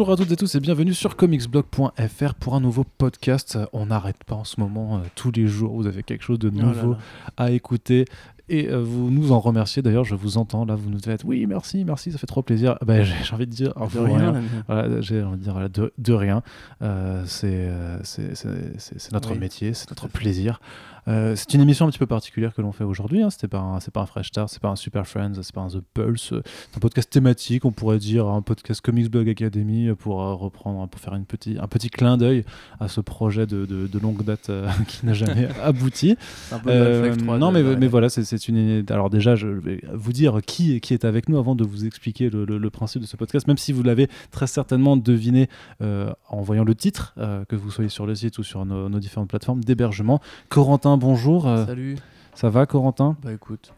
Bonjour à toutes et tous et bienvenue sur comicsblog.fr pour un nouveau podcast. On n'arrête pas en ce moment, euh, tous les jours, vous avez quelque chose de Oh là nouveau là. à écouter. Et euh, vous nous en remerciez d'ailleurs, je vous entends là, vous nous faites oui, merci, merci, ça fait trop plaisir. Ben, j'ai j'ai envie de dire, De pour rien, rien. l'ami. Voilà, j'ai envie de dire de, de rien. Euh, c'est c'est- c'est- c'est- c'est notre Oui, métier, c'est notre plaisir. Euh, c'est une émission un petit peu particulière que l'on fait aujourd'hui. Hein. C'était pas un- c'est pas un Fresh Start, c'est pas un Super Friends, c'est pas un The Pulse. C'est un podcast thématique, on pourrait dire un podcast Comics Blog Academy pour euh, reprendre, pour faire une petit, un petit clin d'œil à ce projet de, de- de longue date euh, qui n'a jamais abouti. Un peu Malflex 3 non, mais, mais voilà, c'est- une. Alors déjà, je vais vous dire qui, qui est avec nous avant de vous expliquer le, le- le principe de ce podcast, même si vous l'avez très certainement deviné en voyant le titre, que vous soyez sur le site ou sur nos, nos différentes plateformes d'hébergement. Corentin, bonjour. Euh, Salut. ça va, Corentin? Bah écoute.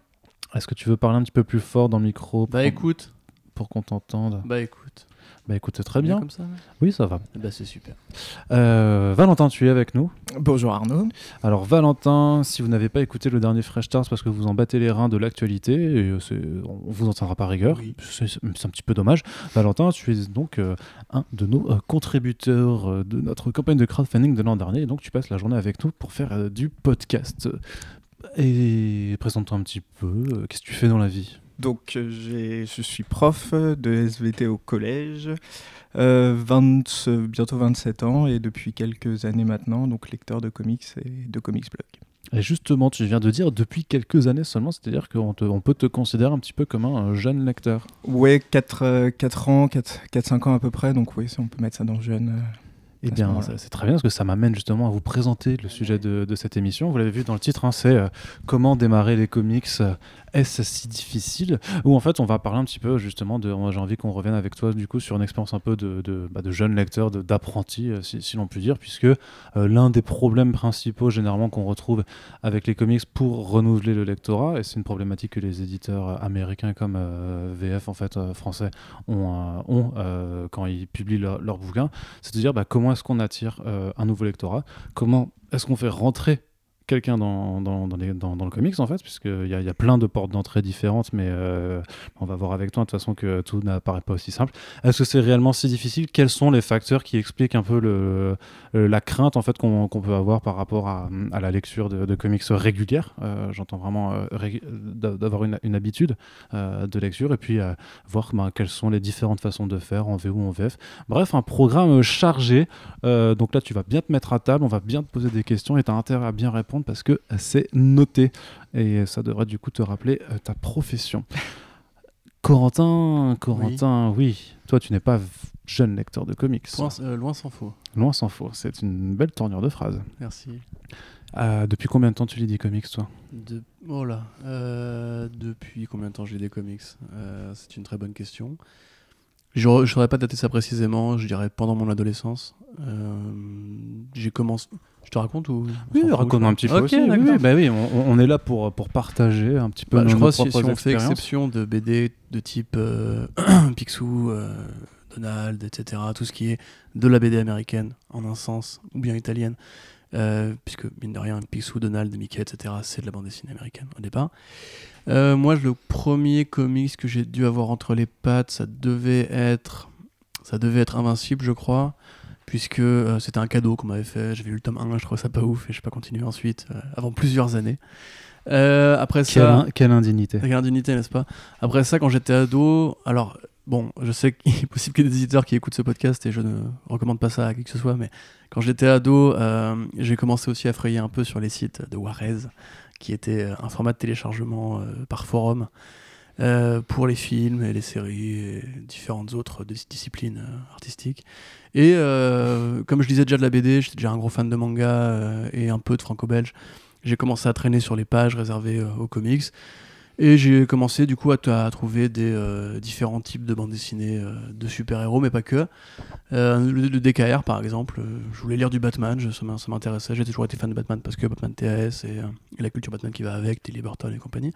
Est-ce que tu veux parler un petit peu plus fort dans le micro pour, Bah écoute. pour qu'on t'entende? Bah écoute. Bah écoute, c'est très bien. comme ça. Oui, ça va. Bah c'est super. Euh, Valentin, tu es avec nous. Bonjour Arnaud. Alors Valentin, si vous n'avez pas écouté le dernier Fresh Start, c'est parce que vous en battez les reins de l'actualité, euh, on vous en tiendra par rigueur, Oui. c'est c'est un petit peu dommage. Valentin, tu es donc euh, un de nos euh, contributeurs euh, de notre campagne de crowdfunding de l'an dernier, et donc tu passes la journée avec nous pour faire euh, du podcast. Et présente-toi un petit peu, euh, qu'est-ce que tu fais dans la vie? Donc euh, je suis prof de SVT au collège, euh, 20, bientôt 27 ans et depuis quelques années maintenant, donc lecteur de comics et de comics blog. Et justement, tu viens de dire depuis quelques années seulement, c'est-à-dire qu'on on peut te considérer un petit peu comme un jeune lecteur. Ouais, 4, 4 ans, 4-5 ans à peu près, donc oui, si on peut mettre ça dans jeune. euh, Eh bien, c'est très bien parce que ça m'amène justement à vous présenter le sujet de, de cette émission. Vous l'avez vu dans le titre, hein, c'est euh, comment démarrer les comics. Est-ce si difficile Où en fait, on va parler un petit peu justement de. J'ai envie qu'on revienne avec toi du coup sur une expérience un peu de, de, bah, de jeune lecteur, d'apprenti, euh, si, l'on peut dire, puisque euh, l'un des problèmes principaux généralement qu'on retrouve avec les comics pour renouveler le lectorat, et c'est une problématique que les éditeurs américains comme euh, VF en fait français ont, ont quand ils publient leur- leurs bouquins, c'est de dire bah, comment est-ce qu'on attire un nouveau lectorat, comment est-ce qu'on fait rentrer quelqu'un dans, dans, dans, le comics en fait, puisqu'il y, a- y a plein de portes d'entrée différentes, mais euh, on va voir avec toi de toute façon que tout n'apparaît pas aussi simple. Est-ce que c'est réellement si difficile? Quels sont les facteurs qui expliquent un peu euh, la crainte en fait qu'on peut avoir par rapport à, la lecture de, comics régulière? Euh, J'entends vraiment d'avoir une, habitude de lecture et puis voir ben, quelles sont les différentes façons de faire en VO ou en VF. Bref, un programme chargé. Donc là, tu vas bien te mettre à table, on va bien te poser des questions et tu as intérêt à bien répondre parce que c'est noté. Et ça devrait du coup te rappeler euh, ta profession. Corentin, Corentin, oui. toi tu n'es pas jeune lecteur de comics. Point- euh, loin s'en faut. Loin s'en faut, c'est une belle tournure de phrase. Merci. Euh, depuis combien de temps tu lis des comics toi? De... Oh là. Euh, depuis combien de temps j'ai des comics? C'est une très bonne question. Je ne saurais pas dater ça précisément, je dirais pendant mon adolescence. J'ai commencé. Je te raconte ou Oui, raconte un petit peu Ok, aussi. Oui, bah oui, on, on est là pour, pour partager un petit peu Bah, nos, je nos crois si, propres si on fait exception de BD de type euh, Picsou, euh, Donald, etc., tout ce qui est de la BD américaine en un sens, ou bien italienne, euh, puisque mine de rien, Picsou, Donald, Mickey, etc., c'est de la bande dessinée américaine au départ. Euh, moi, le premier comics que j'ai dû avoir entre les pattes, ça devait être, ça devait être Invincible, je crois, puisque euh, c'était un cadeau qu'on m'avait fait. J'avais lu le tome 1, je trouvais ça pas ouf, et je n'ai pas continué ensuite, euh, avant plusieurs années. Euh, après Quelle, ça, quelle indignité. Regarde d'unité, n'est-ce pas? Après ça, quand j'étais ado, alors, bon, je sais qu'il est possible qu'il y ait des éditeurs qui écoutent ce podcast et je ne recommande pas ça à qui que ce soit, mais quand j'étais ado, j'ai commencé aussi à frayer un peu sur les sites de Warez, qui était un format de téléchargement par forum euh, pour les films et les séries et différentes autres dis- disciplines euh, artistiques. Et euh, comme je lisais déjà de la BD, j'étais déjà un gros fan de manga et un peu de franco-belge. J'ai commencé à traîner sur les pages réservées aux comics. Et j'ai commencé du coup à, trouver des différents types de bandes dessinées de super-héros, mais pas que. Le, le DKR par exemple, je voulais lire du Batman, je- ça m'in- ça m'intéressait, j'ai toujours été fan de Batman parce que Batman TAS et, et la culture Batman qui va avec, Tilly Burton et compagnie.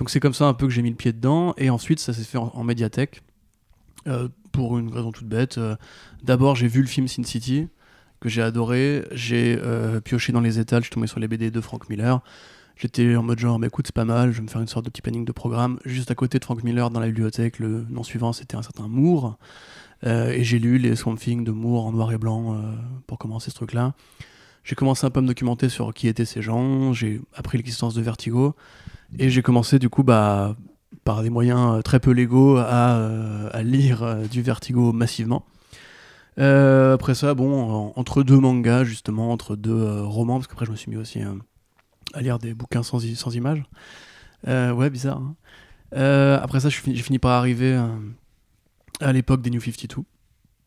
Donc c'est comme ça un peu que j'ai mis le pied dedans, et ensuite ça s'est fait en, médiathèque, euh, pour une raison toute bête. Euh, D'abord j'ai vu le film Sin City, que j'ai adoré, j'ai euh, pioché dans les étals, je suis tombé sur les BD de Frank Miller. J'étais en mode genre, écoute, c'est pas mal, je vais me faire une sorte de petit planning de programme. Juste à côté de Frank Miller, dans la bibliothèque, le nom suivant, c'était un certain Moore. et j'ai lu les Swamp Thing de Moore en noir et blanc pour commencer ce truc-là. J'ai commencé un peu à me documenter sur qui étaient ces gens, j'ai appris l'existence de Vertigo, et j'ai commencé du coup bah, par des moyens très peu légaux à, à lire du Vertigo massivement. après ça, bon, entre deux mangas, justement, entre deux romans, parce qu'après je me suis mis aussi à lire des bouquins sans, images. ouais, bizarre. Hein. Euh, après ça, j'ai fini par arriver euh, à l'époque des New 52,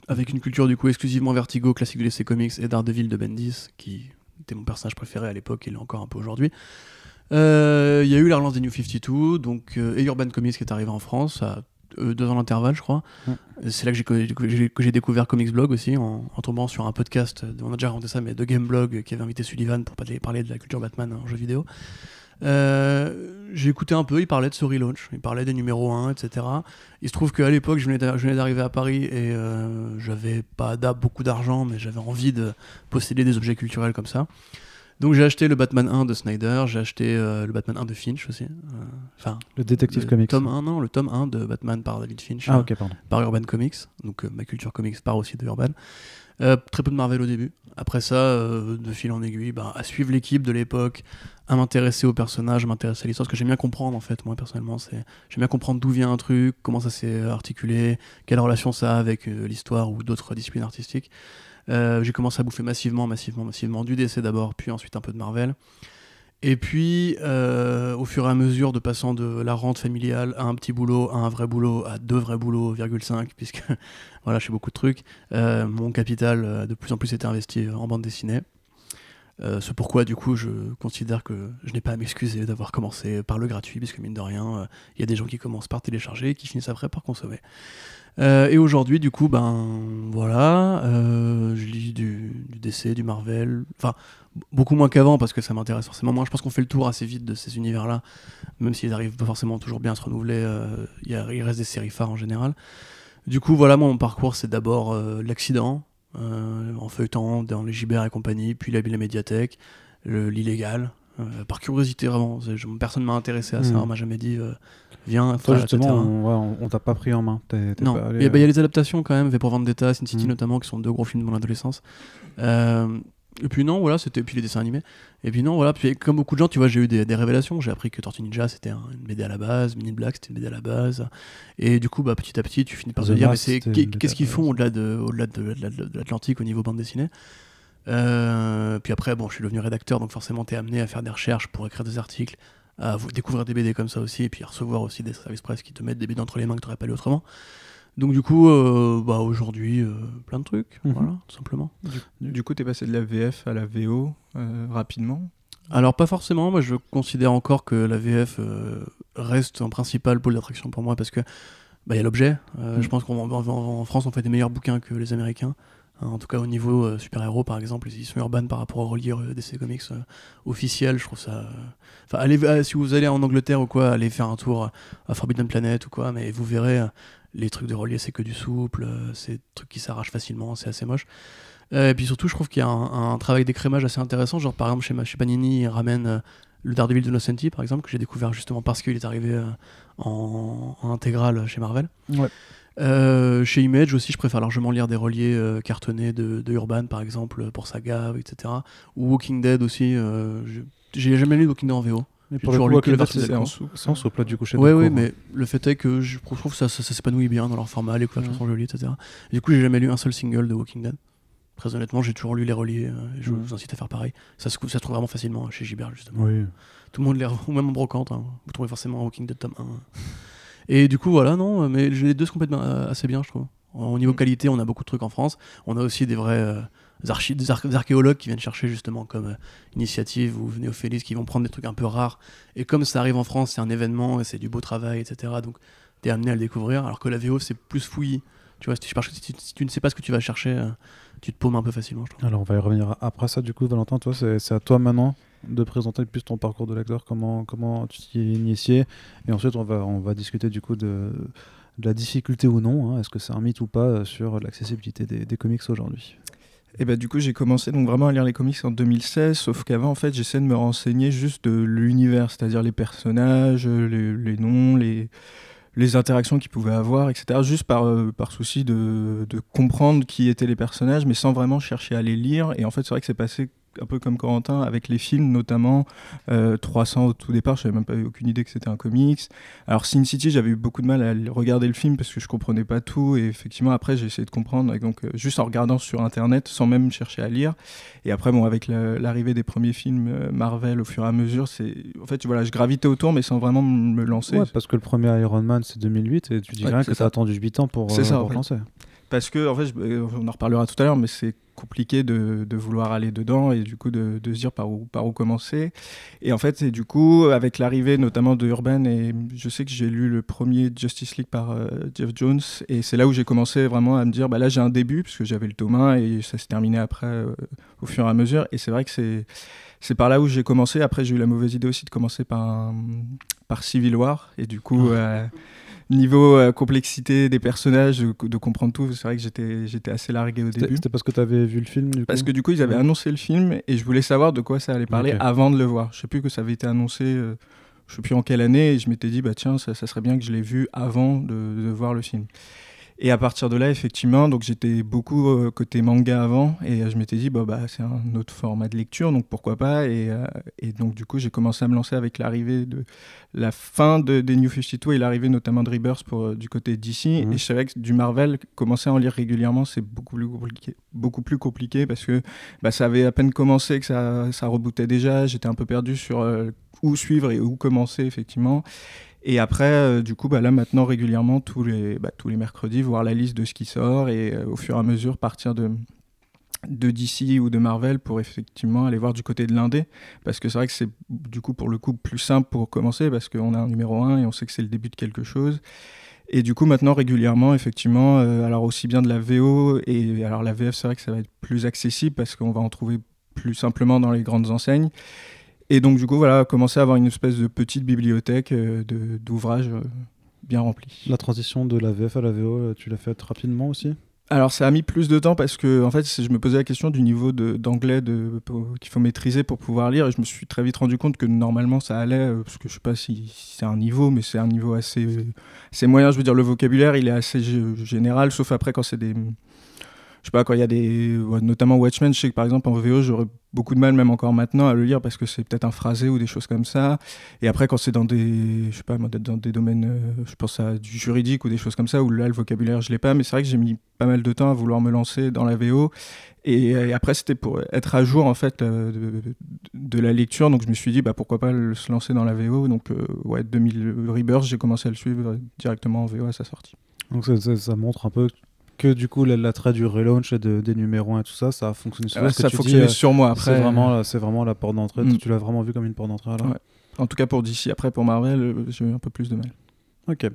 avec une culture du coup exclusivement Vertigo, classique de l'essai comics et Daredevil de Bendis, qui était mon personnage préféré à l'époque et l'est encore un peu aujourd'hui. Euh, il y a eu la relance des New 52, donc, et Urban Comics qui est arrivé en France à deux ans d'intervalle, je crois. C'est là que j'ai découvert Comics Blog aussi, en, tombant sur un podcast, on a déjà raconté ça, mais de Game Blog, qui avait invité Sullivan pour parler de la culture Batman en jeu vidéo. Euh, j'ai écouté un peu, il parlait de ce relaunch, il parlait des numéros 1, etc. Il se trouve qu'à l'époque, je venais d'arriver à Paris et euh, j'avais pas beaucoup d'argent, mais j'avais envie de posséder des objets culturels comme ça. Donc j'ai acheté le Batman 1 de Snyder, j'ai acheté euh, le Batman 1 de Finch aussi. Enfin, le Detective Comics. Tome 1, non, le tome 1 de Batman par David Finch. Ah, ok, pardon. Par Urban Comics. Donc ma culture comics part aussi de Urban. Euh, très peu de Marvel au début. Après ça, euh, de fil en aiguille, bah, à suivre l'équipe de l'époque, à m'intéresser aux personnages, à m'intéresser à l'histoire. Ce que j'aime bien comprendre, en fait, moi personnellement, c'est j'aime bien comprendre d'où vient un truc, comment ça s'est articulé, quelle relation ça a avec euh, l'histoire ou d'autres disciplines artistiques. J'ai commencé à bouffer massivement, massivement, massivement du DC d'abord, puis ensuite un peu de Marvel. Et puis, euh, au fur et à mesure de passant de la rente familiale à un petit boulot, à un vrai boulot, à deux vrais boulots, 5, puisque voilà, je fais beaucoup de trucs, euh, mon capital euh, de plus en plus était investi en bande dessinée. c'est pourquoi, du coup, je considère que je n'ai pas à m'excuser d'avoir commencé par le gratuit, puisque mine de rien, il y a des gens qui commencent par télécharger et qui finissent après par consommer. Et aujourd'hui, du coup, ben voilà, je lis du, du DC, du Marvel, enfin beaucoup moins qu'avant parce que ça m'intéresse forcément moins. Je pense qu'on fait le tour assez vite de ces univers-là, même s'ils arrivent pas forcément toujours bien à se renouveler. Euh, il reste des séries phares en général. Du coup, voilà, mon parcours, c'est d'abord euh, l'accident, euh, en feuilletant dans les JBR et compagnie, puis la, la médiathèque, l'illégal. Par curiosité, vraiment. Personne m'a intéressé à ça, hmm. on m'a jamais dit viens. Toi, justement, on, on, t'a pas pris en main. non, il y, a les adaptations quand même, V pour Vendetta, Sin City hmm. notamment, qui sont deux gros films de mon adolescence. Et puis non, voilà, c'était puis les dessins animés. Et puis non, voilà, puis comme beaucoup de gens, tu vois, j'ai eu des, révélations. J'ai appris que Tortue Ninja c'était une BD à la base, Mini Black c'était une BD à la base. Et du coup, bah, petit à petit, tu finis par te dire, mais c'est qu'est-ce qu'ils font au-delà de, au-delà de, l'Atlantique au niveau bande dessinée? Euh, Puis après, bon, je suis devenu rédacteur, donc forcément, tu es amené à faire des recherches pour écrire des articles, à découvrir des BD comme ça aussi, et puis à recevoir aussi des services presse qui te mettent des BD entre les mains que tu n'aurais pas lu autrement. Donc du coup, euh, bah, aujourd'hui, euh, plein de trucs, mhm. voilà, tout simplement. Du, coup, tu es passé de la VF à la VO rapidement? Alors pas forcément, moi je considère encore que la VF reste un principal pôle d'attraction pour moi parce que bah, il y a l'objet. Mhm. Je pense qu'en France, on fait des meilleurs bouquins que les Américains. Hein, en tout cas, au niveau super-héros, par exemple, ils sont urbains par rapport au relier DC Comics officiel. Je trouve ça. Enfin, allez, si vous allez en Angleterre ou quoi, allez faire un tour à Forbidden Planet ou quoi, mais vous verrez les trucs de relier c'est que du souple, euh, c'est des trucs qui s'arrachent facilement, c'est assez moche. Euh, et puis surtout, je trouve qu'il y a un, travail d'écrémage assez intéressant. Genre, par exemple, chez, chez Panini, ils ramènent euh, le Daredevil de Nocenti, par exemple, que j'ai découvert justement parce qu'il est arrivé en, intégrale chez Marvel. Chez Image aussi, je préfère largement lire des reliés cartonnés de, Urban, par exemple, pour Saga, etc. Ou Walking Dead aussi. j'ai jamais lu Walking Dead en VO. Mais pour le coup, le c'est en sens au plat du coucher. Oui, oui, mais le fait est que je trouve que ça, ça, s'épanouit bien dans leur format, les couvertures sont jolies, etc. du coup, j'ai jamais lu un seul single de Walking Dead. Très honnêtement, j'ai toujours lu les reliés. Euh, je vous incite à faire pareil. Ça se, ça trouve vraiment facilement chez Gibert, justement. Oui. Tout le monde les ou même en brocante. Hein. Vous trouvez forcément Walking Dead tome 1. Et du coup, voilà, non, mais les deux se complètent euh, assez bien, je trouve. Au niveau qualité, on a beaucoup de trucs en France. On a aussi des vrais. Euh, des, archéologues qui viennent chercher justement comme euh, initiative ou néophélistes qui vont prendre des trucs un peu rares. Et comme ça arrive en France, c'est un événement et c'est du beau travail, etc. Donc tu es amené à le découvrir. Alors que la VO, c'est plus fouillis. Tu vois, si tu, si, tu, ne sais pas ce que tu vas chercher, euh, tu te paumes un peu facilement, je trouve. Alors on va y revenir après ça, du coup, Valentin, toi, c'est à toi maintenant de présenter plus ton parcours de lecteur, comment, comment tu t'y es initié. Et ensuite, on va, on va discuter du coup de, la difficulté ou non, hein. est-ce que c'est un mythe ou pas sur l'accessibilité des, comics aujourd'hui? Et bah, du coup, j'ai commencé donc vraiment à lire les comics en 2016, sauf qu'avant, en fait, j'essaie de me renseigner juste de l'univers, c'est-à-dire les personnages, les, noms, les, les interactions qu'ils pouvaient avoir, etc. Juste par, par souci de, de comprendre qui étaient les personnages, mais sans vraiment chercher à les lire. Et en fait, c'est vrai que c'est passé un peu comme Corentin, avec les films notamment. 300 au tout départ, je n'avais même pas eu aucune idée que c'était un comics. Alors Sin City, j'avais eu beaucoup de mal à regarder le film parce que je comprenais pas tout. Et effectivement, après, j'ai essayé de comprendre, donc juste en regardant sur Internet, sans même chercher à lire. Et après, bon, avec l'arrivée des premiers films Marvel au fur et à mesure, c'est en fait, voilà, je gravitais autour, mais sans vraiment me lancer. Ouais, parce que le premier Iron Man, c'est 2008, et tu dis rien que ça a attendu 8 ans pour, ça, pour lancer parce que en fait, on en reparlera tout à l'heure, mais c'est compliqué de, vouloir aller dedans et du coup de, se dire par où, par où commencer. Et en fait, c'est du coup, avec l'arrivée notamment de Urban, et je sais que j'ai lu le premier Justice League par euh, Jeff Jones, et c'est là où j'ai commencé vraiment à me dire, bah là j'ai un début, parce que j'avais le tome 1 et ça s'est terminé après euh, au fur et à mesure. Et c'est vrai que c'est, c'est par là où j'ai commencé. Après, j'ai eu la mauvaise idée aussi de commencer par, par Civil War, et du coup. Euh, niveau euh, complexité des personnages, de, comprendre tout, c'est vrai que j'étais, j'étais assez largué au début. C'était parce que tu avais vu le film du Parce que du coup, ils avaient annoncé le film et je voulais savoir de quoi ça allait parler avant de le voir. Je sais plus que ça avait été annoncé, euh, je sais plus en quelle année, et je m'étais dit, bah tiens, ça, serait bien que je l'ai vu avant de, de voir le film. Et à partir de là, effectivement, donc j'étais beaucoup euh, côté manga avant, et euh, je m'étais dit, bah, bah, c'est un autre format de lecture, donc pourquoi pas. Et, euh, et donc, du coup, j'ai commencé à me lancer avec l'arrivée de la fin de, des New 52 et l'arrivée notamment de Rebirth pour, du côté DC. Mhm. Et je savais que du Marvel, commencer à en lire régulièrement, c'est beaucoup plus compliqué, beaucoup plus compliqué parce que bah, ça avait à peine commencé, que ça, ça rebootait déjà. J'étais un peu perdu sur où suivre et où commencer, effectivement. Et après, euh, du coup, bah, là maintenant régulièrement tous les bah, tous les mercredis, voir la liste de ce qui sort et euh, au fur et à mesure partir de de DC ou de Marvel pour effectivement aller voir du côté de l'indé. Parce que c'est vrai que c'est du coup pour le coup plus simple pour commencer parce qu'on a un numéro 1 et on sait que c'est le début de quelque chose. Et du coup maintenant régulièrement effectivement euh, alors aussi bien de la VO et alors la VF c'est vrai que ça va être plus accessible parce qu'on va en trouver plus simplement dans les grandes enseignes et donc, du coup, voilà, commencer à avoir une espèce de petite bibliothèque euh, d'ouvrages euh, bien remplis. La transition de la VF à la VO, euh, tu l'as faite rapidement aussi? Alors ça a mis plus de temps parce que en fait je me posais la question du niveau d'anglais qu'il faut maîtriser pour pouvoir lire. Et je me suis très vite rendu compte que normalement ça allait parce que je sais pas si, c'est un niveau mais c'est un niveau assez, assez moyen. Je veux dire le vocabulaire il est assez général sauf après quand c'est des je sais pas, quand il y a des. Notamment Watchmen, je sais que par exemple en VO, j'aurais beaucoup de mal, même encore maintenant, à le lire parce que c'est peut-être un phrasé ou des choses comme ça. Et après, quand c'est dans des. Je sais pas, dans des domaines. Euh, je pense à du juridique ou des choses comme ça, où là, le vocabulaire, je l'ai pas. Mais c'est vrai que j'ai mis pas mal de temps à vouloir me lancer dans la VO. Et, après, c'était pour être à jour, en fait, euh, de, la lecture. Donc je me suis dit, bah, pourquoi pas se lancer dans la VO. Donc, euh, ouais, 2000 Rebirth, j'ai commencé à le suivre directement en VO à sa sortie. Donc ça montre un peu que du coup l'attrait du relaunch et de, des numéros 1 et tout ça, ça a fonctionné sur, ça fonctionné sur moi après. C'est vraiment, c'est vraiment la porte d'entrée. Mm. Tu l'as vraiment vu comme une porte d'entrée alors En tout cas pour DC. Après pour Marvel, euh, j'ai eu un peu plus de mal. Ok.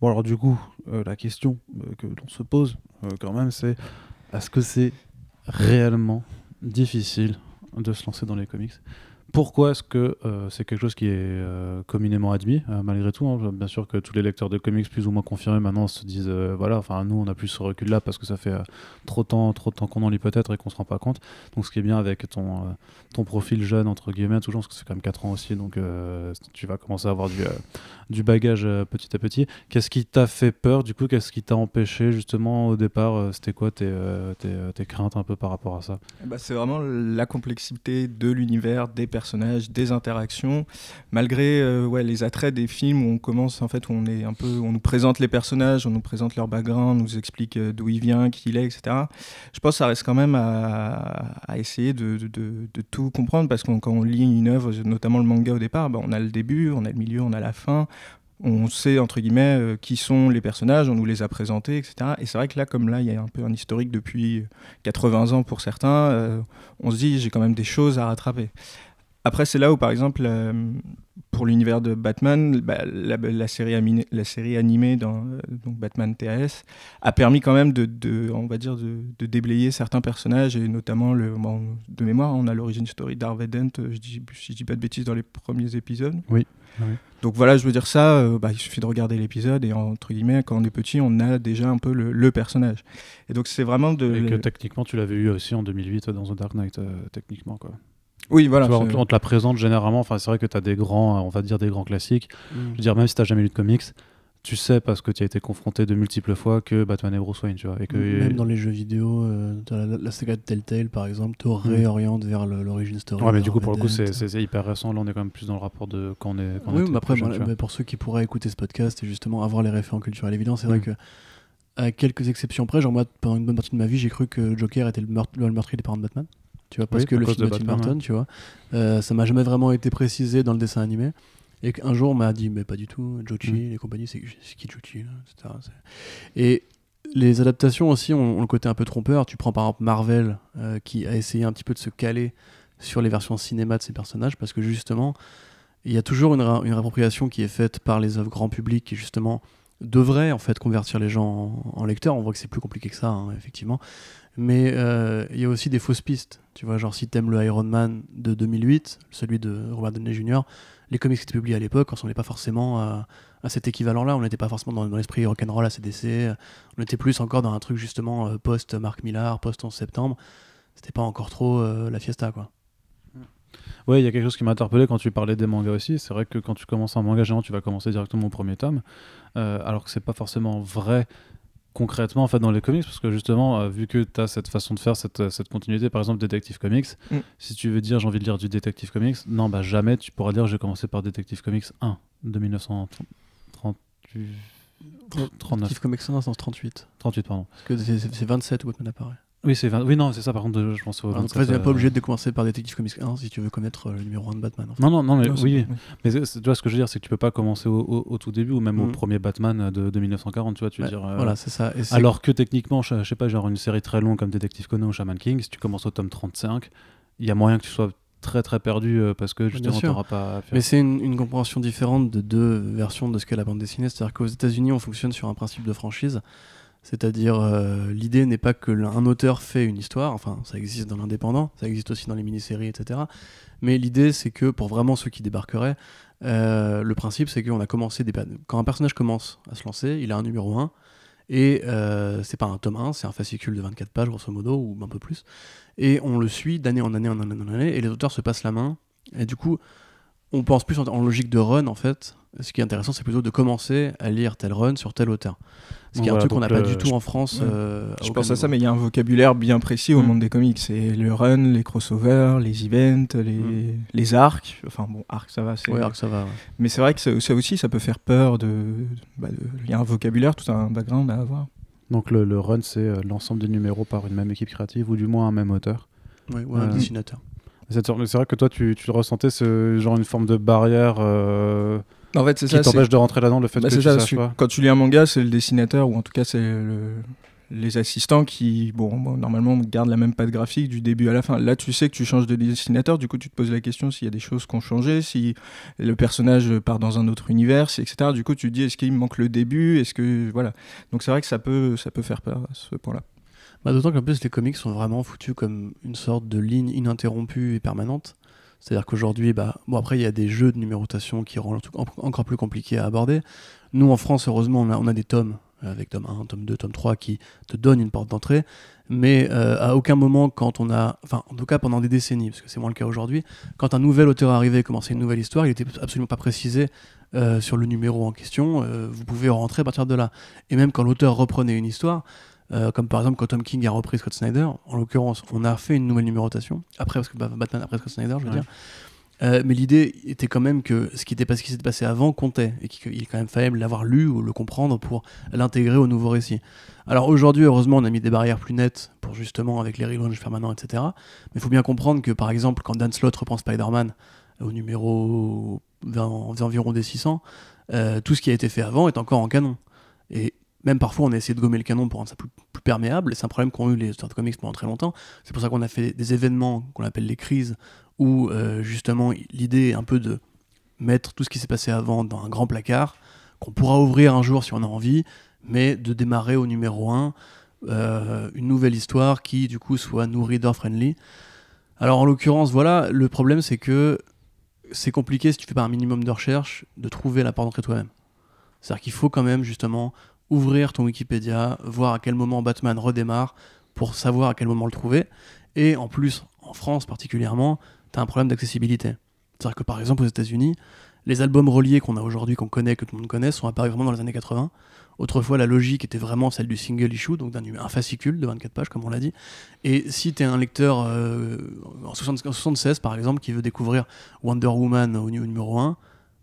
Bon alors du coup, euh, la question euh, que l'on se pose quand même, c'est est-ce que c'est réellement difficile de se lancer dans les comics? Pourquoi est-ce que euh, c'est quelque chose qui est euh, communément admis, euh, malgré tout hein? Bien sûr que tous les lecteurs de comics plus ou moins confirmés maintenant se disent voilà, enfin nous on a plus ce recul-là parce que ça fait trop de temps, trop de temps qu'on en lit peut-être et qu'on se rend pas compte. Donc ce qui est bien avec ton, ton profil jeune, entre guillemets, toujours, parce que c'est quand même 4 ans aussi, donc tu vas commencer à avoir du, du bagage petit à petit. Qu'est-ce qui t'a fait peur du coup? Qu'est-ce qui t'a empêché justement au départ C'était quoi tes, tes, tes, craintes un peu par rapport à ça? Ben, C'est vraiment la complexité de l'univers, des des interactions, malgré euh, les attraits des films où on commence en fait, on est un peu, on nous présente les personnages, on nous présente leur background, on nous explique euh, d'où il vient, qui il est, etc. Je pense que ça reste quand même à, essayer de, tout comprendre parce que quand on lit une œuvre, notamment le manga au départ, bah, on a le début, on a le milieu, on a la fin on sait entre guillemets euh, qui sont les personnages, on nous les a présentés, etc. Et c'est vrai que là, comme là, il y a un peu un historique depuis 80 ans pour certains, on se dit j'ai quand même des choses à rattraper. Après, c'est là où, par exemple, euh, pour l'univers de Batman, bah, la, série animée, la série animée dans euh, donc Batman TAS a permis quand même de, on va dire, de, déblayer certains personnages, et notamment, le, de mémoire, on a l'origine story d'Harvey Dent, euh, je dis, si je dis pas de bêtises, dans les premiers épisodes. Oui. Donc voilà, je veux dire ça, bah, il suffit de regarder l'épisode et entre guillemets, quand on est petit, on a déjà un peu le, personnage. Et donc c'est vraiment de... Et que techniquement, tu l'avais eu aussi en 2008 dans The Dark Knight, techniquement quoi. Oui, voilà. on, te la présente généralement. Enfin, c'est vrai que tu as des grands, on va dire des grands classiques. Mm. Je veux dire, même si tu n'as jamais lu de comics, tu sais parce que tu as été confronté de multiples fois que Batman et Bruce Wayne, tu vois. Et que... Même dans les jeux vidéo, euh, la, la, saga de Telltale par exemple, te mm. réoriente vers l'origine story. Ouais, mais du coup, pour le coup, c'est hyper récent. Là, on est quand même plus dans le rapport de quand on est. Quand oui, mais après, pour ceux qui pourraient écouter ce podcast et justement avoir les référents culturels évidents, c'est vrai mm. que à quelques exceptions près, genre moi, pendant une bonne partie de ma vie, j'ai cru que Joker était le meurtrier des parents de Batman. Tu vois, parce que le film de Tim Burton, tu vois, euh, ça m'a jamais vraiment été précisé dans le dessin animé. Et qu'un jour, on m'a dit, mais pas du tout, Jochi, mm. les compagnies, c'est qui Jochi etc. Et les adaptations aussi ont, le côté un peu trompeur. Tu prends par exemple Marvel, euh, qui a essayé un petit peu de se caler sur les versions cinéma de ces personnages, parce que justement, il y a toujours une, une réappropriation qui est faite par les œuvres grand public, qui justement devrait en fait convertir les gens en, lecteurs. On voit que c'est plus compliqué que ça, hein, effectivement. Mais euh, il y a aussi des fausses pistes. Tu vois, genre si t'aimes le Iron Man de 2008, celui de Robert Downey Jr., les comics qui étaient publiés à l'époque, on n'est pas forcément à, cet équivalent-là. On n'était pas forcément dans, l'esprit rock'n'roll à CDC. On était plus encore dans un truc justement euh, post Mark Millar, post 11 septembre. C'était pas encore trop euh, la fiesta, quoi. Ouais, il y a quelque chose qui m'a interpellé quand tu parlais des mangas aussi. C'est vrai que quand tu commences un manga, généralement, tu vas commencer directement au premier tome, euh, alors que c'est pas forcément vrai concrètement en fait dans les comics parce que justement euh, vu que tu as cette façon de faire cette, cette continuité par exemple Detective Comics mm. si tu veux dire j'ai envie de lire du Detective Comics non bah jamais tu pourras dire j'ai commencé par Detective Comics 1 de 1938 Detective Comics 1 c'est 38 38 pardon. Parce que c'est 27 où Batman apparaît oui, c'est oui, non, c'est ça, par contre, je pense au. En fait, tu n'es pas obligé de commencer par Detective Comics 1 si tu veux connaître euh, le numéro 1 de Batman. Non, non, non, mais oui. Mais tu vois, ce que je veux dire, c'est que tu peux pas commencer au, tout début ou même au mm. premier Batman de, de, 1940, tu vois, tu veux dire. Euh, voilà, c'est ça. alors que techniquement, je, sais pas, genre une série très longue comme Detective Conan ou Shaman King, si tu commences au tome 35, il y a moyen que tu sois très très perdu euh, parce que justement tu n'auras pas à faire. Mais c'est une, une, compréhension différente de deux versions de ce qu'est la bande dessinée. C'est-à-dire qu'aux États-Unis, on fonctionne sur un principe de franchise. C'est-à-dire, euh, l'idée n'est pas que un auteur fait une histoire, enfin, ça existe dans l'indépendant, ça existe aussi dans les mini-séries, etc. Mais l'idée, c'est que pour vraiment ceux qui débarqueraient, euh, le principe, c'est qu'on a commencé des. Quand un personnage commence à se lancer, il a un numéro 1, et euh, c'est pas un tome 1, c'est un fascicule de 24 pages, grosso modo, ou un peu plus. Et on le suit d'année en année en année en année, et les auteurs se passent la main. Et du coup, on pense plus en logique de run, en fait. Ce qui est intéressant, c'est plutôt de commencer à lire tel run sur tel auteur. Ce qui est un truc qu'on n'a pas du tout en France. Euh, je pense à ça, mais il y a un vocabulaire bien précis au mm. monde des comics. C'est le run, les crossovers, les events, les, mm. les arcs. Enfin bon, arc ça va. Oui, arc ça va. Mais c'est vrai que ça, aussi, ça peut faire peur. Bah, de, il y a un vocabulaire, tout un background à avoir. Donc le, le run, c'est euh, l'ensemble des numéros par une même équipe créative ou du moins un même auteur. Oui, ou un euh, dessinateur. C'est vrai que toi, tu, tu ressentais ce genre une forme de barrière en fait, c'est ça. Qui t'empêche de rentrer là-dedans, le fait bah, que tu ça, pas. Quand tu lis un manga, c'est le dessinateur, ou en tout cas, c'est les assistants qui, bon, normalement, gardent la même patte graphique du début à la fin. Là, tu sais que tu changes de dessinateur, du coup, tu te poses la question s'il y a des choses qui ont changé, si le personnage part dans un autre univers, etc. Du coup, tu te dis, est-ce qu'il me manque le début? Est-ce que. Voilà. Donc, c'est vrai que ça peut, ça peut faire peur à ce point-là. Bah, D'autant qu'en plus, les comics sont vraiment foutus comme une sorte de ligne ininterrompue et permanente. C'est-à-dire qu'aujourd'hui, bah, bon, après, il y a des jeux de numérotation qui rendent le truc encore plus compliqué à aborder. Nous, en France, heureusement, on a, on a des tomes, euh, avec tome 1, tome 2, tome 3, qui te donnent une porte d'entrée. Mais euh, à aucun moment, quand on a. Enfin, en tout cas, pendant des décennies, parce que c'est moins le cas aujourd'hui, quand un nouvel auteur arrivait et commençait une nouvelle histoire, il n'était absolument pas précisé euh, sur le numéro en question. vous pouvez rentrer à partir de là. Et même quand l'auteur reprenait une histoire, euh, comme par exemple quand Tom King a repris Scott Snyder, en l'occurrence, on a fait une nouvelle numérotation, après, parce que bah, Batman après Scott Snyder, je veux dire. Euh, mais l'idée était quand même que ce qui était pas ce qui s'était passé avant comptait et qu'il quand même fallait l'avoir lu ou le comprendre pour l'intégrer au nouveau récit. Alors aujourd'hui, heureusement, on a mis des barrières plus nettes pour justement avec les relaunchs permanents, etc. Mais il faut bien comprendre que par exemple, quand Dan Slott reprend Spider-Man au numéro 20, environ des 600, euh, tout ce qui a été fait avant est encore en canon. Et même parfois, on a essayé de gommer le canon pour rendre ça plus, perméable, et c'est un problème qu'ont eu les auteurs de comics pendant très longtemps. C'est pour ça qu'on a fait des événements qu'on appelle les crises, où euh, justement l'idée est un peu de mettre tout ce qui s'est passé avant dans un grand placard, qu'on pourra ouvrir un jour si on a envie, mais de démarrer au numéro 1 euh, une nouvelle histoire qui du coup soit nous reader friendly. Alors en l'occurrence, voilà, le problème c'est que c'est compliqué si tu fais pas un minimum de recherche de trouver la porte d'entrée toi-même. C'est-à-dire qu'il faut quand même justement ouvrir ton Wikipédia, voir à quel moment Batman redémarre pour savoir à quel moment le trouver. Et en plus, en France particulièrement, tu as un problème d'accessibilité. C'est-à-dire que par exemple aux États-Unis, les albums reliés qu'on a aujourd'hui, qu'on connaît, que tout le monde connaît, sont apparus vraiment dans les années 80. Autrefois, la logique était vraiment celle du single issue, donc d'un un fascicule de 24 pages, comme on l'a dit. Et si tu es un lecteur euh, en, 76, par exemple, qui veut découvrir Wonder Woman au numéro 1,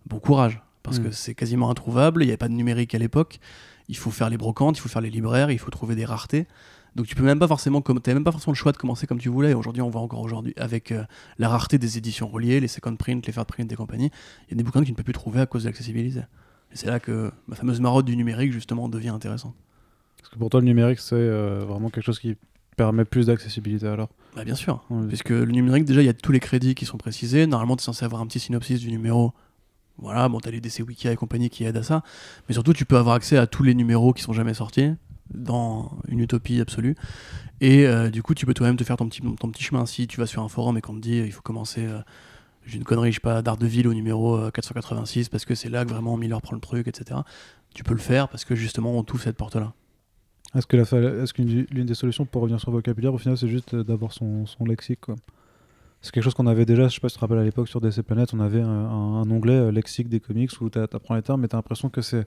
bon courage, parce que mm. c'est quasiment introuvable, il n'y avait pas de numérique à l'époque. Il faut faire les brocantes, il faut faire les libraires, il faut trouver des raretés. Donc tu peux même pas forcément, comme même pas forcément le choix de commencer comme tu voulais. Aujourd'hui, on voit encore aujourd'hui avec euh, la rareté des éditions reliées, les second print, les third print et compagnie, il y a des bouquins que tu ne peux plus trouver à cause de l'accessibilité. Et c'est là que ma fameuse marotte du numérique justement devient intéressante. Parce que pour toi, le numérique, c'est euh, vraiment quelque chose qui permet plus d'accessibilité alors? Bah, Bien sûr, puisque le numérique, déjà, il y a tous les crédits qui sont précisés. Normalement, tu es censé avoir un petit synopsis du numéro. Voilà, bon, tu as les DC Wiki et compagnie qui aident à ça. Mais surtout, tu peux avoir accès à tous les numéros qui sont jamais sortis dans une utopie absolue. Et euh, du coup, tu peux toi-même te faire ton petit, ton petit chemin. Si tu vas sur un forum et qu'on te dit il faut commencer, euh, j'ai une connerie, je sais pas, d'Ardeville au numéro 486 euh, parce que c'est là que vraiment Miller prend le truc, etc. Tu peux le faire parce que justement on touche cette porte-là. Est-ce que l'une des solutions pour revenir sur le vocabulaire, au final, c'est juste d'avoir son, lexique c'est quelque chose qu'on avait déjà, je sais pas si tu te rappelles à l'époque sur DC Planet, on avait un, onglet euh, lexique des comics où tu apprends les termes, mais tu as l'impression que c'est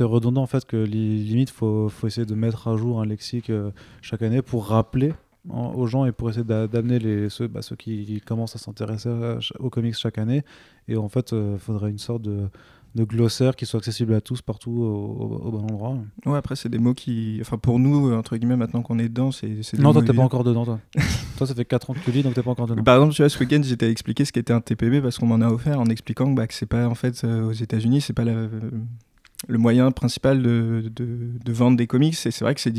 redondant en fait, que limite faut, faut essayer de mettre à jour un lexique euh, chaque année pour rappeler aux gens et pour essayer d'amener ceux, bah, qui, commencent à s'intéresser aux comics chaque année. Et en fait, il euh, faudrait une sorte de de glossaire qui soit accessible à tous partout au, bon endroit. Ouais, après, c'est des mots qui. Enfin, pour nous, entre guillemets, maintenant qu'on est dedans, c'est. Non, toi, t'es pas encore dedans, toi. toi, ça fait 4 ans que tu lis, donc t'es pas encore dedans. Par exemple, tu vois, ce week-end, j'étais expliqué ce qu'était un TPB parce qu'on m'en a offert en expliquant bah, que c'est pas, en fait, euh, aux États-Unis, c'est pas la le moyen principal de, de, vendre des comics. Et c'est vrai que c'est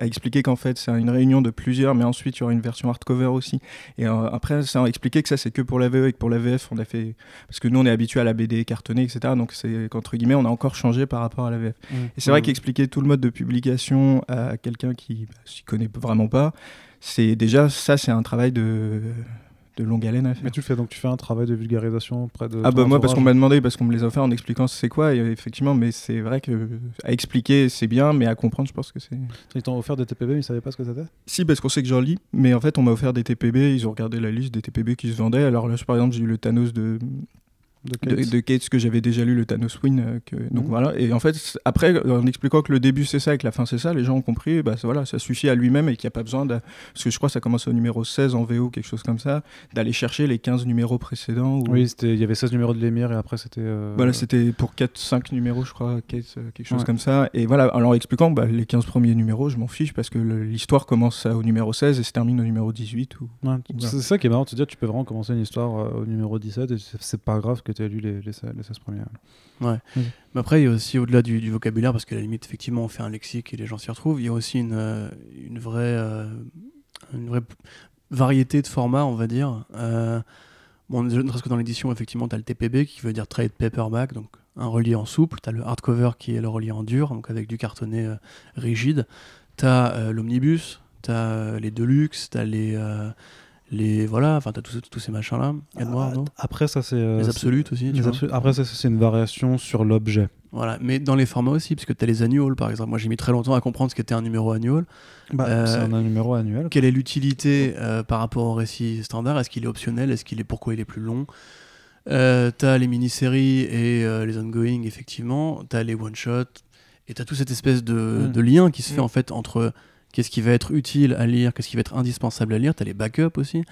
à expliquer qu'en fait, c'est une réunion de plusieurs, mais ensuite, il y aura une version hardcover aussi. Et euh, après, ça a expliqué que ça, c'est que pour la VE et que pour la VF, on a fait. Parce que nous, on est habitué à la BD cartonnée, etc. Donc, c'est qu'entre guillemets, on a encore changé par rapport à la VF. Mmh. Et c'est vrai mmh. qu'expliquer tout le mode de publication à quelqu'un qui bah, s'y connaît vraiment pas, c'est déjà, ça, c'est un travail de de longue haleine à faire. Mais tu fais donc tu fais un travail de vulgarisation auprès de. Ah bah moi parce qu'on m'a demandé parce qu'on me les a offert en expliquant c'est quoi et effectivement mais c'est vrai que à expliquer c'est bien mais à comprendre je pense que c'est. Ils t'ont offert des TPB mais ils savaient pas ce que c'était? Si parce qu'on sait que j'en lis mais en fait on m'a offert des TPB ils ont regardé la liste des TPB qui se vendaient alors là par exemple j'ai eu le Thanos de de Cates. que j'avais déjà lu le Thanos Win euh, que, donc mhm. voilà. Et en fait après en expliquant que le début c'est ça et que la fin c'est ça les gens ont compris bah voilà ça suffit à lui-même et qu'il n'y a pas besoin de parce que je crois que ça commence au numéro 16 en VO quelque chose comme ça d'aller chercher les 15 numéros précédents oui il y avait 16 numéros de l'émir et après c'était euh, voilà c'était pour 4 5 numéros je crois Cates, euh, quelque chose comme ça. Et voilà en leur expliquant bah, les 15 premiers numéros je m'en fiche parce que l'histoire commence au numéro 16 et se termine au numéro 18 ou c'est ça qui est marrant de te dire tu peux vraiment commencer une histoire au numéro 17 et c'est pas grave que tu as lu les, les, 16 premières. Ouais. Mais après, il y a aussi, au-delà du, vocabulaire, parce qu'à la limite, effectivement, on fait un lexique et les gens s'y retrouvent, il y a aussi une, euh, une, vraie, euh, une vraie variété de formats, on va dire. Euh, bon, ne serait-ce que dans l'édition, effectivement, tu as le TPB qui veut dire Trade Paperback, donc un relié en souple. Tu as le hardcover qui est le relié en dur, donc avec du cartonné rigide. Tu as l'omnibus, tu as les deluxe, tu as les les voilà enfin t'as tous, tous ces machins là ah, après ça c'est euh, les absolutes aussi après ça c'est une variation sur l'objet. Voilà mais dans les formats aussi parce que t'as les annuals par exemple. Moi j'ai mis très longtemps à comprendre ce qu'était un numéro annual. Bah, euh, c'est un numéro annuel. quelle est l'utilité euh, par rapport au récit standard? Est-ce qu'il est optionnel? Est-ce qu'il est pourquoi il est plus long? T'as les mini-séries et les ongoing effectivement. T'as les one shot et t'as toute cette espèce de, mm. de lien qui se fait mm. en fait entre qu'est-ce qui va être utile à lire, qu'est-ce qui va être indispensable à lire, t'as les backups aussi.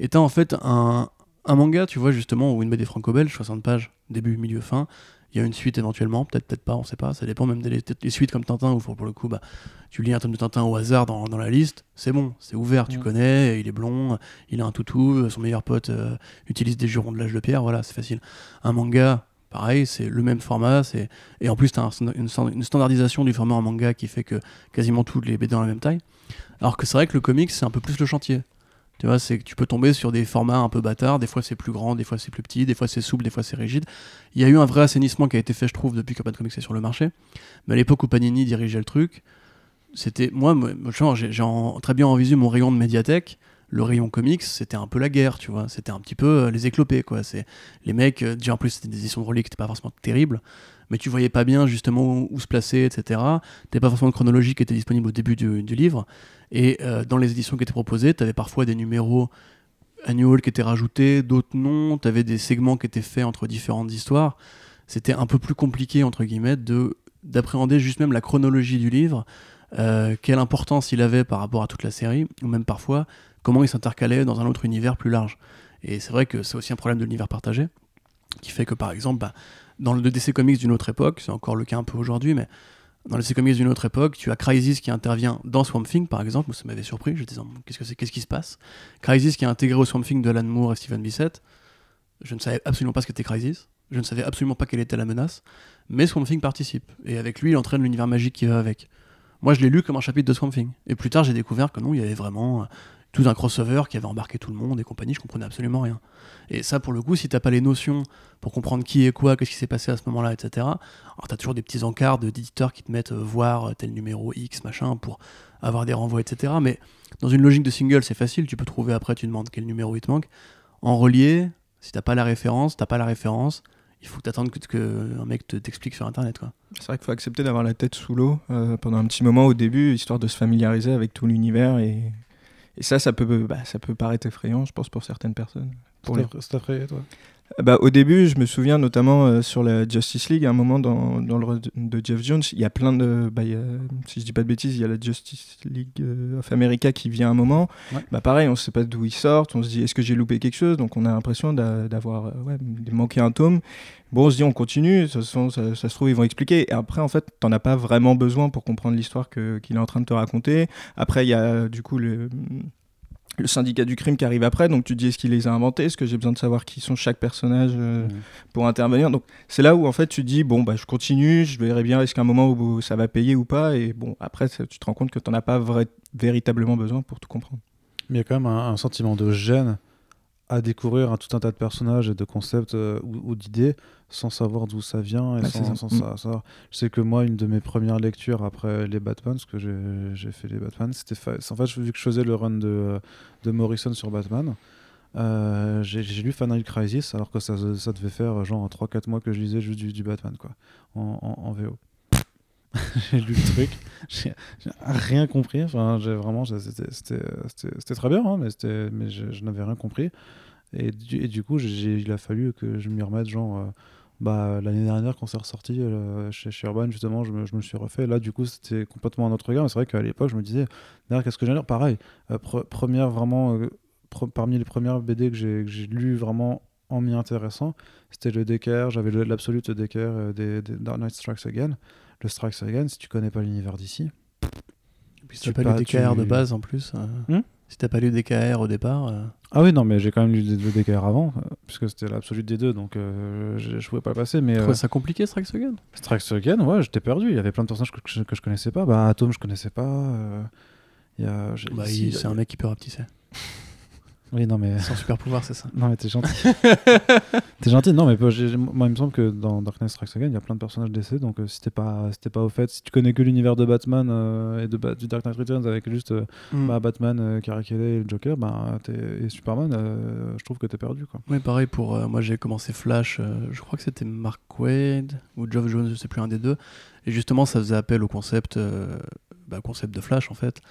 Et t'as en fait un, un, manga, tu vois, justement, ou une BD franco-belge, 60 pages, début, milieu, fin. Il y a une suite éventuellement, peut-être, peut-être pas, on sait pas. Ça dépend même des suites comme Tintin, où pour, le coup, bah, tu lis un tome de Tintin au hasard dans, dans la liste, c'est bon, c'est ouvert, tu connais, il est blond, il a un toutou, son meilleur pote euh, utilise des jurons de l'âge de pierre, voilà, c'est facile. Un manga, pareil, c'est le même format. Et en plus, tu as une, standardisation du format en manga qui fait que quasiment tous les BD ont la même taille. Alors que c'est vrai que le comics, c'est un peu plus le chantier. Tu vois, c'est que tu peux tomber sur des formats un peu bâtards. Des fois, c'est plus grand, des fois, c'est plus petit, des fois, c'est souple, des fois, c'est rigide. Il y a eu un vrai assainissement qui a été fait, je trouve, depuis que de Comics est sur le marché. Mais à l'époque où Panini dirigeait le truc, c'était. Moi, j'ai très bien en visu mon rayon de médiathèque le rayon comics, c'était un peu la guerre, tu vois. C'était un petit peu euh, les éclopés, quoi. C'est les mecs, euh, déjà en plus, c'était des éditions de reliques qui n'étaient pas forcément terribles, mais tu voyais pas bien justement où, se placer, etc. T'avais pas forcément de chronologie qui était disponible au début du, livre. Et euh, dans les éditions qui étaient proposées, tu avais parfois des numéros annual qui étaient rajoutés, d'autres non. Tu avais des segments qui étaient faits entre différentes histoires. C'était un peu plus compliqué, entre guillemets, de d'appréhender juste même la chronologie du livre, quelle importance il avait par rapport à toute la série, ou même parfois comment il s'intercalait dans un autre univers plus large. Et c'est vrai que c'est aussi un problème de l'univers partagé, qui fait que par exemple, bah, dans le DC Comics d'une autre époque, c'est encore le cas un peu aujourd'hui, mais dans le DC Comics d'une autre époque, tu as Crisis qui intervient dans Swamp Thing, par exemple, ça m'avait surpris, je disais qu'est-ce que c'est, qu'est-ce qui se passe? Crisis qui est intégré au Swamp Thing de Alan Moore et Stephen Bissett, je ne savais absolument pas ce qu'était Crisis, je ne savais absolument pas quelle était la menace, mais Swamp Thing participe, et avec lui, il entraîne l'univers magique qui va avec. Moi, je l'ai lu comme un chapitre de Swamp Thing, et plus tard, j'ai découvert que non, il y avait vraiment tout un crossover qui avait embarqué tout le monde et compagnie, je comprenais absolument rien. Et ça, pour le coup, si t'as pas les notions pour comprendre qui est quoi, qu'est-ce qui s'est passé à ce moment-là, etc., alors t'as toujours des petits encarts d'éditeurs qui te mettent euh, voir euh, tel numéro X, machin, pour avoir des renvois, etc. Mais dans une logique de single, c'est facile, tu peux trouver après, tu demandes quel numéro il te manque. En relié, si t'as pas la référence, t'as pas la référence, il faut t'attendre que, que, un mec t'explique sur internet quoi. C'est vrai qu'il faut accepter d'avoir la tête sous l'eau euh, pendant un petit moment au début, histoire de se familiariser avec tout l'univers et et ça, ça peut, bah, ça peut paraître effrayant, je pense, pour certaines personnes. Pour les... effrayé, toi bah, au début, je me souviens notamment euh, sur la Justice League, à un moment dans, dans le de Jeff Jones, il y a plein de. Bah, si je dis pas de bêtises, il y a la Justice League euh, of America qui vient à un moment. Bah, pareil, on sait pas d'où ils sortent, on se dit est-ce que j'ai loupé quelque chose? Donc on a l'impression d'avoir euh, ouais, manqué un tome. Bon, on se dit on continue, ça, ça, ça, se trouve, ils vont expliquer. Et après, en fait, t'en as pas vraiment besoin pour comprendre l'histoire qu'il est en train de te raconter. Après, il y a du coup le le syndicat du crime qui arrive après, donc tu dis est-ce qu'il les a inventés, est-ce que j'ai besoin de savoir qui sont chaque personnage euh, mmh. pour intervenir? Donc c'est là où en fait tu dis bon bah je continue, je verrai bien est-ce qu'à un moment où ça va payer ou pas, et bon après tu te rends compte que tu n'en as pas véritablement besoin pour tout comprendre. Mais il y a quand même un, sentiment de gêne à découvrir un, tout un tas de personnages et de concepts euh, ou d'idées sans savoir d'où ça vient et sans, mm. savoir. Je sais que moi, une de mes premières lectures après les Batman, parce que j'ai fait les Batman, c'était en fait vu que je faisais le run de, de Morrison sur Batman. Euh, j'ai lu Final Crisis alors que ça, ça devait faire genre 3-4 mois que je lisais juste du, Batman quoi en, en, VO j'ai lu le truc. J'ai rien compris. Enfin j'ai vraiment c'était très bien hein, mais, mais je, n'avais rien compris. Et du, et du coup il a fallu que je m'y remette genre euh, bah, l'année dernière quand c'est ressorti euh, chez, Urban justement je me, je me, suis refait. Là du coup c'était complètement un autre regard c'est vrai qu'à l'époque je me disais qu'est-ce que j'ai lire pareil euh, première vraiment parmi les premières BD que j'ai lu vraiment en m'y intéressant c'était le Decker. J'avais l'absolute Decker des, des, Dark Knight Strikes Again le Strikes Again si tu connais pas l'univers d'ici puis si tu pas le DKR de base en plus hmm si t'as pas lu DKR au départ. Euh. Ah oui, non, mais j'ai quand même lu le DKR avant, euh, puisque c'était l'absolu des deux, donc euh, je, pouvais pas le passer. Mais, tu ça compliqué, Strikes Again, ouais, j'étais perdu. Il y avait plein de personnages que, je, que je connaissais pas. Bah, Atom, je connaissais pas. Bah, c'est un mec qui peut rapetisser. Oui, non, mais. Sans super pouvoir, c'est ça. Non, mais t'es gentil. t'es gentil, non, mais moi, il me semble que dans Darkness Strikes Again, il y a plein de personnages d'essai, donc euh, si t'es pas, si pas au fait, si tu connais que l'univers de Batman euh, et de du Dark Knight Returns avec juste euh, mm. bah, Batman, Carrie et le Joker, bah, et Superman, je trouve que t'es perdu, quoi. Oui, pareil, pour moi, j'ai commencé Flash, je crois que c'était Mark Wade ou Geoff Jones, je sais plus, un des deux, et justement, ça faisait appel au concept, bah, concept de Flash, en fait.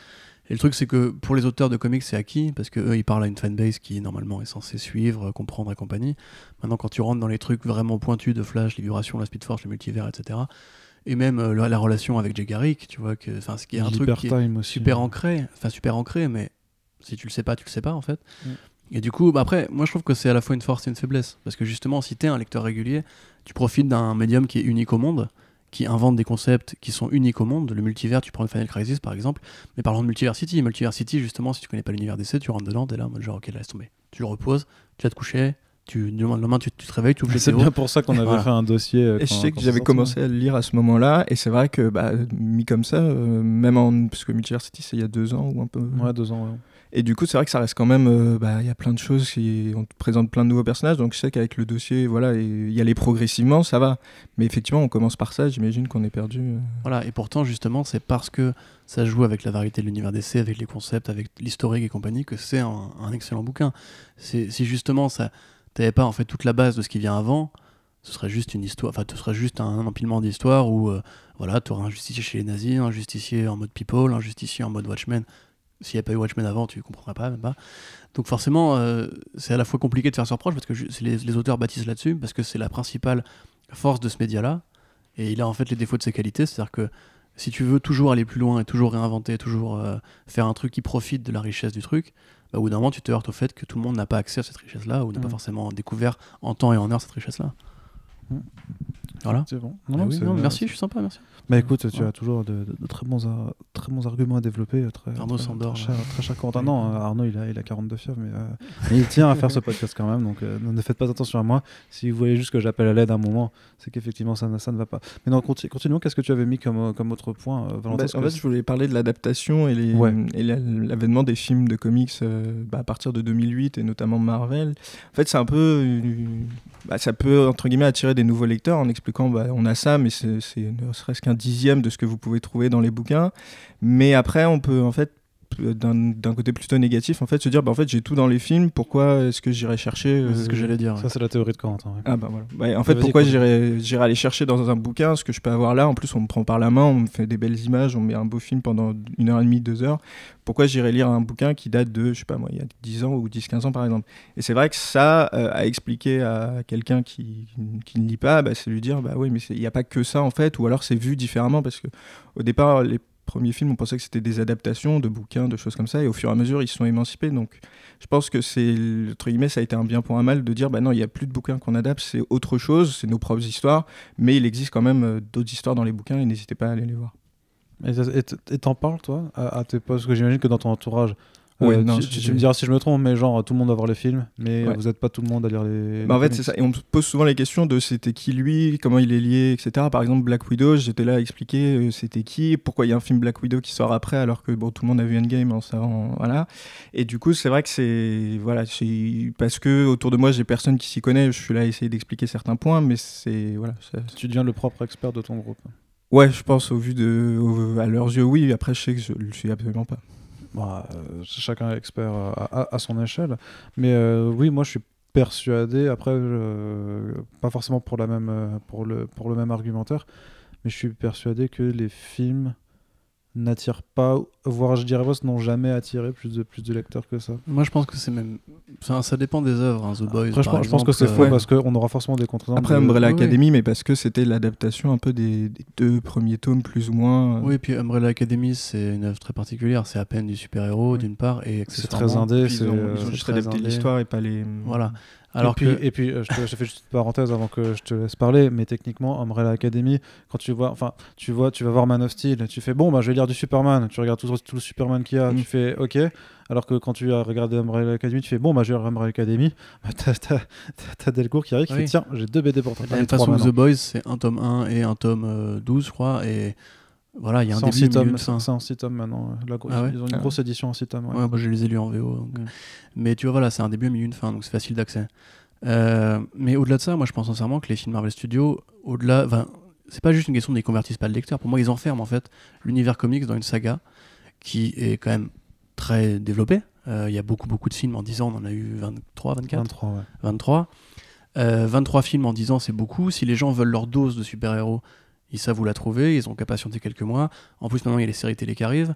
Et le truc, c'est que pour les auteurs de comics, c'est acquis, parce qu'eux, ils parlent à une fanbase qui, normalement, est censée suivre, comprendre et compagnie. Maintenant, quand tu rentres dans les trucs vraiment pointus de Flash, les vibrations, la Speed Force, le multivers, etc., et même euh, la, relation avec Jay Garrick, tu vois, que, ce qui est un truc qui est super ancré, enfin, super ancré, mais si tu le sais pas, tu le sais pas, en fait. Mm. Et du coup, bah après, moi, je trouve que c'est à la fois une force et une faiblesse, parce que justement, si tu es un lecteur régulier, tu profites d'un médium qui est unique au monde, qui inventent des concepts qui sont uniques au monde. Le multivers, tu prends une Final Crisis par exemple, mais parlons de Multiversity. Multiversity, justement, si tu connais pas l'univers d'essai, tu rentres dedans, t'es là en mode genre, ok, laisse tomber. Tu le reposes, tu vas te coucher, tu, le lendemain, tu, tu te réveilles, tu ouvres C'est bien pour ça qu'on avait fait un dossier. Euh, et je sais que j'avais commencé à le lire à ce moment-là, et c'est vrai que, bah, mis comme ça, euh, même en. Parce que Multiversity, c'est il y a deux ans ou un peu. Ouais, deux ans, ouais. Et du coup, c'est vrai que ça reste quand même. Euh, bah, il y a plein de choses, qui, on te présente plein de nouveaux personnages, donc je sais qu'avec le dossier, voilà, y aller progressivement, ça va. Mais effectivement, on commence par ça, j'imagine qu'on est perdu. Euh. Voilà, et pourtant, justement, c'est parce que ça joue avec la variété de l'univers d'essai, avec les concepts, avec l'historique et compagnie, que c'est un, excellent bouquin. Si justement, ça t'avais pas en fait toute la base de ce qui vient avant, ce serait juste une histoire, enfin, ce serait juste un, empilement d'histoires où, euh, voilà, tu aurais un justicier chez les nazis, un justicier en mode people, un justicier en mode Watchmen s'il n'y a pas eu Watchmen avant, tu comprendras pas, même pas. Donc forcément, euh, c'est à la fois compliqué de faire ce reproche parce que les, les, auteurs bâtissent là-dessus, parce que c'est la principale force de ce média-là, et il a en fait les défauts de ses qualités, c'est-à-dire que si tu veux toujours aller plus loin et toujours réinventer, toujours euh, faire un truc qui profite de la richesse du truc, bah, au bout d'un moment, tu te heurtes au fait que tout le monde n'a pas accès à cette richesse-là ou n'a pas mmh. forcément découvert en temps et en heure cette richesse-là. Mmh. Voilà. C'est bon. Non, ah merci, je suis sympa, merci. Bah écoute, tu as toujours de, très, bons, très bons arguments à développer. Très, Arnaud s'endort. Très, très, cher Quentin. Non, Arnaud, il a, il a 42 fièvres, mais, euh, mais, il tient à faire ce podcast quand même. Donc euh, ne faites pas attention à moi. Si vous voyez juste que j'appelle à l'aide à un moment, c'est qu'effectivement ça, ça ne va pas. Mais non, continuons. Qu'est-ce que tu avais mis comme, comme autre point, euh, Valentin bah, En fait, je voulais parler de l'adaptation et l'avènement des films de comics bah, à partir de 2008 et notamment Marvel. En fait, c'est un peu. Bah, ça peut, entre guillemets, attirer des nouveaux lecteurs en expliquant bah, on a ça, mais c'est ne serait-ce qu'un dixième de ce que vous pouvez trouver dans les bouquins. Mais après, on peut en fait d'un côté plutôt négatif en fait se dire bah en fait j'ai tout dans les films pourquoi est-ce que j'irais chercher c'est ce que euh, j'allais dire ça c'est la théorie de Corentin ah bah voilà. Bah, en fait pourquoi j'irais j'irais aller chercher dans un bouquin ce que je peux avoir là? En plus on me prend par la main on me fait des belles images on met un beau film pendant une heure et demie deux heures. Pourquoi j'irais lire un bouquin qui date de je sais pas moi il y a 10 ans ou 10 15 ans par exemple? Et c'est vrai que ça euh, à expliquer à quelqu'un qui, qui ne lit pas bah, c'est lui dire bah oui mais il n'y a pas que ça en fait ou alors c'est vu différemment parce que au départ les premiers films, on pensait que c'était des adaptations de bouquins, de choses comme ça, et au fur et à mesure, ils se sont émancipés. Donc, je pense que c'est, entre guillemets, ça a été un bien pour un mal de dire, bah non, il n'y a plus de bouquins qu'on adapte, c'est autre chose, c'est nos propres histoires, mais il existe quand même euh, d'autres histoires dans les bouquins, et n'hésitez pas à aller les voir. Et t'en parles, toi, à, tes Parce que j'imagine que dans ton entourage, Ouais, non, tu, me diras si je me trompe, mais genre tout le monde va voir les films, mais vous n'êtes pas tout le monde à lire les. Bah en fait, c'est ça. Et on me pose souvent les questions de c'était qui lui, comment il est lié, etc. Par exemple, Black Widow, j'étais là à expliquer euh, c'était qui, pourquoi il y a un film Black Widow qui sort après, alors que bon, tout le monde a vu Endgame en savant. Voilà. Et du coup, c'est vrai que c'est. Voilà, parce que autour de moi, j'ai personne qui s'y connaît, je suis là à essayer d'expliquer certains points, mais c'est. Voilà, tu deviens le propre expert de ton groupe. Ouais, je pense au vu de. à leurs yeux, oui. Après, je sais que je le suis absolument pas. Bah, euh, chacun est expert à, son échelle. Mais euh, oui, moi je suis persuadé, après, pas forcément pour, la même, euh, pour, le, pour le même argumentaire, mais je suis persuadé que les films n'attirent pas, voire je dirais n'ont jamais attiré plus de, plus de lecteurs que ça. Moi je pense que c'est même. Ça, ça, dépend des œuvres, hein, The Boys. Après, je, pense que c'est faux parce qu'on aura forcément des contre Après Umbrella Academy, mais parce que c'était l'adaptation un peu des, deux premiers tomes, plus ou moins. Oui, et puis Umbrella Academy, c'est une œuvre très particulière. C'est à peine du super-héros d'une part, et c'est très indé. Ils, ont, ils ont juste adapté l'histoire et pas les. Voilà. Alors et, puis, et puis, euh, je, te, fais juste une parenthèse avant que je te laisse parler, mais techniquement, Umbrella Academy, quand tu vois, enfin, tu vois, tu vas voir Man of Steel, tu fais bon, bah, je vais lire du Superman, tu regardes tout, tout le Superman qu'il y a, tu mm. fais ok, alors que quand tu as regardé Umbrella Academy, tu fais bon, bah, je vais lire Umbrella Academy, bah, t'as Delcourt qui arrive, qui fait tiens, j'ai deux BD pour toi. De toute façon, The Boys, c'est un tome 1 et un tome 12, euh, je crois, et voilà, il y a un début, tomes, C'est en 6 tomes maintenant. Ah Ils ont une grosse édition en 6 tomes. Ouais, moi je les ai lus en VO. Mais tu vois, voilà, c'est un début, milieu, une fin, donc c'est facile d'accès. Euh, mais au-delà de ça, moi je pense sincèrement que les films Marvel Studios, au-delà, c'est pas juste une question de convertissent pas le lecteur. Pour moi, ils enferment en fait l'univers comics dans une saga qui est quand même très développée. Euh, il y a beaucoup beaucoup de films en 10 ans, on en a eu 23, 24 23, ouais. 23. 23 films en 10 ans, c'est beaucoup. Si les gens veulent leur dose de super-héros, ils savent où la trouver, ils ont qu'à patienter quelques mois. En plus, maintenant, il y a les séries télé qui arrivent.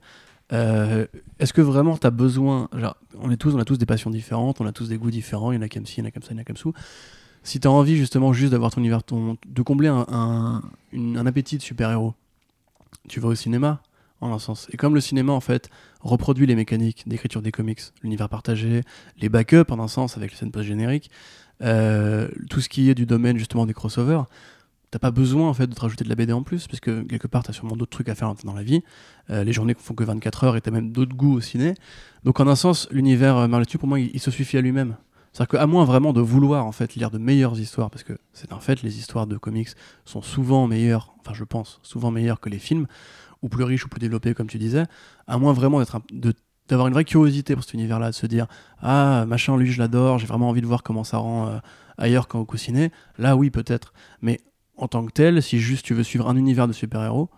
Euh, est-ce que vraiment tu as besoin. On, est tous, on a tous des passions différentes, on a tous des goûts différents, il y en a comme ci, il y en a comme ça, il y en a comme ça. Si tu as envie justement juste d'avoir ton univers, ton, de combler un, un, appétit de super-héros, tu vas au cinéma, en un sens. Et comme le cinéma, en fait, reproduit les mécaniques d'écriture des comics, l'univers partagé, les backups, en un sens, avec les scènes post-génériques, euh, tout ce qui est du domaine justement des crossovers, t'as pas besoin en fait de te rajouter de la BD en plus, parce que quelque part t'as sûrement d'autres trucs à faire dans la vie. Euh, les journées font que 24 heures et t'as même d'autres goûts au ciné. Donc en un sens, l'univers euh, Marvel pour moi, il, se suffit à lui-même. C'est-à-dire qu'à moins vraiment de vouloir en fait lire de meilleures histoires, parce que c'est un fait, les histoires de comics sont souvent meilleures, enfin je pense, souvent meilleures que les films, ou plus riches ou plus développés comme tu disais, à moins vraiment d'être d'avoir une vraie curiosité pour cet univers-là, de se dire ah machin lui je l'adore, j'ai vraiment envie de voir comment ça rend euh, ailleurs qu'au ciné. Là oui peut-être, mais en tant que tel, si juste tu veux suivre un univers de super-héros,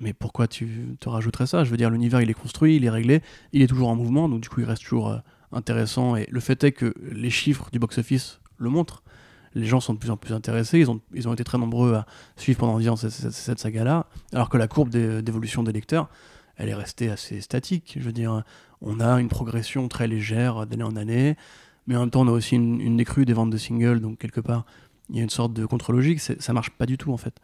mais pourquoi tu te rajouterais ça? Je veux dire, l'univers il est construit, il est réglé, il est toujours en mouvement, donc du coup il reste toujours euh, intéressant. Et le fait est que les chiffres du box-office le montrent. Les gens sont de plus en plus intéressés, ils ont, ils ont été très nombreux à suivre pendant 10 ans cette, saga-là, alors que la courbe d'évolution des lecteurs, elle est restée assez statique. Je veux dire, on a une progression très légère d'année en année, mais en même temps, on a aussi une, une décrue des ventes de singles, donc quelque part, il y a une sorte de contre-logique, ça marche pas du tout en fait.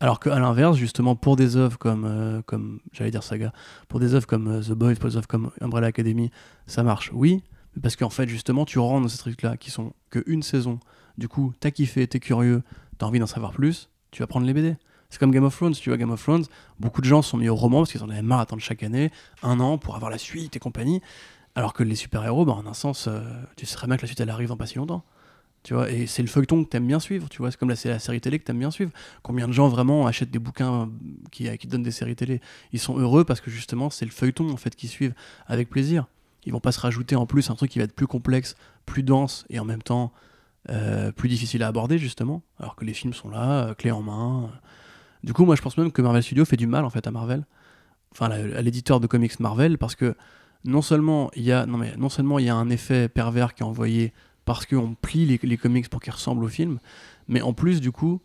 Alors qu'à l'inverse, justement, pour des œuvres comme, euh, comme j'allais dire Saga, pour des œuvres comme euh, The Boys, pour des œuvres comme Umbrella Academy, ça marche, oui, parce qu'en fait, justement, tu rentres dans ces trucs-là qui sont que une saison. Du coup, t'as kiffé, t'es curieux, t'as envie d'en savoir plus, tu vas prendre les BD. C'est comme Game of Thrones, tu vois, Game of Thrones, beaucoup de gens sont mis au roman parce qu'ils en avaient marre d'attendre chaque année, un an pour avoir la suite et compagnie. Alors que les super-héros, bah, en un sens, euh, tu sais bien que la suite elle arrive dans pas si longtemps. Tu vois, et c'est le feuilleton que t'aimes bien suivre, tu vois, c'est comme la, la série télé que t'aimes bien suivre. Combien de gens vraiment achètent des bouquins qui, qui donnent des séries télé? Ils sont heureux parce que justement c'est le feuilleton en fait qu'ils suivent avec plaisir. Ils vont pas se rajouter en plus un truc qui va être plus complexe, plus dense et en même temps euh, plus difficile à aborder justement, alors que les films sont là, euh, clés en main. Du coup, moi je pense même que Marvel Studios fait du mal en fait à Marvel, enfin à l'éditeur de comics Marvel, parce que non seulement il y a, non seulement il y a un effet pervers qui est envoyé parce qu'on plie les, comics pour qu'ils ressemblent au film. Mais en plus, du coup,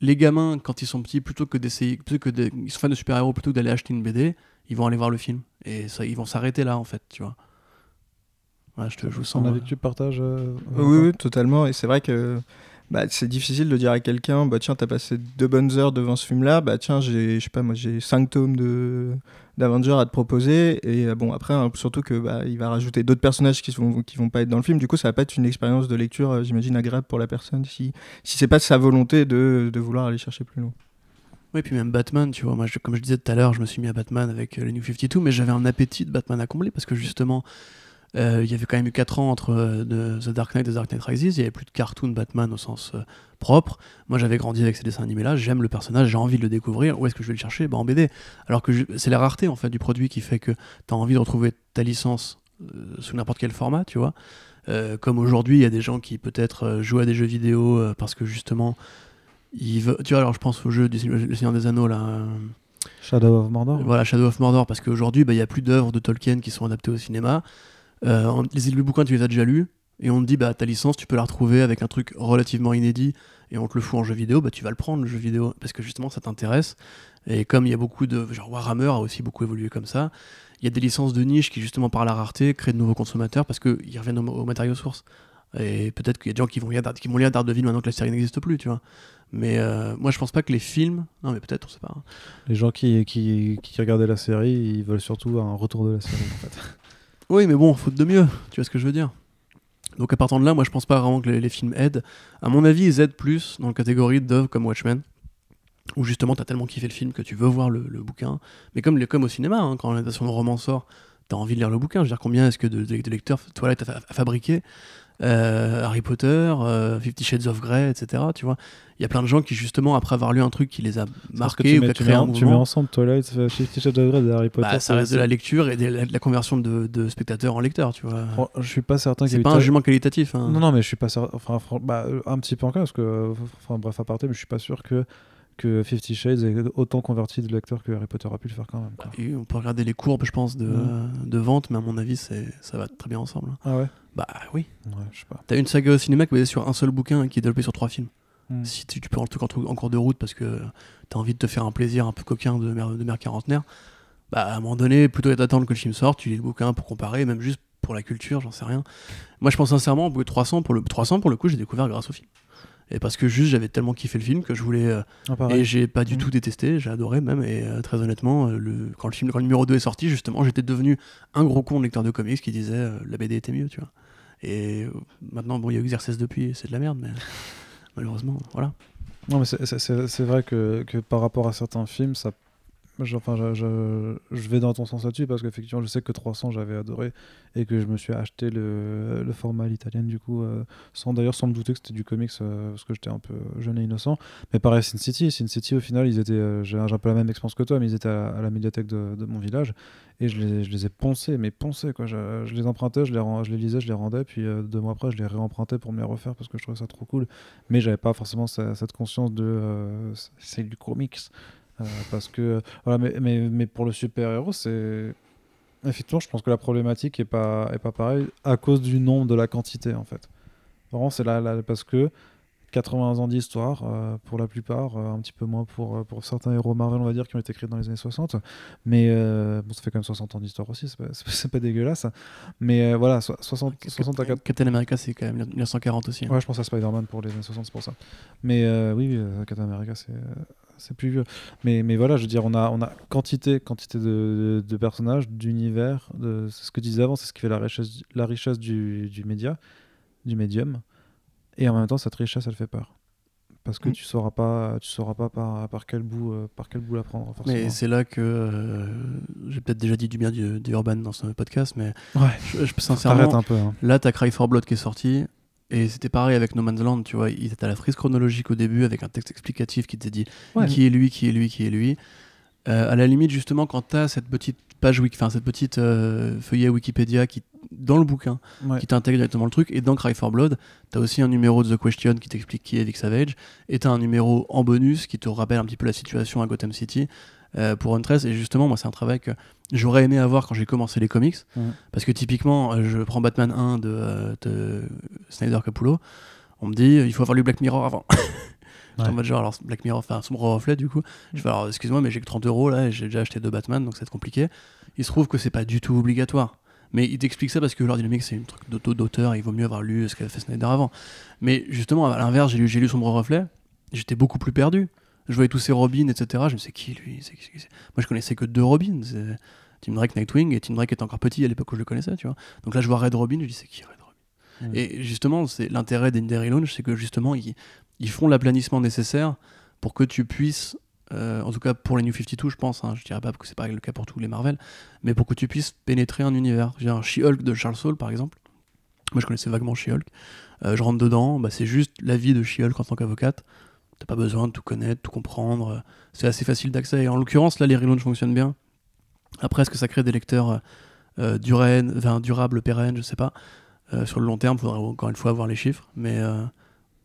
les gamins, quand ils sont petits, plutôt que d'essayer, plutôt que de, ils sont fans de super-héros, plutôt que d'aller acheter une BD, ils vont aller voir le film. Et ça, ils vont s'arrêter là, en fait, tu vois. je, te, je vous sens. On a tu partages euh, oui, oui, totalement. Et c'est vrai que bah, c'est difficile de dire à quelqu'un bah tiens t'as passé deux bonnes heures devant ce film là bah tiens j'ai je sais pas moi j'ai cinq tomes de d'Avengers à te proposer. Et euh, bon après hein, surtout que bah, va rajouter d'autres personnages qui vont qui vont pas être dans le film. Du coup ça va pas être une expérience de lecture euh, j'imagine agréable pour la personne si si c'est pas sa volonté de, de vouloir aller chercher plus loin. Oui, puis même Batman, tu vois, moi, comme je disais tout à l'heure, je me suis mis à Batman avec euh, les New 52, mais j'avais un appétit de Batman à combler parce que justement, euh, il y avait quand même eu 4 ans entre euh, The Dark Knight et The Dark Knight Rises. Il n'y avait plus de cartoon Batman au sens euh, propre. Moi, j'avais grandi avec ces dessins animés-là. J'aime le personnage, j'ai envie de le découvrir. Où est-ce que je vais le chercher? Bah, En BD. Alors que c'est la rareté en fait du produit qui fait que tu as envie de retrouver ta licence sous n'importe quel format, tu vois. comme aujourd'hui, il y a des gens qui peut-être jouent à des jeux vidéo parce que justement, ils veulent. Tu vois, alors je pense au jeu du Le Seigneur des Anneaux là. Shadow of Mordor. Voilà, Shadow of Mordor, parce qu'aujourd'hui, bah, il n'y a plus d'œuvres de Tolkien qui sont adaptées au cinéma. Euh, les le bouquin, tu les as déjà lus, et on te dit, bah, ta licence, tu peux la retrouver avec un truc relativement inédit, et on te le fout en jeu vidéo, bah, tu vas le prendre, le jeu vidéo, parce que justement, ça t'intéresse. Et comme il y a beaucoup de. Genre, Warhammer a aussi beaucoup évolué comme ça. Il y a des licences de niche qui, justement, par la rareté, créent de nouveaux consommateurs parce qu'ils reviennent aux, matériaux sources. Et peut-être qu'il y a des gens qui vont lire, qui vont lire Daredevil maintenant que la série n'existe plus, tu vois. Mais euh, moi, je pense pas que les films. Non, mais peut-être, on sait pas. Hein. Les gens qui, qui, qui, regardaient la série, ils veulent surtout un retour de la série, en fait. Oui, mais bon, faute de mieux, tu vois ce que je veux dire. Donc à partir de là, moi je pense pas vraiment que les, films aident. À mon avis, ils aident plus dans la catégorie d'œuvres comme Watchmen, où justement t'as tellement kiffé le film que tu veux voir le, bouquin. Mais comme, comme au cinéma, hein, quand l'adaptation de roman sort, t'as envie de lire le bouquin. Je veux dire, combien est-ce que de, lecteurs Toilette a, a fabriqué euh, Harry Potter, euh, Fifty Shades of Grey, etc. Tu vois, il y a plein de gens qui justement après avoir lu un truc qui les a marqués ou qui a créé un Tu mets ensemble Twilight, Fifty Shades of Grey et Harry Potter. Bah, ça reste de la lecture et de la, conversion de, de, spectateurs en lecteurs, tu vois. je suis pas certain. C'est pas un jugement qualitatif. Hein. Non, non, mais je suis pas certain. Enfin, bah, un petit peu encore parce que, enfin, bref, à partir, mais je suis pas sûr que que Fifty Shades est autant converti de lecteurs que Harry Potter a pu le faire quand même. Quoi. on peut regarder les courbes, je pense, de, mm. de vente, mais à mon avis, ça va très bien ensemble. Ah ouais? Bah oui. Ouais, je sais pas. T'as une saga au cinéma qui est basée sur un seul bouquin et qui est développé sur trois films. Mm. Si tu, peux en cas en cours de route parce que t'as envie de te faire un plaisir un peu coquin de mère, de mère quarantenaire, bah à un moment donné, plutôt d'attendre que le film sorte, tu lis le bouquin pour comparer, même juste pour la culture, j'en sais rien. Moi, je pense sincèrement, 300 pour le 300 pour le coup, j'ai découvert grâce au film et parce que juste j'avais tellement kiffé le film que je voulais euh, ah, et j'ai pas du mm. tout détesté j'ai adoré même et euh, très honnêtement euh, le, quand le film quand le numéro 2 est sorti justement j'étais devenu un gros con lecteur de comics qui disait la BD était mieux tu vois et maintenant bon il y a Exercice depuis c'est de la merde mais malheureusement voilà. Non mais c'est vrai que, que, par rapport à certains films ça je, vais dans ton sens là-dessus parce qu'effectivement, je sais que 300 j'avais adoré et que je me suis acheté le, le format à l'italienne du coup, euh, sans d'ailleurs sans me douter que c'était du comics euh, parce que j'étais un peu jeune et innocent. Mais pareil, Sin City, Sin City au final, ils étaient, euh, j'ai un peu la même expérience que toi, mais ils étaient à, la médiathèque de, mon village et je les, je les ai poncés, mais poncés quoi. Je, je les empruntais, je les, je les lisais, je les rendais, puis deux mois après, je les réempruntais pour me les refaire parce que je trouvais ça trop cool. Mais j'avais pas forcément cette conscience de c'est du comics. Euh, parce que, voilà, mais, mais, mais pour le super-héros, c'est. Effectivement, je pense que la problématique est pas, est pas pareille à cause du nombre, de la quantité, en fait. Vraiment, c'est là, là, parce que 80 ans d'histoire euh, pour la plupart, euh, un petit peu moins pour, pour certains héros Marvel, on va dire, qui ont été créés dans les années 60. Mais bon, ça fait quand même 60 ans d'histoire aussi, c'est pas, pas, dégueulasse. Mais voilà, 60, 60 à 4... Captain America, c'est quand même 1940 aussi. Hein. Ouais, je pense à Spider-Man pour les années 60, c'est pour ça. Mais oui, Captain America, c'est c'est plus vieux. Mais, mais voilà, je veux dire, on a, on a quantité, quantité de, de personnages, d'univers. C'est ce que disais avant, c'est ce qui fait la richesse, la richesse du, du média, du médium. Et en même temps, cette richesse, elle fait peur. Parce que mm. tu sauras pas, tu sauras pas par, par quel bout, euh, par quel bout la prendre. Forcément. Mais c'est là que euh, j'ai peut-être déjà dit du bien d'Urban dans ce podcast, mais ouais. je, je, sincèrement, un peu. Hein. Là, t'as Cry for Blood qui est sorti. Et c'était pareil avec No Man's Land, tu vois, il était à la frise chronologique au début avec un texte explicatif qui te dit qui est lui, qui est lui, qui est lui. Euh, à la limite, justement, quand tu as cette petite page, enfin cette petite euh, feuillet Wikipédia qui, dans le bouquin, qui t'intègre directement le truc, et dans Cry for Blood, tu as aussi un numéro de The Question qui t'explique qui est Vic Savage, et tu as un numéro en bonus qui te rappelle un petit peu la situation à Gotham City euh, pour Huntress. Et justement, moi, c'est un travail que j'aurais aimé avoir quand j'ai commencé les comics. Parce que typiquement, euh, je prends Batman 1 de, euh, de Snyder Capullo. On me dit, il faut avoir lu Black Mirror avant. en mode genre, alors Black Mirror, enfin, sombre reflet du coup. Je fais, alors excuse-moi, mais j'ai que 30 euros là et j'ai déjà acheté deux Batman, donc c'est compliqué. Il se trouve que c'est pas du tout obligatoire. Mais il t'explique ça parce que Lord Dynamics c'est un truc d'auteur, il vaut mieux avoir lu ce qu'avait fait Snyder avant. Mais justement, à l'inverse, j'ai lu, lu Sombre Reflet, j'étais beaucoup plus perdu je voyais tous ces Robins, etc. Je me disais, qui lui Moi, je connaissais que deux Robins. Tim Drake, Nightwing, et Tim Drake était encore petit à l'époque où je le connaissais, tu vois. Donc là, je vois Red Robin, je dis, c'est qui Red Robin? Et justement, c'est l'intérêt d'Indery Launch, c'est que justement, ils, ils font l'aplanissement nécessaire pour que tu puisses, euh, en tout cas pour les New 52, je pense, hein, je dirais pas que c'est pas le cas pour tous les Marvel, mais pour que tu puisses pénétrer un univers. J'ai un She-Hulk de Charles Saul, par exemple. Moi, je connaissais vaguement She-Hulk. Euh, je rentre dedans, bah, c'est juste la vie de She-Hulk en tant qu'avocate. T'as pas besoin de tout connaître, tout comprendre. C'est assez facile d'accès. Et en l'occurrence, là, les relaunchs fonctionnent bien. Après, est-ce que ça crée des lecteurs euh, durables, pérennes Je sais pas. Euh, sur le long terme, il faudra encore une fois voir les chiffres. Mais euh,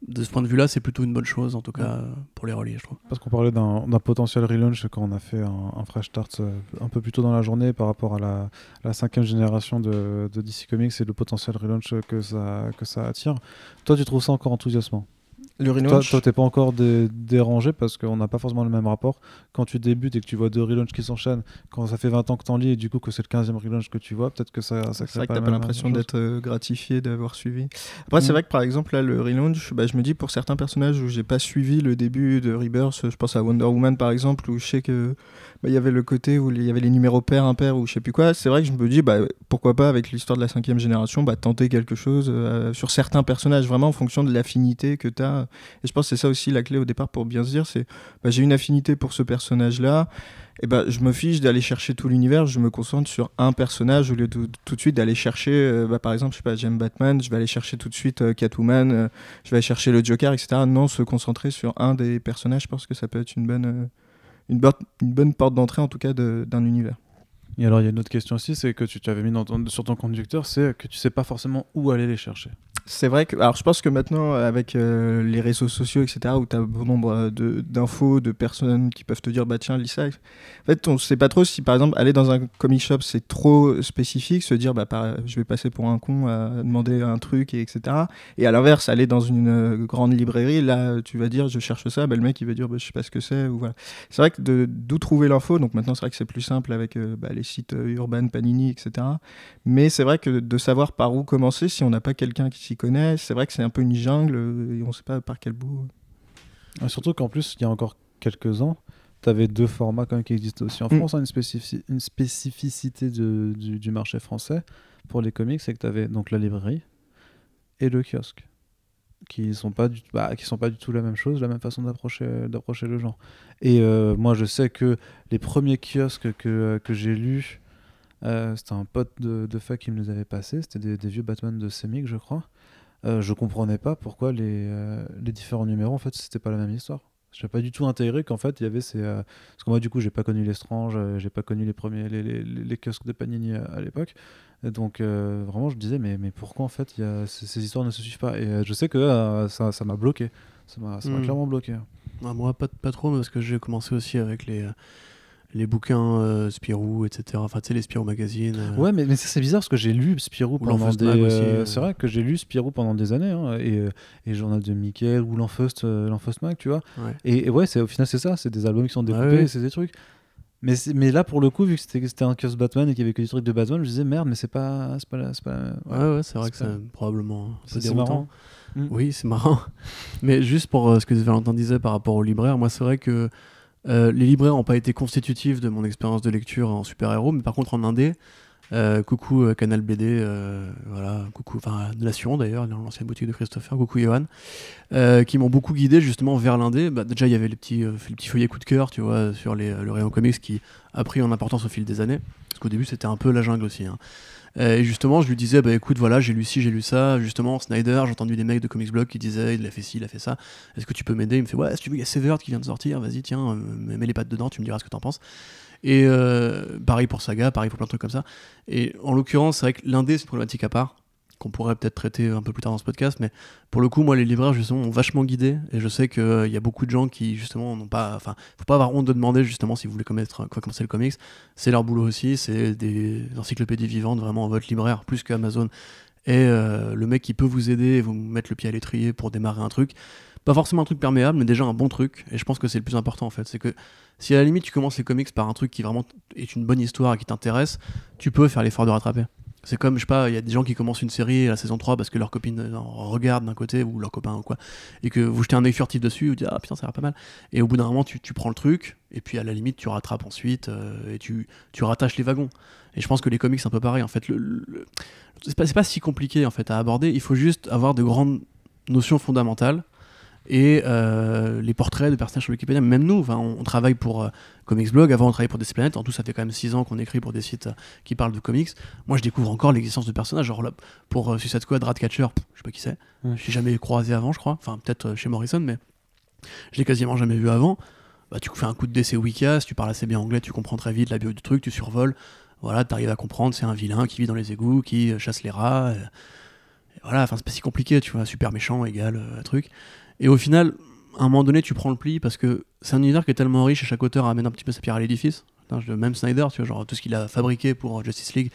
de ce point de vue-là, c'est plutôt une bonne chose, en tout cas pour les reliés, je trouve. Parce qu'on parlait d'un potentiel relaunch quand on a fait un, fresh start un peu plus tôt dans la journée par rapport à la, cinquième génération de, DC Comics et le potentiel relaunch que ça, que ça attire. Toi, tu trouves ça encore enthousiasmant? Le Toi, toi t'es pas encore dérangé parce qu'on n'a pas forcément le même rapport. Quand tu débutes et que tu vois deux relaunchs qui s'enchaînent, quand ça fait 20 ans que t'en lis et du coup que c'est le 15e relaunch que tu vois, peut-être que ça, ça C'est vrai que t'as pas l'impression d'être euh, gratifié d'avoir suivi. Après, c'est mm. vrai que par exemple, là, le relaunch, bah, je me dis pour certains personnages où j'ai pas suivi le début de Rebirth, je pense à Wonder Woman par exemple, où je sais que bah, y avait le côté où il y avait les numéros pairs, impairs ou je sais plus quoi. C'est vrai que je me dis, bah, pourquoi pas avec l'histoire de la cinquième génération, bah, tenter quelque chose euh, sur certains personnages, vraiment en fonction de l'affinité que tu as. Et je pense que c'est ça aussi la clé au départ pour bien se dire, c'est bah, j'ai une affinité pour ce personnage-là. Et bah, je me fiche d'aller chercher tout l'univers, je me concentre sur un personnage au lieu de, tout de suite d'aller chercher, euh, bah, par exemple, je sais pas, j'aime Batman, je vais aller chercher tout de suite euh, Catwoman, je vais aller chercher le Joker, etc. Non, se concentrer sur un des personnages, je pense que ça peut être une bonne, une, bonne porte d'entrée en tout cas d'un univers. Et alors il y a une autre question aussi, c'est que tu, tu avais mis sur ton conducteur, c'est que tu sais pas forcément où aller les chercher. C'est vrai que, alors je pense que maintenant, avec euh, les réseaux sociaux, etc., où tu as bon nombre euh, d'infos, de, personnes qui peuvent te dire, bah tiens, lis ça. En fait, on sait pas trop si, par exemple, aller dans un comic shop, c'est trop spécifique, se dire, bah je vais passer pour un con à demander un truc, et etc. Et à l'inverse, aller dans une euh, grande librairie, là, tu vas dire, je cherche ça, bah, le mec, il va dire, bah, je sais pas ce que c'est. C'est vrai que d'où trouver l'info, donc maintenant, c'est vrai que c'est plus simple avec bah, les sites Urban, Panini, etc. Mais c'est vrai que de savoir par où commencer, si on n'a pas quelqu'un qui connaissent. C'est vrai que c'est un peu une jungle euh, et on ne sait pas par quel bout. Ah, surtout qu'en plus, il y a encore quelques ans, tu avais deux formats quand même qui existaient aussi en mm. France. Hein, une, une, spécificité du, marché français pour les comics, c'est que tu avais donc la librairie et le kiosque qui sont pas du bah, qui sont pas du tout la même chose la même façon d'approcher d'approcher le genre et euh, moi je sais que les premiers kiosques que, que j'ai lus euh, c'était un pote de, de, fac qui me les avait passés c'était des, vieux Batman de Semic je crois euh, je comprenais pas pourquoi les, euh, les, différents numéros, en fait, c'était pas la même histoire. Je n'ai pas du tout intégré qu'en fait, il y avait ces. Euh, parce que moi, du coup, j'ai pas connu l'Estrange, j'ai pas connu les premiers les, les, les, kiosques de Panini à, l'époque. Donc, vraiment, je me disais, mais, mais pourquoi en fait, y a, ces, histoires ne se suivent pas? Et je sais que ça m'a bloqué. Ça m'a hmm. clairement bloqué. moi, pas, pas trop, parce que j'ai commencé aussi avec les les bouquins euh, Spirou, etc. Enfin, tu sais, les Spirou Magazine. euh, Ouais, mais, mais ça, c'est bizarre parce que j'ai lu Spirou pendant des. Euh, euh. C'est vrai que j'ai lu Spirou pendant des années, hein, et, euh, et Journal de Mickey ou l'Enfeust euh, Mag, tu vois. ouais. Et, et ouais, au final, c'est ça, c'est des albums qui sont découpés, Ouais, ouais. c'est des trucs. Mais, mais là, pour le coup, vu que c'était, un kiosque Batman et qu'il y avait que des trucs de Batman, je me disais merde, mais c'est pas. C'est pas, la- pas la- Ouais, ouais, c'est vrai que c'est probablement c'est, marrant. Mm. Oui, c'est marrant. Mais juste pour euh, ce que Valentin disait par rapport aux libraires, moi c'est vrai que euh, les libraires n'ont pas été constitutifs de mon expérience de lecture en super-héros, mais par contre en indé, euh, coucou euh, Canal BD, euh, voilà, coucou, enfin Nation d'ailleurs, dans l'ancienne boutique de Christopher, coucou Johan, qui m'ont beaucoup guidé justement vers l'indé. Bah, déjà il y avait les petits, les petits feuillets coup de cœur, tu vois, sur le rayon comics qui a pris en importance au fil des années, parce qu'au début c'était un peu la jungle aussi. hein. Et justement, je lui disais, bah écoute, voilà, j'ai lu ci, j'ai lu ça. Justement, Snyder, j'ai entendu des mecs de Comics Blog qui disaient, il a fait ci, il a fait ça. Est-ce que tu peux m'aider? Il me fait, ouais, si tu veux, il y a Severed qui vient de sortir, vas-y, tiens, mets les pattes dedans, tu me diras ce que t'en penses. Et euh, pareil pour Saga, pareil pour plein de trucs comme ça. Et en l'occurrence, c'est vrai que l'indé, c'est une à part, qu'on pourrait peut-être traiter un peu plus tard dans ce podcast, mais pour le coup, moi, les libraires, justement, m'ont vachement guidé. Et je sais qu'il y a beaucoup de gens qui, justement, n'ont pas. Enfin, faut pas avoir honte de demander, justement, si vous voulez quoi commencer le comics. C'est leur boulot aussi, c'est des encyclopédies vivantes, vraiment, votre libraire, plus qu'Amazon. Et euh, le mec qui peut vous aider et vous mettre le pied à l'étrier pour démarrer un truc. Pas forcément un truc perméable, mais déjà un bon truc. Et je pense que c'est le plus important, en fait. C'est que si à la limite tu commences les comics par un truc qui vraiment est une bonne histoire et qui t'intéresse, tu peux faire l'effort de rattraper. C'est comme, je sais pas, il y a des gens qui commencent une série à la saison 3 parce que leur copine en regarde d'un côté ou leur copain ou quoi, et que vous jetez un œil furtif dessus, vous dites ah putain ça a l'air pas mal. Et au bout d'un moment tu, tu prends le truc, et puis à la limite tu rattrapes ensuite, euh, et tu, tu rattaches les wagons. Et je pense que les comics c'est un peu pareil en fait. C'est pas, pas si compliqué en fait à aborder, il faut juste avoir de grandes notions fondamentales et euh, les portraits de personnages sur Wikipédia. Même nous, on, on travaille pour euh, Comics Blog, avant on travaillait pour DC Planet, en tout ça fait quand même 6 ans qu'on écrit pour des sites euh, qui parlent de comics. Moi je découvre encore l'existence de personnages, genre là, pour euh, Suicide Squad, Ratcatcher, je sais pas qui c'est, je l'ai jamais croisé avant je crois, enfin peut-être chez Morrison, mais je l'ai quasiment jamais vu avant. Bah, tu fais un coup de DC Wicas, tu parles assez bien anglais, tu comprends très vite la bio du truc, tu survoles, voilà, tu arrives à comprendre, c'est un vilain qui vit dans les égouts, qui chasse les rats. et voilà, enfin c'est pas si compliqué, tu vois, super méchant égale truc. Et au final, à un moment donné, tu prends le pli parce que c'est un univers qui est tellement riche et chaque auteur amène un petit peu sa pierre à l'édifice. Même Snyder, tu vois, genre tout ce qu'il a fabriqué pour euh, Justice League,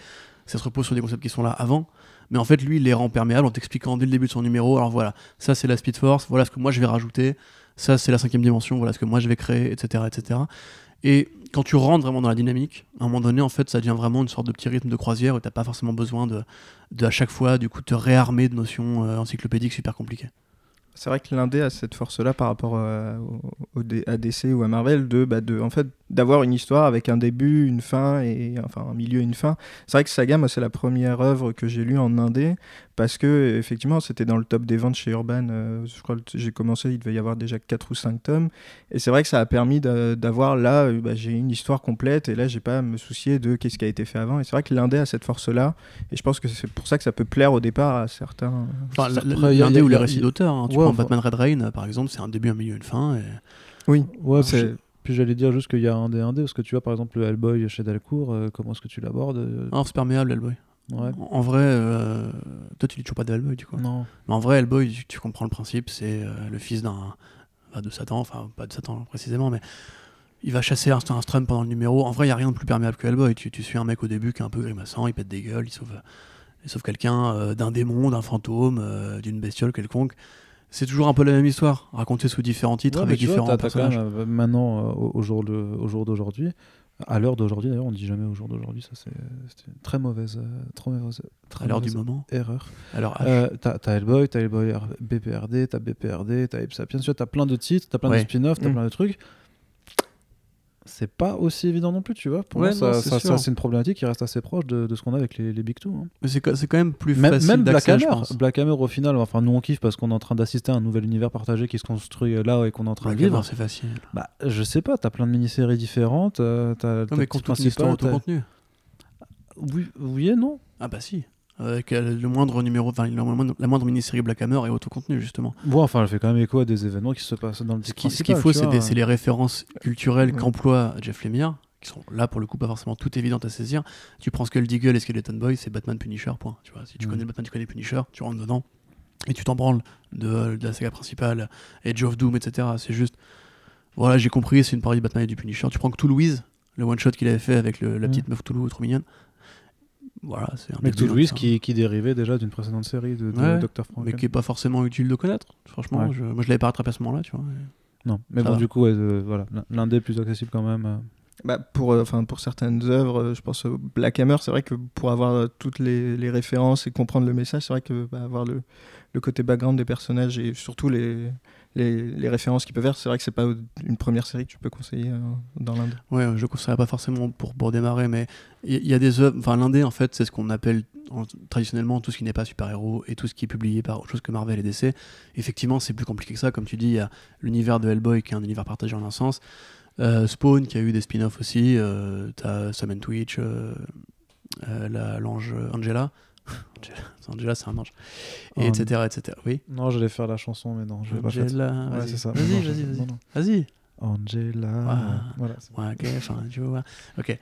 ça se repose sur des concepts qui sont là avant. Mais en fait, lui, il les rend perméables en t'expliquant dès le début de son numéro. Alors voilà, ça c'est la Speed Force, voilà ce que moi je vais rajouter, ça c'est la cinquième dimension, voilà ce que moi je vais créer, etc. etc. Et quand tu rentres vraiment dans la dynamique, à un moment donné, en fait, ça devient vraiment une sorte de petit rythme de croisière où t'as pas forcément besoin de, de à chaque fois, du coup, te réarmer de notions euh, encyclopédiques super compliquées. C'est vrai que l'indé a cette force-là par rapport euh, au, au à DC ou à Marvel de, bah, de en fait d'avoir une histoire avec un début, une fin et enfin un milieu, une fin. C'est vrai que Saga, moi, c'est la première œuvre que j'ai lue en indé parce que effectivement, c'était dans le top des ventes chez Urban. euh, je crois que j'ai commencé, il devait y avoir déjà 4 ou 5 tomes et c'est vrai que ça a permis d'a- d'avoir là, euh, bah, j'ai une histoire complète et là, j'ai pas à me soucier de qu'est-ce qui a été fait avant. Et c'est vrai que l'indé a cette force-là et je pense que c'est pour ça que ça peut plaire au départ à certains. Enfin, Après, l- il y a- l'indé ou les récits d'auteur. hein. Tu Ouais, prends enfin- Batman Red Rain, par exemple, c'est un début, un milieu, une fin. Et... Oui, Ouais, c'est- puis, j'allais dire juste qu'il y a un des indés, parce que tu vois, par exemple, le Hellboy chez Delcourt, euh, comment est-ce que tu l'abordes euh, Ah, c'est perméable, Hellboy. Ouais. En, en vrai, euh, toi, tu lis toujours pas de Hellboy, du coup. Non. Mais en vrai, Hellboy, tu, tu comprends le principe, c'est euh, le fils d'un enfin, de Satan, enfin pas de Satan précisément, mais il va chasser un, un strum pendant le numéro. En vrai, il y a rien de plus perméable que Hellboy. Tu, tu suis un mec au début qui est un peu grimaçant, il pète des gueules, il sauve, il sauve quelqu'un d'un démon, d'un fantôme, d'une bestiole quelconque. C'est toujours un peu la même histoire, racontée sous différents titres Ouais, avec vois, différents quand même, euh, maintenant, euh, au, jour de- au jour d'aujourd'hui, à l'heure d'aujourd'hui, d'ailleurs, on dit jamais au jour d'aujourd'hui, ça c'est une très mauvaise, euh, très mauvaise, très à l'heure du moment. erreur. Alors, Euh, t'as t'as Hellboy, t'as Hellboy BPRD, t'as BPRD, t'as Sapiens, tu vois, t'as plein de titres, t'as plein Ouais. de spin-offs, t'as Mm. plein de trucs. C'est pas aussi évident non plus, tu vois. Pour Ouais, moi, non, ça, c'est une problématique qui reste assez proche de, de ce qu'on a avec les, les Big Two. hein. mais c'est quand même plus Même, facile même Black Hammer. Black Hammer, au final, enfin, nous on kiffe parce qu'on est en train d'assister à un nouvel univers partagé qui se construit euh, là et qu'on est en train Black de vivre. C'est facile. Bah, je sais pas, t'as plein de mini-séries différentes. euh, t'as mais compte titre toute une histoire principal, autocontenu. t'as- Oui, oui et non. Ah bah si. Avec euh, le moindre numéro, enfin moindre- la moindre mini-série Black Hammer est autocontenu justement. Bon, enfin, elle fait quand même écho à des événements qui se passent dans le Ce qui- ce qu'il faut, c'est vois. des- c'est les références culturelles Ouais. qu'emploie Jeff Lemire, qui sont là pour le coup pas forcément toutes évidentes à saisir. Tu prends Skull Deagle et Skeleton Boy, c'est Batman Punisher, point. Tu vois, si tu Mhm. connais Batman, tu connais Punisher, tu rentres dedans et tu t'en branles de, de la saga principale, Edge of Doom, etc. C'est juste, voilà, j'ai compris, c'est une parodie de Batman et du Punisher. Tu prends que tout Louise, le one shot qu'il avait fait avec le- la petite meuf Toulouse trop mignonne. Voilà, c'est un Mais début, Louise qui, qui dérivait déjà d'une précédente série de, de Ouais, Dr. Frank. mais qui est pas forcément utile de connaître. Franchement, Ouais. je, moi je l'avais pas rattrapé à ce moment-là, tu vois. Non, mais Ça bon, va. du coup, ouais, euh, voilà, l'indé est plus accessible quand même. euh. Bah, pour, euh, enfin, pour certaines œuvres, euh, je pense Black Hammer, c'est vrai que pour avoir euh, toutes les, les références et comprendre le message, c'est vrai que bah, avoir le, le côté background des personnages et surtout les, les, références qu'ils peuvent faire, c'est vrai que c'est pas une première série que tu peux conseiller euh, dans l'Inde. Ouais, je ne conseillerais pas forcément pour, pour démarrer, mais il y, a des œuvres. Enfin, l'indé, en fait, c'est ce qu'on appelle en- traditionnellement tout ce qui n'est pas super-héros et tout ce qui est publié par autre chose que Marvel et DC. Effectivement, c'est plus compliqué que ça. Comme tu dis, il y a l'univers de Hellboy qui est un univers partagé en un sens. Euh, Spawn qui a eu des spin-offs aussi. Euh, T'as and Twitch, euh, la- l'ange Angela. Angela, c'est un ange. Et Oh, etc., etc. Oui. Non, j'allais faire la chanson, mais non, je vais pas. Angela. Ouais, vas-y. c'est ça. Vas-y, vas-y, vas-y. Angela. Voilà. Ouais, tu vois. Ok.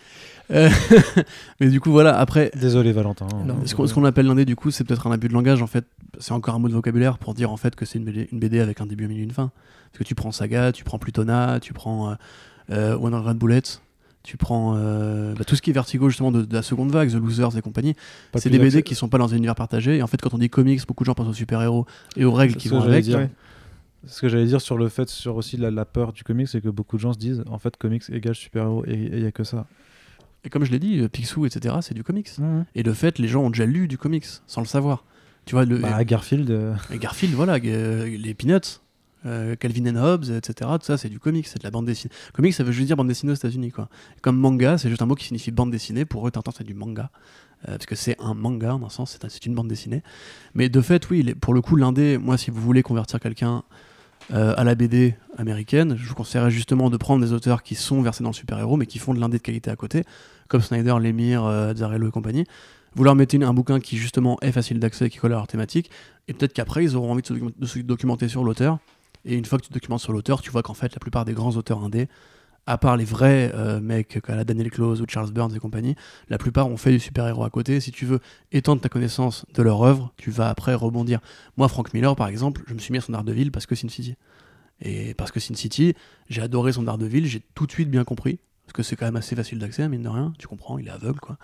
Euh, mais du coup, voilà, après, Désolé, Valentin. Non, ce qu'on appelle l'indé, du coup, c'est peut-être un abus de langage, en fait. C'est encore un mot de vocabulaire pour dire, en fait, que c'est une BD, une BD avec un début, un milieu, une fin. Parce que tu prends Saga, tu prends Plutona, tu prends euh, euh, One Hundred Bullets, tu prends euh, bah, tout ce qui est Vertigo, justement, de, de la seconde vague, The Losers et compagnie. C'est des BD qui sont pas dans un univers partagé. Et en fait, quand on dit comics, beaucoup de gens pensent aux super-héros et aux règles qui vont avec. ouais. Ce que j'allais dire sur le fait, sur aussi la, la peur du comics, c'est que beaucoup de gens se disent, en fait, comics égale super-héros, et il y a que ça. Et comme je l'ai dit, euh, Picsou, etc., c'est du comics. Et de fait, les gens ont déjà lu du comics sans le savoir. Tu vois, le, Bah, Garfield, euh, Garfield, voilà, euh, les Peanuts, euh, Calvin and Hobbes, etc. Tout ça, c'est du comics, c'est de la bande dessinée. Comics, ça veut juste dire bande dessinée aux États-Unis, quoi. Comme manga, c'est juste un mot qui signifie bande dessinée. Pour eux, Tintin, c'est du manga. Euh, parce que c'est un manga, en un sens, c'est un- c'est une bande dessinée. Mais de fait, oui, pour le coup, l'indé, moi, si vous voulez convertir quelqu'un euh, à la BD américaine, je vous conseillerais justement de prendre des auteurs qui sont versés dans le super-héros, mais qui font de l'indé de qualité à côté, comme Snyder, Lemire, Azzarello et compagnie. Vous leur mettez un bouquin qui, justement, est facile d'accès, qui colle à leur thématique, et peut-être qu'après, ils auront envie de se documenter sur l'auteur. Et une fois que tu te documentes sur l'auteur, tu vois qu'en fait, la plupart des grands auteurs indés, à part les vrais euh, mecs comme la Daniel Close ou Charles Burns et compagnie, la plupart ont fait du super-héros à côté. Si tu veux étendre ta connaissance de leur œuvre, tu vas après rebondir. Moi, Frank Miller, par exemple, je me suis mis à son Daredevil parce que Sin City. Et parce que Sin City, j'ai adoré son Daredevil, j'ai tout de suite bien compris. Parce que c'est quand même assez facile d'accès, mine de rien. Tu comprends, il est aveugle, quoi.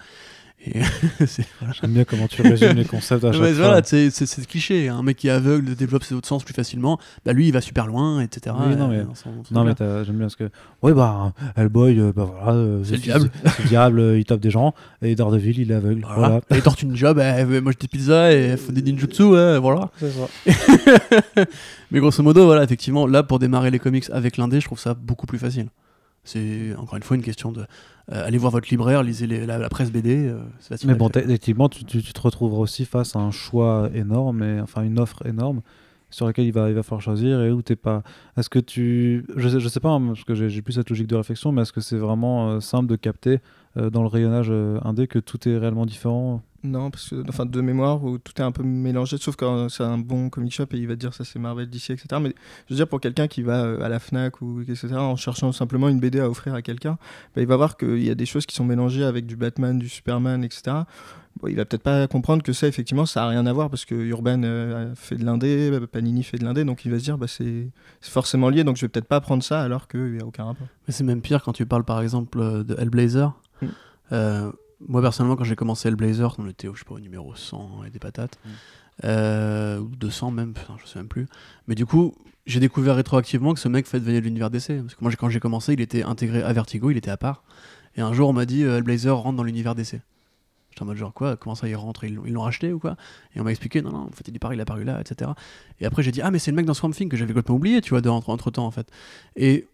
Voilà. j'aime bien comment tu résumes les concepts à chaque Ouais, fois. voilà, c'est cliché. Un mec qui est aveugle développe ses autres sens plus facilement. Bah lui, il va super loin, etc. Oui, non, mais- Euh, Non, mais j'aime bien parce que. Ouais, bah, Hellboy, euh, bah voilà. euh, C'est le diable. C'est le diable, il tape des gens. Et Daredevil, il est aveugle. Voilà. Voilà. Et Tortue Ninja, bah, veut manger des pizzas et fait des ninjutsu, voilà. C'est ça. Mais grosso modo, voilà, effectivement, là, pour démarrer les comics avec l'indé, je trouve ça beaucoup plus facile. C'est encore une fois une question de euh, aller voir votre libraire, lisez les- la, la presse BD, euh. Mais bon, techniquement, tu, tu- tu te retrouveras aussi face à un choix énorme, et, enfin une offre énorme sur laquelle il va, il va falloir choisir et où t'es pas. Est-ce que tu. Je sais, je sais pas, hein, parce que j'ai plus cette logique de réflexion, mais est-ce que c'est vraiment euh, simple de capter dans le rayonnage euh, indé que tout est réellement différent Non, parce que, enfin, de mémoire, où tout est un peu mélangé, sauf quand c'est un bon comic shop et il va te dire ça c'est Marvel, DC, etc. Mais je veux dire, pour quelqu'un qui va euh, à la Fnac ou etc., en cherchant simplement une BD à offrir à quelqu'un, bah, il va voir qu'il y a des choses qui sont mélangées avec du Batman, du Superman, etc. Bon, il va peut-être pas comprendre que ça, effectivement, ça a rien à voir parce que Urban euh, fait de l'indé, Panini fait de l'indé, donc il va se dire bah, c'est forcément lié, donc je vais peut-être pas prendre ça alors qu'il n'y a aucun rapport. Mais c'est même pire quand tu parles par exemple euh, de Hellblazer. Mm. Euh, moi personnellement, quand j'ai commencé Hellblazer, on était au, je sais pas, au numéro 100 et des patates. Mm. Euh, ou 200 même, putain, je sais même plus. Mais du coup, j'ai découvert rétroactivement que ce mec fait devenir de l'univers DC. Parce que moi, quand j'ai commencé, il était intégré à Vertigo, il était à part. Et un jour, on m'a dit euh, Hellblazer rentre dans l'univers DC. J'étais en mode genre quoi Comment ça il rentre Ils l'ont- racheté ou quoi? Et on m'a expliqué non non en fait il est paru il est apparu là etc. Et après j'ai dit ah mais c'est le mec dans Swamp Thing que j'avais complètement oublié tu vois de, entre, entre temps en fait. Et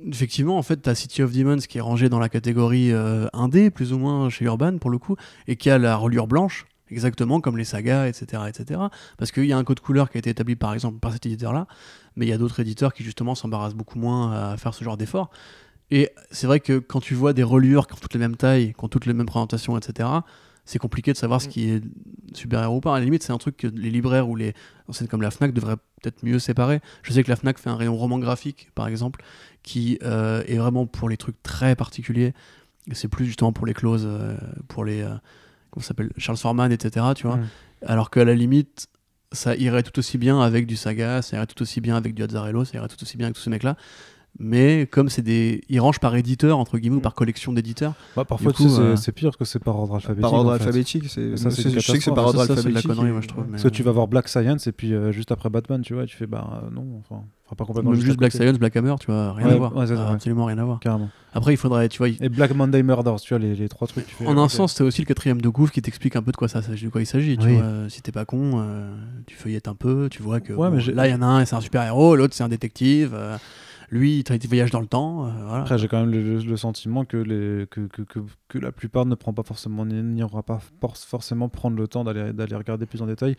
effectivement en fait t'as City of Demons qui est rangé dans la catégorie euh, indé plus ou moins chez Urban pour le coup et qui a la reliure blanche exactement comme les sagas etc etc. Parce qu'il y a un code couleur qui a été établi par exemple par cet éditeur là, mais il y a d'autres éditeurs qui justement s'embarrassent beaucoup moins à faire ce genre d'effort. Et c'est vrai que quand tu vois des reliures qui ont toutes les mêmes tailles, qui ont toutes les mêmes présentations, etc., c'est compliqué de savoir ce qui est super-héros ou pas. À la limite, c'est un truc que les libraires ou les enseignes comme la Fnac devraient peut-être mieux séparer. Je sais que la Fnac fait un rayon roman graphique, par exemple, qui euh, est vraiment pour les trucs très particuliers. C'est plus justement pour les clauses, euh, pour les. euh, comment s'appelle Charles Forman, etc. Tu vois Mm. Alors qu'à la limite, ça irait tout aussi bien avec du Saga, ça irait tout aussi bien avec du Azzarello, ça irait tout aussi bien avec tous ces mecs-là. Mais comme c'est des ils rangent par éditeur entre guillemets ou par collection d'éditeurs bah, parfois c'est- euh, c'est pire parce que c'est par ordre alphabétique Par ordre en fait. alphabétique, c'est. Ça, c'est Je sais que c'est par ordre Ça, ça, c'est de la alphabétique. connerie, et- moi, je trouve, mais- parce que tu vas voir Black Science et puis euh, juste après Batman tu vois tu fais bah euh, non enfin enfin, pas complètement même juste juste Black. Science Black Hammer tu vois rien Ouais, à voir ouais, Ah, ouais. absolument rien à voir carrément après il faudrait tu vois et Black Monday Murders tu vois les, les trois trucs tu fais, en un sens, c'est aussi le quatrième de gouffre qui t'explique un peu de quoi, ça, de quoi il s'agit. Tu Oui. vois, si t'es pas con, euh, tu feuillettes un peu, tu vois que Ouais, bon, mais j'ai- là il y en a un, c'est un super héros, l'autre c'est un détective. Lui, il voyage dans le temps. euh. Après, j'ai quand même le, sentiment que, la plupart ne prend pas forcément, n'ira pas for- forcément prendre le temps d'aller regarder plus en détail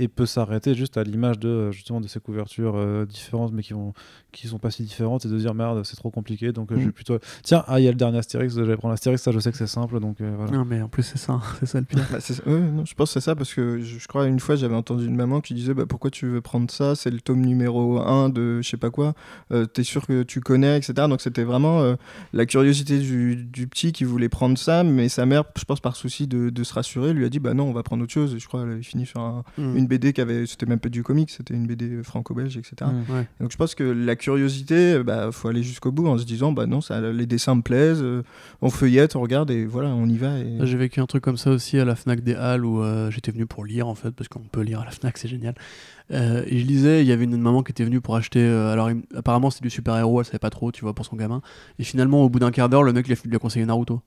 et peut s'arrêter juste à l'image de euh, justement de ces couvertures euh, différentes mais qui vont qui sont pas si différentes et de dire merde c'est trop compliqué donc euh, je vais Mm. plutôt tiens ah il y a le dernier Astérix je vais prendre Astérix ça je sais que c'est simple donc euh, voilà Non, mais en plus, c'est ça, c'est ça le pire. Bah, c'est ça. Ouais, non, je pense que c'est ça parce que je, je crois une fois j'avais entendu une maman qui disait bah, pourquoi tu veux prendre ça c'est le tome numéro 1 de je sais pas quoi euh, t'es sûr que tu connais etc donc c'était vraiment euh, la curiosité du, du petit qui voulait prendre ça mais sa mère je pense par souci de, de se rassurer lui a dit bah non on va prendre autre chose et je crois elle avait fini sur un- Mm. une BD qui avait c'était même pas du comic c'était une BD franco-belge etc Mm. Ouais. donc je pense que la curiosité, euh, bah faut aller jusqu'au bout en se disant bah non, ça, les dessins me plaisent, euh, on feuillette, on regarde et voilà, on y va. Et... J'ai vécu un truc comme ça aussi à la Fnac des Halles où euh, j'étais venu pour lire en fait parce qu'on peut lire à la Fnac, c'est génial. Euh, et je lisais, il y avait une maman qui était venue pour acheter. euh, alors il- apparemment c'était du super héros, elle savait pas trop, tu vois, pour son gamin. Et finalement au bout d'un quart d'heure, le mec lui a, lui a conseillé Naruto.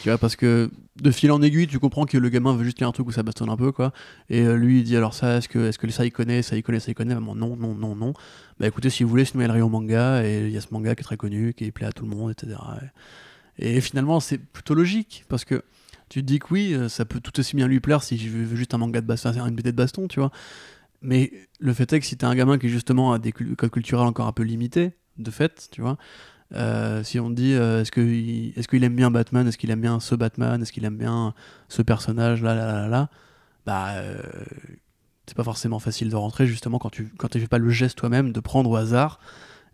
Tu vois, parce que de fil en aiguille, tu comprends que le gamin veut juste lire un truc où ça bastonne un peu, quoi. Et euh, lui, il dit alors ça, est-ce que, est-ce que ça il connaît, ça il connaît, ça il connaît? Maman, non, non, non, non. Bah écoutez, si vous voulez, sinon il y a manga, et il y a ce manga qui est très connu, qui plaît à tout le monde, etc. Et, finalement, c'est plutôt logique, parce que tu te dis que oui, euh, ça peut tout aussi bien lui plaire si je veux juste un manga de baston, une BD de baston, tu vois. Mais le fait est que si t'es un gamin qui justement a des codes culturels encore un peu limités, de fait, tu vois, euh, si on te dit euh, est-ce qu'il est qu'il aime bien Batman, est-ce qu'il aime bien ce Batman, est-ce qu'il aime bien ce personnage là, là, là, là, bah euh, c'est pas forcément facile de rentrer justement quand tu quand tu fais pas le geste toi-même de prendre au hasard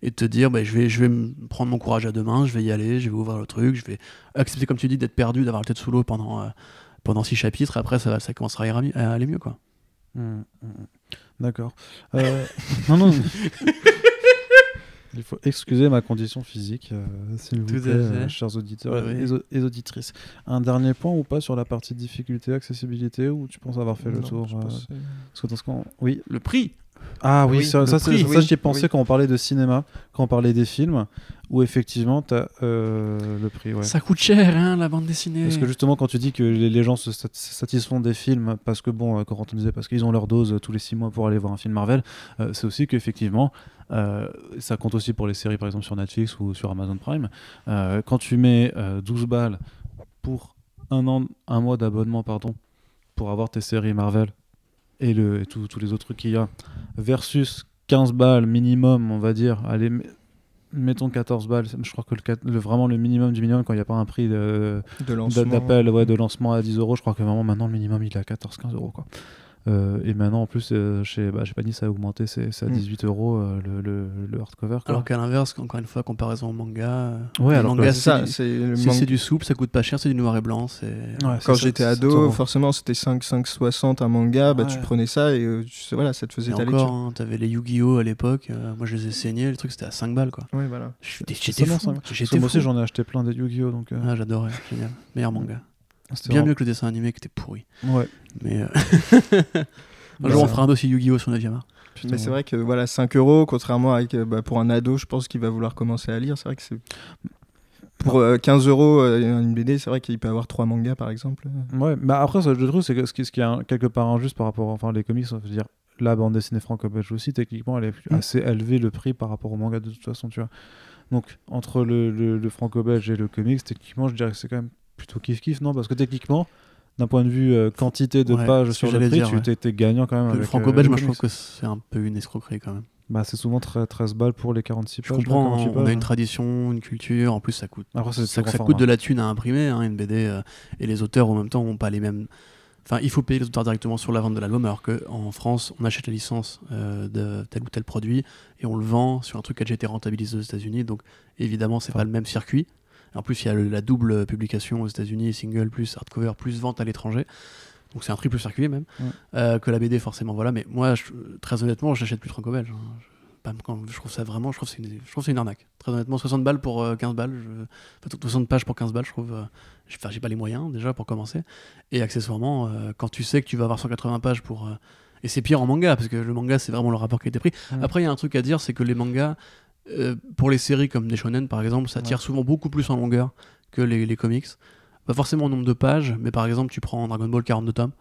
et de te dire bah, je vais je vais prendre mon courage à deux mains, je vais y aller, je vais ouvrir le truc, je vais accepter comme tu dis d'être perdu, d'avoir la tête sous l'eau pendant euh, pendant six chapitres, après ça, ça commencera à, aller mieux quoi. Mm, mm, mm. D'accord. Non, non. Excuser ma condition physique, euh, s'il vous plaît, euh, chers auditeurs Ouais, et, auditrices. Un dernier point ou pas sur la partie difficulté, accessibilité, ou tu penses avoir fait le tour je euh, pense que- parce que dans ce cas, oui. Le prix Ah oui, Oui, ça, ça, prix, ça, oui, j'y ai pensé oui. quand on parlait de cinéma, quand on parlait des films, où effectivement, tu as le prix. Ouais. Ça coûte cher hein la bande dessinée. Parce que justement, quand tu dis que les, les gens se sat- satisfont des films, parce que bon, euh, quand on disait parce qu'ils ont leur dose euh, tous les six mois pour aller voir un film Marvel, euh, c'est aussi qu'effectivement, euh, ça compte aussi pour les séries par exemple sur Netflix ou sur Amazon Prime. Euh, quand tu mets euh, 12 balles pour un an, un mois d'abonnement, pardon, pour avoir tes séries Marvel et, le, et tous tous les autres trucs qu'il y a, versus 15 balles minimum, on va dire, allez, mettons 14 balles, je crois que le, vraiment le minimum du minimum quand il n'y a pas un prix de, de lancement. ouais, de lancement à 10 euros. Je crois que vraiment maintenant le minimum il est à 14-15 euros. Quoi. Euh, et maintenant en plus, euh, chez, bah, chez Panini ça a augmenté, c'est, à Mm. 18 euros euh, le, le, le hardcover. Quoi. Alors qu'à l'inverse, encore une fois, comparaison au manga, euh, Ouais, le alors manga, là, c'est du- souple, ça coûte pas cher, c'est du noir et blanc. C'est Ouais, Quand j'étais ado, forcément c'était 5, 5, 60 un manga, bah, tu prenais ça et tu sais, voilà, ça te faisait Et ta encore, hein, t'avais les Yu-Gi-Oh à l'époque. euh, moi, je les ai saignés. Le truc, c'était à 5 balles, quoi. Ouais, voilà. J'étais fou. moi aussi j'en ai acheté plein des Yu-Gi-Oh! Donc, Ah, j'adorais, génial. Meilleur manga. Bien vraiment- mieux que le dessin animé qui était pourri. Ouais. Mais euh, Bah, un jour, on ça- fera un dossier Yu-Gi-Oh sur 9 art. putain, Mais c'est ouais. vrai que voilà, 5 euros, contrairement à euh, bah, pour un ado, je pense qu'il va vouloir commencer à lire. C'est vrai que c'est. Pour euh, 15 euros euh, une BD, c'est vrai qu'il peut avoir 3 mangas par exemple. Ouais, bah après, ça, je trouve c'est que ce qui, ce qui est un- quelque part injuste par rapport enfin les comics, je veux dire, la bande dessinée franco-belge aussi, techniquement, elle est Mm. assez élevée le prix par rapport au manga de toute façon, tu vois. Donc, entre le, le- le franco-belge et le comics, techniquement, je dirais que c'est quand même plutôt kiff-kiff, non Parce que techniquement, d'un point de vue euh, quantité de Ouais, pages sur le prix, dire, tu ouais. t'es gagnant quand même. Le franco-belge, euh, moi, je trouve que c'est un peu une escroquerie quand même. Bah, c'est souvent très- 13 balles pour les 46 Je pages. là, comprends, 48 on pages, a une hein. tradition, une culture, en plus ça coûte Après, ça, coûte de la thune à imprimer, hein, une BD, euh, et les auteurs en même temps n'ont pas les mêmes. Enfin, il faut payer les auteurs directement sur la vente de l'album, alors qu'en France, on achète la licence euh, de tel ou tel produit et on le vend sur un truc qui a déjà été rentabilisé aux États-Unis. Donc, évidemment, c'est Enfin. pas le même circuit. En plus, il y a le- la double publication aux États-Unis, single plus hardcover plus vente à l'étranger. Donc, c'est un triple circuit même Ouais. euh, que la BD, forcément. Voilà. Mais moi, je- très honnêtement, j'achète plus franco-belge. hein. je trouve ça vraiment, je trouve c'est une, je trouve c'est une arnaque. Très honnêtement, 60 balles pour 15 balles, je, 60 pages pour 15 balles, je trouve, enfin, j'ai pas les moyens déjà pour commencer. Et accessoirement, quand tu sais que tu vas avoir 180 pages pour et c'est pire en manga, parce que le manga, c'est vraiment le rapport qui a été pris. Après, il y a un truc à dire, c'est que les mangas, euh, pour les séries comme des shonen, par exemple, ça tire souvent beaucoup plus en longueur que les, comics. Pas forcément en nombre de pages, mais par exemple, tu prends Dragon Ball 42 tomes.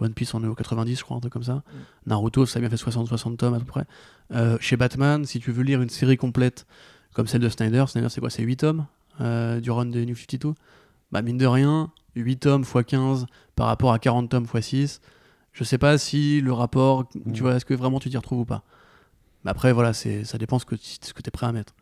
One Piece, on est au 90, je crois, un truc comme ça. Naruto, ça a bien fait 60-60 tomes à peu près. Euh, chez Batman, si tu veux lire une série complète comme celle de Snyder, Snyder, c'est quoi? C'est 8 tomes euh, du run de New 52 Bah, mine de rien, 8 tomes x 15 par rapport à 40 tomes x 6 je sais pas si le rapport, tu mm. vois, est-ce que vraiment tu t'y retrouves ou pas. Mais après, voilà, ça dépend ce que, tu es prêt à mettre.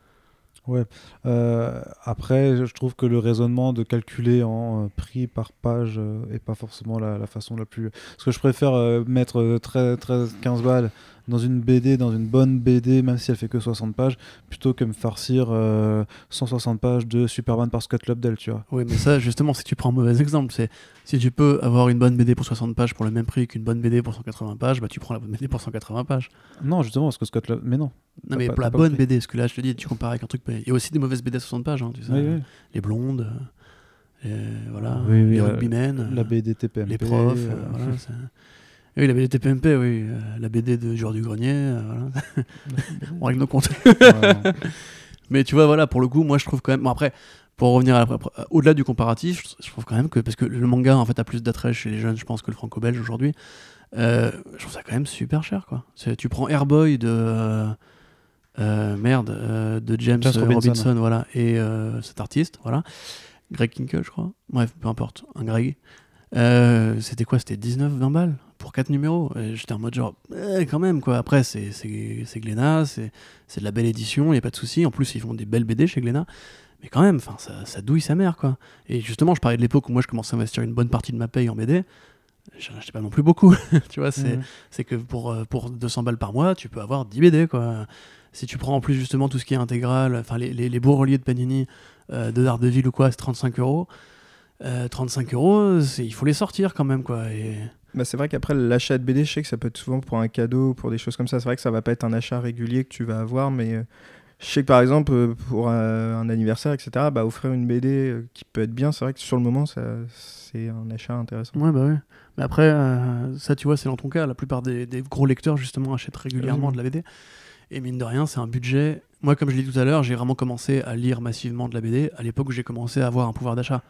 Ouais. Euh, après, je trouve que le raisonnement de calculer en euh, prix par page euh, est pas forcément la, la, façon la plus. Parce que je préfère mettre 13, 13, 15 balles dans une BD, dans une bonne BD, même si elle fait que 60 pages, plutôt que me farcir 160 pages de Superman par Scott Lobdell, tu vois. Oui, mais ça, justement, si tu prends un mauvais exemple, c'est si tu peux avoir une bonne BD pour 60 pages pour le même prix qu'une bonne BD pour 180 pages, bah tu prends la bonne BD pour 180 pages. Non, justement, parce que Scott Lobdell. Mais non. Non, mais pour la bonne BD, parce que là, je te dis, tu compares avec un truc. Il y a aussi des mauvaises BD à 60 pages, hein, tu sais. Les blondes. Euh, voilà, les rugbymen, la BD TPMP, les profs, euh, voilà, oui, la BD TPMP, oui. Euh, la BD de Joueur du Grenier, euh, voilà. on règle nos comptes. Mais tu vois, voilà, pour le coup, moi je trouve quand même. Bon, après, pour revenir à au-delà du comparatif, je trouve quand même que. Parce que le manga, en fait, a plus d'attrait chez les jeunes, je pense, que le franco-belge aujourd'hui. Euh, je trouve ça quand même super cher, quoi. Tu prends Airboy de. merde, de James, Robinson. voilà, et cet artiste, voilà. Greg Kinkel, je crois. Bref, peu importe, un Greg. c'était quoi? C'était 19-20 balles? Pour quatre numéros. J'étais en mode genre, eh, quand même, quoi. Après, c'est Glénat, c'est de la belle édition, il n'y a pas de souci. En plus, ils font des belles BD chez Glénat. Mais quand même, ça, ça douille sa mère, quoi. Et justement, je parlais de l'époque où moi, je commençais à investir une bonne partie de ma paye en BD. J'en achetais pas non plus beaucoup. tu vois, c'est c'est que pour, euh, pour 200 balles par mois, tu peux avoir 10 BD, quoi. Si tu prends en plus justement tout ce qui est intégral, enfin les, les, beaux reliés de Panini euh, de Daredevil ou quoi, c'est 35 euros. 35 euh, euros, il faut les sortir quand même, quoi. Et... Bah, c'est vrai qu'après l'achat de BD, je sais que ça peut être souvent pour un cadeau, pour des choses comme ça. C'est vrai que ça va pas être un achat régulier que tu vas avoir, mais euh, je sais que par exemple euh, pour un, anniversaire, etc., bah, offrir une BD euh, qui peut être bien, c'est vrai que sur le moment, c'est un achat intéressant. Ouais, bah oui. Mais après, ça, tu vois, c'est dans ton cas. La plupart des, gros lecteurs, justement, achètent régulièrement de la BD. Et mine de rien, c'est un budget. Moi, comme je l'ai dit tout à l'heure, j'ai vraiment commencé à lire massivement de la BD à l'époque où j'ai commencé à avoir un pouvoir d'achat.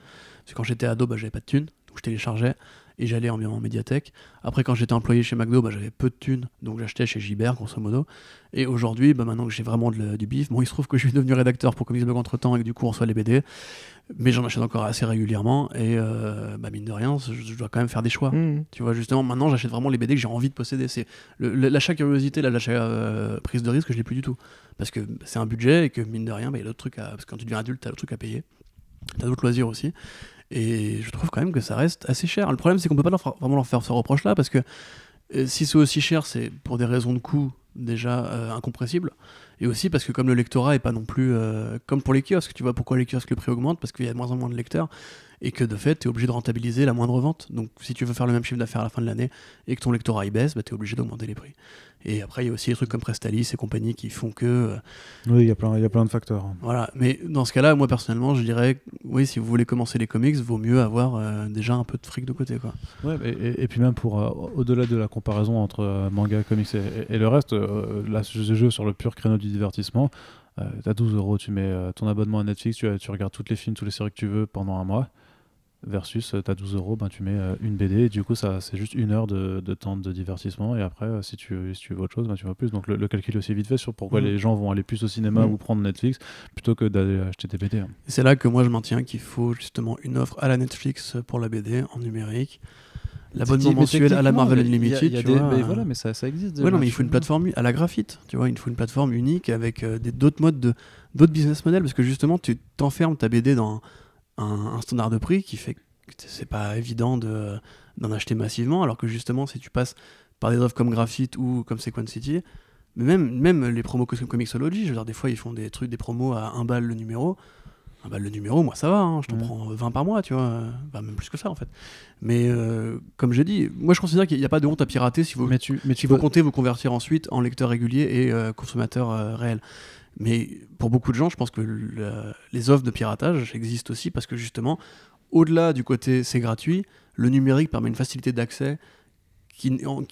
Parce que quand j'étais ado, bah, j'avais pas de thunes, donc je téléchargeais et j'allais en, en, médiathèque. Après, quand j'étais employé chez McDo, bah, j'avais peu de thunes, donc j'achetais chez Gibert, grosso modo. Et aujourd'hui, bah, maintenant que j'ai vraiment du bif, bon, il se trouve que je suis devenu rédacteur pour Comics Blog entre temps et que du coup, on reçoit les BD. Mais j'en achète encore assez régulièrement et euh, bah, mine de rien, je, dois quand même faire des choix. Mmh. Tu vois, justement, maintenant, j'achète vraiment les BD que j'ai envie de posséder. C'est l'achat curiosité, l'achat euh, prise de risque, je l'ai plus du tout. Parce que c'est un budget et que mine de rien, bah, il y a d'autres trucs à. Parce que quand tu deviens adulte, t'as d'autres trucs à payer. T'as d'autres loisirs aussi. Et je trouve quand même que ça reste assez cher. Le problème, c'est qu'on peut pas vraiment leur faire ce reproche-là, parce que euh, si c'est aussi cher, c'est pour des raisons de coût déjà euh, incompréhensibles. Et aussi parce que comme le lectorat est pas non plus... Euh, comme pour les kiosques, tu vois pourquoi les kiosques le prix augmente? Parce qu'il y a de moins en moins de lecteurs et que de fait, tu es obligé de rentabiliser la moindre vente. Donc si tu veux faire le même chiffre d'affaires à la fin de l'année et que ton lectorat y baisse, bah, tu es obligé d'augmenter les prix. Et après, il y a aussi des trucs comme Prestalis et compagnie qui font que. Euh, oui, il y, a plein, y a plein de facteurs. Voilà, mais dans ce cas-là, moi personnellement, je dirais, oui, si vous voulez commencer les comics, vaut mieux avoir euh, déjà un peu de fric de côté. Quoi. Ouais, et, et, puis même pour, euh, au-delà de la comparaison entre manga, comics et, le reste, là, je joue sur le pur créneau du divertissement. T'as 12 euros, tu mets ton abonnement à Netflix, tu, tu regardes toutes les films, toutes les séries que tu veux pendant un mois versus euh, tu as 12 euros, ben, tu mets euh, une BD et du coup ça c'est juste une heure de, de, temps de divertissement et après euh, si tu, si tu veux autre chose, ben, tu vas plus. Donc le, calcul est aussi vite fait sur pourquoi mm. les gens vont aller plus au cinéma mm. ou prendre Netflix plutôt que d'aller acheter des BD. Hein. C'est là que moi je maintiens qu'il faut justement une offre à la Netflix pour la BD en numérique. L'abonnement mensuel à la Marvel Unlimited, tu vois. Mais voilà, mais ça, ça existe. Ouais, non, mais il faut une plateforme à la graphite, tu vois, il faut une plateforme unique avec d'autres modes de d'autres business models parce que justement tu t'enfermes ta BD dans un, standard de prix qui fait que c'est pas évident de, d'en acheter massivement, alors que justement, si tu passes par des offres comme Graphite ou comme Sequence City, mais même, même les promos comme Comixology, je veux dire, des fois ils font des trucs, des promos à 1 balle le numéro. ah bah, le numéro, moi ça va, hein, je t'en prends 20 par mois, tu vois, bah, même plus que ça en fait. Mais euh, comme j'ai dit, moi je considère qu'il n'y a pas de honte à pirater s'il faut, Mais tu, mais tu s'il faut vas- compter vous convertir ensuite en lecteur régulier et euh, consommateur euh, réel. Mais pour beaucoup de gens, je pense que le- les offres de piratage existent aussi parce que justement, au-delà du côté c'est gratuit, le numérique permet une facilité d'accès qui,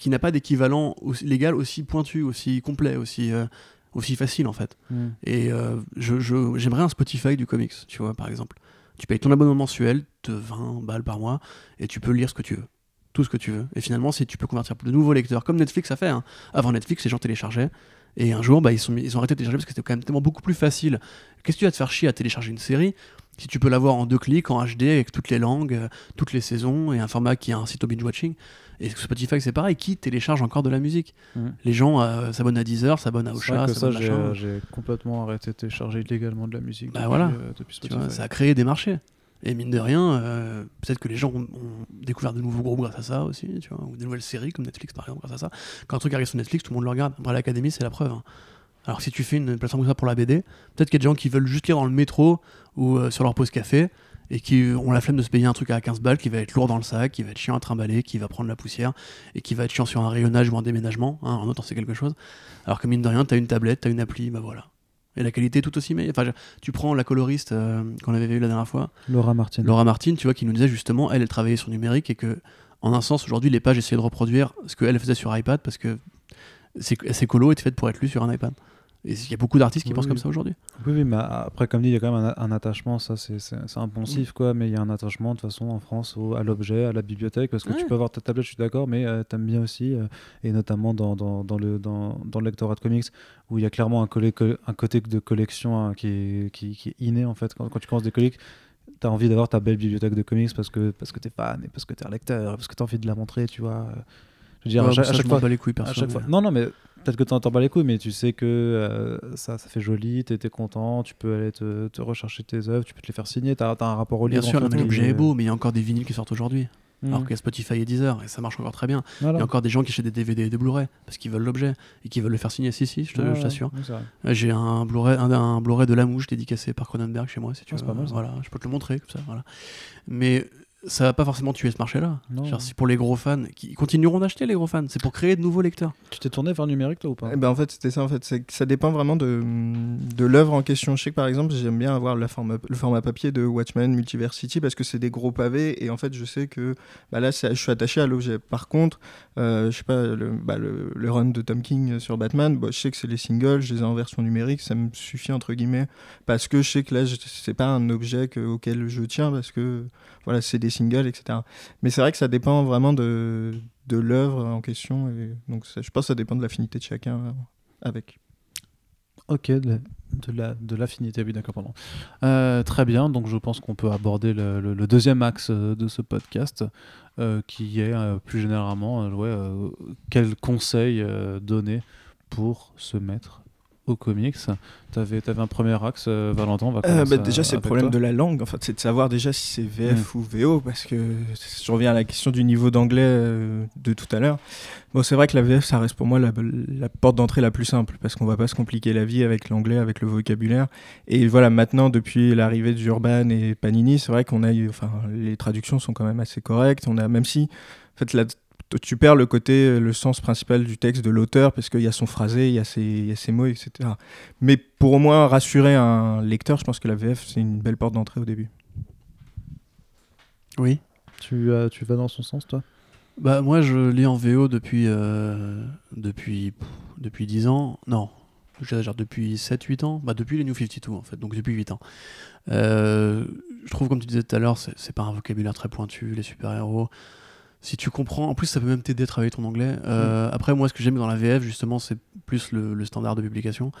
n'a pas d'équivalent légal aussi pointu, aussi complet, aussi, euh, aussi facile en fait. Hmm. Et euh, je, je- j'aimerais un Spotify du comics, tu vois, par exemple. Tu payes ton abonnement mensuel de 20 balles par mois et tu peux lire ce que tu veux. Tout ce que tu veux. Et finalement, si tu peux convertir de nouveaux lecteurs, comme Netflix a fait. hein. Avant Netflix, les gens téléchargeaient. Et un jour, bah, ils, sont, ils ont arrêté de télécharger parce que c'était quand même tellement beaucoup plus facile. Qu'est-ce que tu vas te faire chier à télécharger une série si tu peux l'avoir en deux clics, en HD, avec toutes les langues, euh, toutes les saisons, et un format qui a un site au binge-watching Et Spotify, c'est pareil. Qui télécharge encore de la musique? Mhm. Les gens euh, s'abonnent à Deezer, s'abonnent à Ocha, s'abonnent à j'ai euh, complètement arrêté de télécharger illégalement de la musique. Bah depuis, voilà. euh, depuis Tu vois, ça a créé des marchés. Et mine de rien, euh, peut-être que les gens ont, découvert de nouveaux groupes grâce à ça aussi, tu vois, ou des nouvelles séries comme Netflix par exemple grâce à ça. Quand un truc arrive sur Netflix, tout le monde le regarde. Après l'Académie, c'est la preuve. hein. Alors si tu fais une plateforme comme ça pour la BD, peut-être qu'il y a des gens qui veulent juste lire dans le métro ou euh, sur leur pause café et qui ont la flemme de se payer un truc à 15 balles qui va être lourd dans le sac, qui va être chiant à trimballer, qui va prendre la poussière et qui va être chiant sur un rayonnage ou un déménagement. Hein, en autre, c'est quelque chose. Alors que mine de rien, t'as une tablette, t'as une appli, bah voilà. Et la qualité est tout aussi meilleure. Enfin, tu prends la coloriste euh, qu'on avait vu la dernière fois, Laura Martin. Laura Martin, tu vois, qui nous disait justement, elle, elle travaillait sur numérique et que, en un sens, aujourd'hui, les pages essayaient de reproduire ce qu'elle faisait sur iPad parce que ces, ces colos étaient faites pour être lus sur un iPad. Et il y a beaucoup d'artistes qui Oui, pensent oui. comme ça aujourd'hui. Oui, oui, mais après, comme dit, il y a quand même un, un attachement, ça c'est c'est Mm. impensif, quoi, mais il y a un attachement de toute façon en France au- à l'objet, à la bibliothèque, parce que Ouais. tu peux avoir ta tablette, je suis d'accord, mais euh, t'aimes bien aussi, euh, et notamment dans, dans, dans le, dans, dans le lectorat de comics, où il y a clairement un, un côté de collection hein, qui, est, qui, qui est inné en fait. Quand, quand tu commences des comics, t'as envie d'avoir ta belle bibliothèque de comics parce que, parce que t'es fan, et parce que t'es un lecteur, parce que t'as envie de la montrer, tu vois. Je veux dire, Ouais, à chaque, ça, à je chaque m'en fois, les couilles, à perso, chaque mais- fois. Non, non, mais peut-être que tu n'entends pas les couilles, mais tu sais que euh, ça, ça fait joli, tu es, content, tu peux aller te, te rechercher tes œuvres, tu peux te les faire signer, tu as, un rapport au Bien livre. sûr, en non, fait, mais qui l'objet est beau, mais il y a encore des vinyles qui sortent aujourd'hui. Mhm. Alors qu'il y a Spotify et Deezer, et ça marche encore très bien. Voilà. Il y a encore des gens qui achètent des DVD et des Blu-ray parce qu'ils veulent l'objet et qui veulent le faire signer. Si, si, je t'assure. Ouais, J'ai un Blu-ray un, un Blu-ray de La Mouche dédicacé par Cronenberg chez moi, si tu Ah, veux. pas mal, ça. Voilà, je peux te le montrer comme ça. Voilà. Mais ça va pas forcément tuer ce marché-là. C'est pour les gros fans qui continueront d'acheter les gros fans. C'est pour créer de nouveaux lecteurs. Tu t'es tourné vers le numérique, toi, ou pas Eh ben, en fait, c'était ça. En fait, ça dépend vraiment de, de l'œuvre en question. Je sais que par exemple, j'aime bien avoir la forme, le format papier de Watchmen Multiversity parce que c'est des gros pavés et en fait, je sais que bah là, je suis attaché à l'objet. Par contre, euh, je sais pas, le, bah, le, le run de Tom King sur Batman, bah, je sais que c'est les singles, je les ai en version numérique, ça me suffit entre guillemets parce que je sais que là, c'est pas un objet que- auquel je tiens parce que voilà, c'est des singles, etc. Mais c'est vrai que ça dépend vraiment de, de l'œuvre en question. Donc, je pense que ça dépend de l'affinité de chacun euh, avec. Ok, de la- de la- de l'affinité, oui, d'accord, pardon. Euh, très bien, donc je pense qu'on peut aborder le, deuxième axe euh, de ce podcast, qui est plus généralement, ouais, quels conseils euh, donner pour se mettre aux comics Tu avais, un premier axe, euh, Valentin, va Euh, bah, déjà, c'est le problème toi. de la langue. En fait, c'est de savoir déjà si c'est VF ou VO, parce que je reviens à la question du niveau d'anglais euh, de tout à l'heure. Bon, c'est vrai que la VF, ça reste pour moi la, la porte d'entrée la plus simple, parce qu'on va pas se compliquer la vie avec l'anglais, avec le vocabulaire. Et voilà, maintenant, depuis l'arrivée d'Urban et Panini, c'est vrai qu'on a, eu- enfin, les traductions sont quand même assez correctes. On a, même si, en fait, la, tu perds le côté, le sens principal du texte de l'auteur, parce qu'il y a son phrasé, il y a ses, il y a ses mots, etc. Mais pour au moins rassurer un lecteur, je pense que la VF, c'est une belle porte d'entrée au début. Oui. Tu, euh, tu vas dans son sens, toi? Bah, moi, je lis en VO depuis, euh, depuis, pff, depuis 10 ans. Non, j'exagère, depuis 7-8 ans. Bah, depuis les New 52, en fait, donc depuis 8 ans. Euh, je trouve, comme tu disais tout à l'heure, c'est c'est pas un vocabulaire très pointu, les super-héros. Si tu comprends, en plus, ça peut même t'aider à travailler ton anglais. Euh, Après, moi, ce que j'aime dans la VF, justement, c'est plus le, le standard de publication.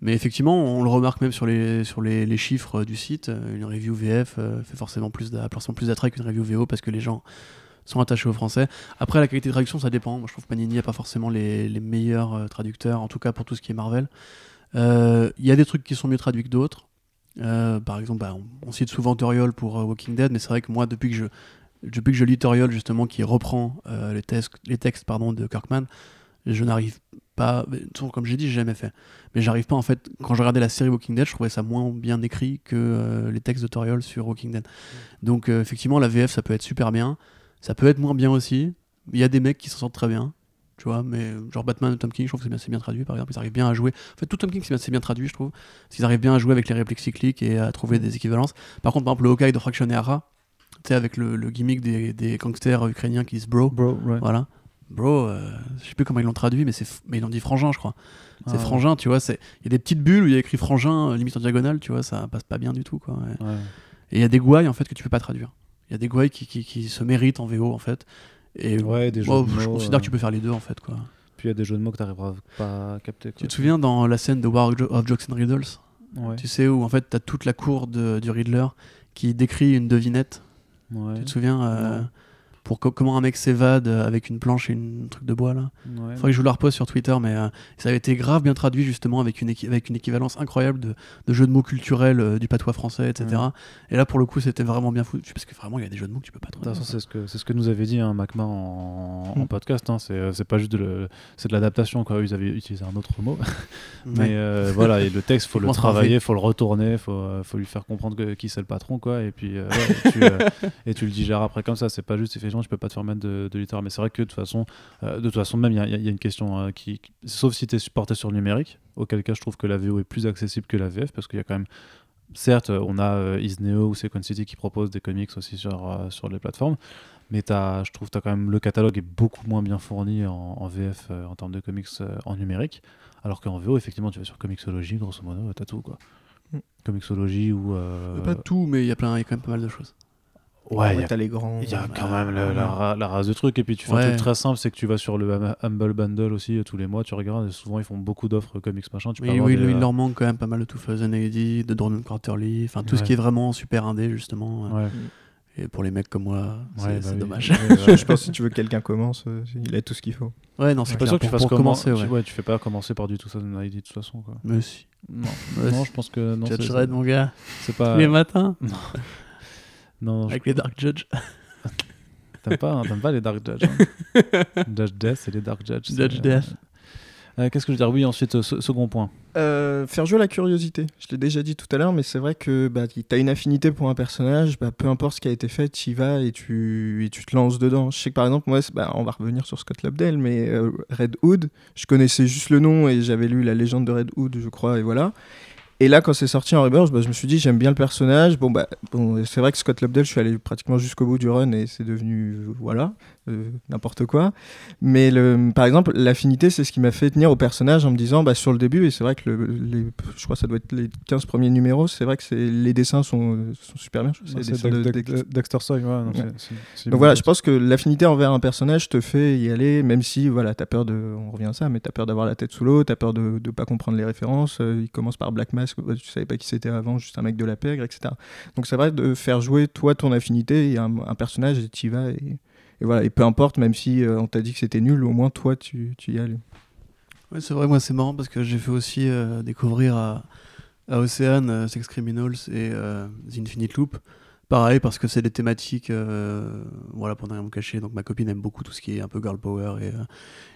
Mais effectivement, on le remarque même sur les, sur les, les chiffres du site. Euh, Une review VF euh, fait forcément plus d'attrait qu'une review VO parce que les gens sont attachés au français. Après, la qualité de traduction, ça dépend. Moi, je trouve que Panini n'a pas forcément les, les meilleurs euh, traducteurs, en tout cas pour tout ce qui est Marvel. Euh, Il y a des trucs qui sont mieux traduits que d'autres. Euh, par exemple, bah, on, on cite souvent Toriol pour euh, Walking Dead, mais c'est vrai que moi, depuis que je, depuis que je lis Toriol, justement, qui reprend euh, les, textes les textes pardon, de Kirkman, je n'arrive pas. Comme j'ai dit, j'ai jamais fait. Mais j'arrive pas en fait. Quand je regardais la série Walking Dead, je trouvais ça moins bien écrit que euh, les textes de sur Walking Dead. Donc euh, effectivement, la VF ça peut être super bien. Ça peut être moins bien aussi. Il y a des mecs qui s'en sortent très bien. Tu vois, mais genre Batman et Tom King, je trouve que c'est bien, bien, traduit par exemple. Ils arrivent bien à jouer. En fait, tout Tom King, c'est bien, bien, traduit, je trouve. Ils arrivent bien à jouer avec les répliques cycliques et à trouver mm. des équivalences. Par contre, par exemple, le Hawkeye de Fraction Era, tu sais, avec le, gimmick des, des, gangsters ukrainiens qui disent bro. Bro, Voilà. Bro, euh, je sais plus comment ils l'ont traduit, mais, mais ils l'ont dit frangin, je crois. C'est ah, frangin, tu vois. Il y a des petites bulles où il y a écrit frangin, euh, limite en diagonale, tu vois, ça passe pas bien du tout, quoi. Et il y a des gouailles, en fait, que tu peux pas traduire. Il y a des gouailles qui, qui, qui, se méritent en VO, en fait. Et ouais, des je considère que tu peux faire les deux, en fait, quoi. Puis il y a des jeux de mots que tu n'arriveras pas à capter. Tu te souviens dans la scène de War of Jokes and Riddles? Tu sais, où en fait, tu as toute la cour de, du Riddler qui décrit une devinette. Tu te souviens pour comment un mec s'évade euh, avec une planche et une truc de bois là. Il faudrait que je vous la repose sur Twitter, mais euh, ça avait été grave bien traduit justement avec une, avec une équivalence incroyable de, de jeux de mots culturels euh, du patois français, etc. Et là pour le coup c'était vraiment bien foutu parce que vraiment il y a des jeux de mots que tu peux pas trouver. C'est ce que c'est ce que nous avait dit hein, Macma en, mm. podcast. Hein. c'est pas juste de l'adaptation quoi. Ils avaient utilisé un autre mot, mais voilà et le texte faut le travailler, faut le retourner, faut faut lui faire comprendre que, qui c'est le patron quoi. Et puis et, tu, et, tu, le digères après comme ça. C'est pas juste effectivement tu peux pas te permettre de, de littéraire. Mais c'est vrai que de toute façon, euh, de toute façon même, il y, a une question euh, qui, sauf si tu es supporté sur le numérique, auquel cas je trouve que la VO est plus accessible que la VF parce qu'il y a quand même certes, on a euh, Isneo ou Second City qui proposent des comics aussi sur, sur les plateformes, mais as, je trouve que quand même le catalogue est beaucoup moins bien fourni en, VF en termes de comics en numérique, alors qu'en VO, effectivement, tu vas sur Comixology, grosso modo, t'as tout quoi. Mm. Comixology ou. Pas tout, mais il y a plein, il y a quand même pas mal de choses. Ouais, il y a, les grands. Il y a quand même la, la, race de trucs. Et puis tu fais un truc très simple, c'est que tu vas sur le Humble Bundle aussi euh, tous les mois, tu regardes. Et souvent, ils font beaucoup d'offres comics machin. Tu oui, oui, il euh, leur manque quand même pas mal de tout Thousand AD, de Dornan Quarterly, enfin tout ce qui est vraiment super indé justement. Euh. Et pour les mecs comme moi, c'est bah dommage. je pense que si tu veux que quelqu'un commence, il a tout ce qu'il faut. Ouais, non, c'est pas sûr que tu fasses commencer. Ouais. Tu, fais pas commencer par du Thousand ID de toute façon. Quoi. Mais si. Non, non je pense que. Non, Red, mon gars. C'est pas. Tous les matins. Non. Avec les Dark Judge. T'aimes pas, hein, pas les Dark Judge. Hein. Judge Death et les Dark Judge. Judge Death. Euh, qu'est-ce que je veux dire? Oui, ensuite, euh, second point. Euh, faire jouer la curiosité. Je l'ai déjà dit tout à l'heure, mais c'est vrai que bah, tu as une affinité pour un personnage, bah, peu importe ce qui a été fait, tu y vas et tu, et tu te lances dedans. Je sais que par exemple, moi, bah, on va revenir sur Scott Lobdell, mais Red Hood, je connaissais juste le nom et j'avais lu la légende de Red Hood, je crois, et voilà. Et là, quand c'est sorti en Rebirth, bah, je me suis dit, j'aime bien le personnage. Bon, bah, c'est vrai que Scott Lobdell, je suis allé pratiquement jusqu'au bout du run et c'est devenu, voilà, n'importe quoi. Mais le, par exemple, l'affinité, c'est ce qui m'a fait tenir au personnage en me disant, bah, sur le début, et c'est vrai que le, les, je crois que ça doit être les 15 premiers numéros, c'est vrai que les dessins sont, sont super bien. C'est Dexter Soy, Donc voilà, je pense que l'affinité envers un personnage te fait y aller, même si, voilà, t'as peur de, on revient à ça, mais t'as peur d'avoir la tête sous l'eau, t'as peur de ne pas comprendre les références. Euh, il commence par Black Mask, bah, tu savais pas qui c'était avant, juste un mec de la pègre, etc. Donc c'est vrai de faire jouer toi ton affinité et un, un personnage et tu y vas et et voilà, et peu importe, même si euh, on t'a dit que c'était nul, au moins toi tu, tu y allais. Ouais, c'est vrai, moi c'est marrant parce que j'ai fait aussi euh, découvrir à, à Océane euh, Sex Criminals et The Infinite Loop. Pareil, parce que c'est des thématiques, voilà, pour ne rien me cacher. Donc ma copine aime beaucoup tout ce qui est un peu girl power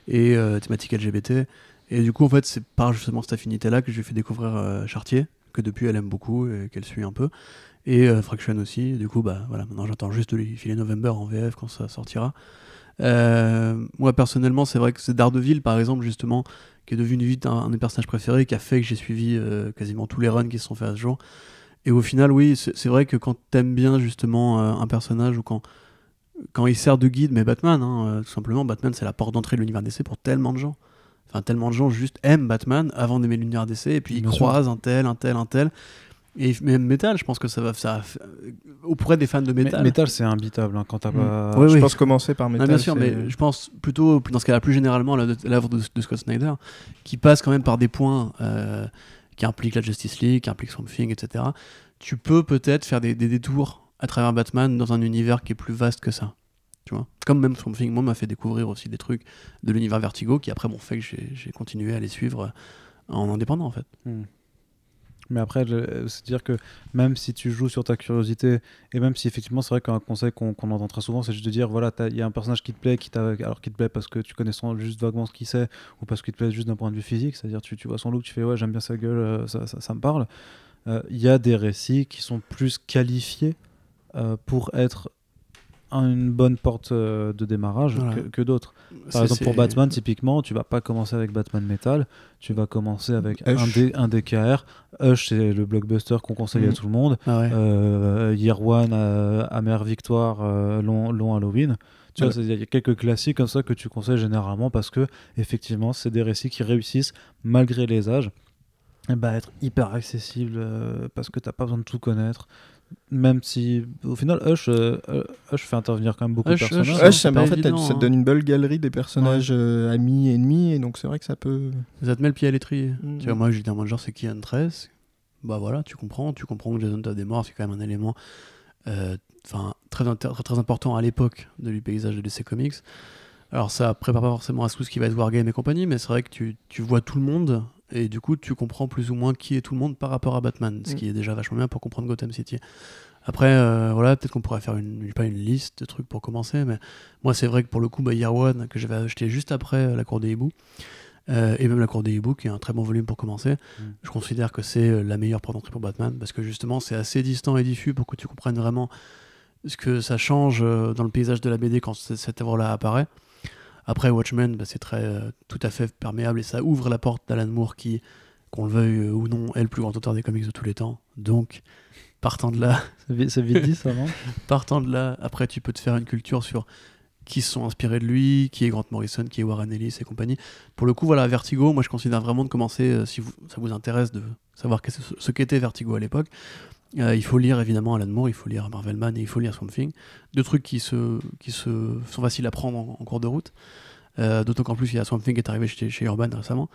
et, et thématiques LGBT. Et du coup, en fait, c'est par justement cette affinité-là que je lui ai fait découvrir Chartier, que depuis elle aime beaucoup et qu'elle suit un peu et euh, Fraction aussi. Du coup, bah voilà, maintenant j'attends juste de lui filer November en VF quand ça sortira. Euh, moi personnellement, c'est vrai que c'est Daredevil par exemple justement qui est devenu vite un, un des personnages préférés, qui a fait que j'ai suivi euh, quasiment tous les runs qui se sont faits à ce jour. Et au final, oui, c'est vrai que quand t'aimes bien justement un personnage ou quand quand il sert de guide, mais Batman, hein, tout simplement, Batman c'est la porte d'entrée de l'univers DC pour tellement de gens. Enfin, tellement de gens juste aiment Batman avant d'aimer l'univers DC et puis ils croisent un tel, un tel, un tel. Et même Metal, je pense que ça va. Ça, auprès des fans de Metal. Metal, c'est imbitable hein, quand t'as mm. pas. je pense commencer par Metal. bien sûr, mais je pense plutôt, dans ce cas-là, plus généralement, l'œuvre de, Scott Snyder, qui passe quand même par des points euh, qui impliquent la Justice League, qui impliquent Swamp Thing, etc. Tu peux peut-être faire des, détours à travers Batman dans un univers qui est plus vaste que ça. Tu vois Comme même Swamp Thing, moi, m'a fait découvrir aussi des trucs de l'univers Vertigo qui après m'ont fait que j'ai continué à les suivre en indépendant, en fait. Mm. Mais après, c'est-à-dire que même si tu joues sur ta curiosité, et même si effectivement, c'est vrai qu'un conseil qu'on entend très souvent, c'est juste de dire voilà, il y a un personnage qui te plaît, qui alors qui te plaît parce que tu connais juste vaguement ce qu'il sait, ou parce qu'il te plaît juste d'un point de vue physique, c'est-à-dire tu, tu vois son look, tu fais ouais, j'aime bien sa gueule, euh, ça, ça, me parle. Euh, il y a des récits qui sont plus qualifiés euh, pour être une bonne porte euh, de démarrage que, d'autres. Par exemple, pour Batman, typiquement, tu vas pas commencer avec Batman Metal, tu vas commencer avec un, D, un, DKR. Hush, c'est le blockbuster qu'on conseille à mm. tout le monde. Ah euh, Year One, euh, Amère Victoire, long, long, Halloween. Tu vois, il y a quelques classiques comme ça que tu conseilles généralement parce que, effectivement, c'est des récits qui réussissent malgré les âges. Et bah, être hyper accessible parce que tu n'as pas besoin de tout connaître même si au final Hush, euh, Hush fait intervenir quand même beaucoup de personnages. Hush, ça, en fait, ça te donne une belle galerie des personnages euh, amis et ennemis, et donc c'est vrai que ça peut. Ça te met le pied à l'étrier. Mm. Tu vois, moi, moi genre, c'est Kian Tress. Bah voilà, tu comprends, tu comprends que Jason Todd est mort, c'est quand même un élément euh, enfin très, très, très, important à l'époque de du paysage de DC Comics. Alors ça prépare pas forcément à tout ce qui va être Wargame et compagnie, mais c'est vrai que tu, tu vois tout le monde et du coup, tu comprends plus ou moins qui est tout le monde par rapport à Batman, ce mm. qui est déjà vachement bien pour comprendre Gotham City. Après, euh, voilà, peut-être qu'on pourrait faire une, pas une liste de trucs pour commencer, mais moi, c'est vrai que pour le coup, bah, Year One, que j'avais acheté juste après euh, La Cour des Hiboux, euh, et même La Cour des Hiboux, qui est un très bon volume pour commencer, mm. je considère que c'est la meilleure porte d'entrée pour Batman, parce que justement, c'est assez distant et diffus pour que tu comprennes vraiment ce que ça change dans le paysage de la BD quand cette œuvre-là apparaît. Après, Watchmen, bah, c'est très euh, tout à fait perméable et ça ouvre la porte d'Alan Moore qui, qu'on le veuille euh, ou non, est le plus grand auteur des comics de tous les temps. Donc, partant de là. c'est vite dit ça, non? Partant de là, après, tu peux te faire une culture sur qui se sont inspirés de lui, qui est Grant Morrison, qui est Warren Ellis et compagnie. Pour le coup, voilà, Vertigo, moi je considère vraiment de commencer, euh, si vous, ça vous intéresse de savoir ce qu'était Vertigo à l'époque, euh, il faut lire évidemment Alan Moore, il faut lire Marvelman et il faut lire Swamp Thing. Deux trucs qui, se, sont faciles à prendre en, cours de route. Euh, d'autant qu'en plus, il y a Swamp Thing qui est arrivé chez, chez Urban récemment.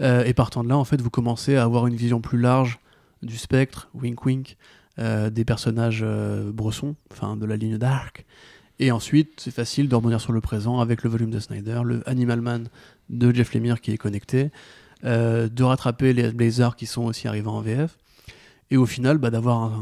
Euh, et partant de là, en fait, vous commencez à avoir une vision plus large du spectre, wink wink, des personnages bressons, enfin de la ligne Dark. Et ensuite, c'est facile de rebondir sur le présent avec le volume de Snyder, le Animal Man de Jeff Lemire qui est connecté, de rattraper les Blazers qui sont aussi arrivés en VF et au final bah, d'avoir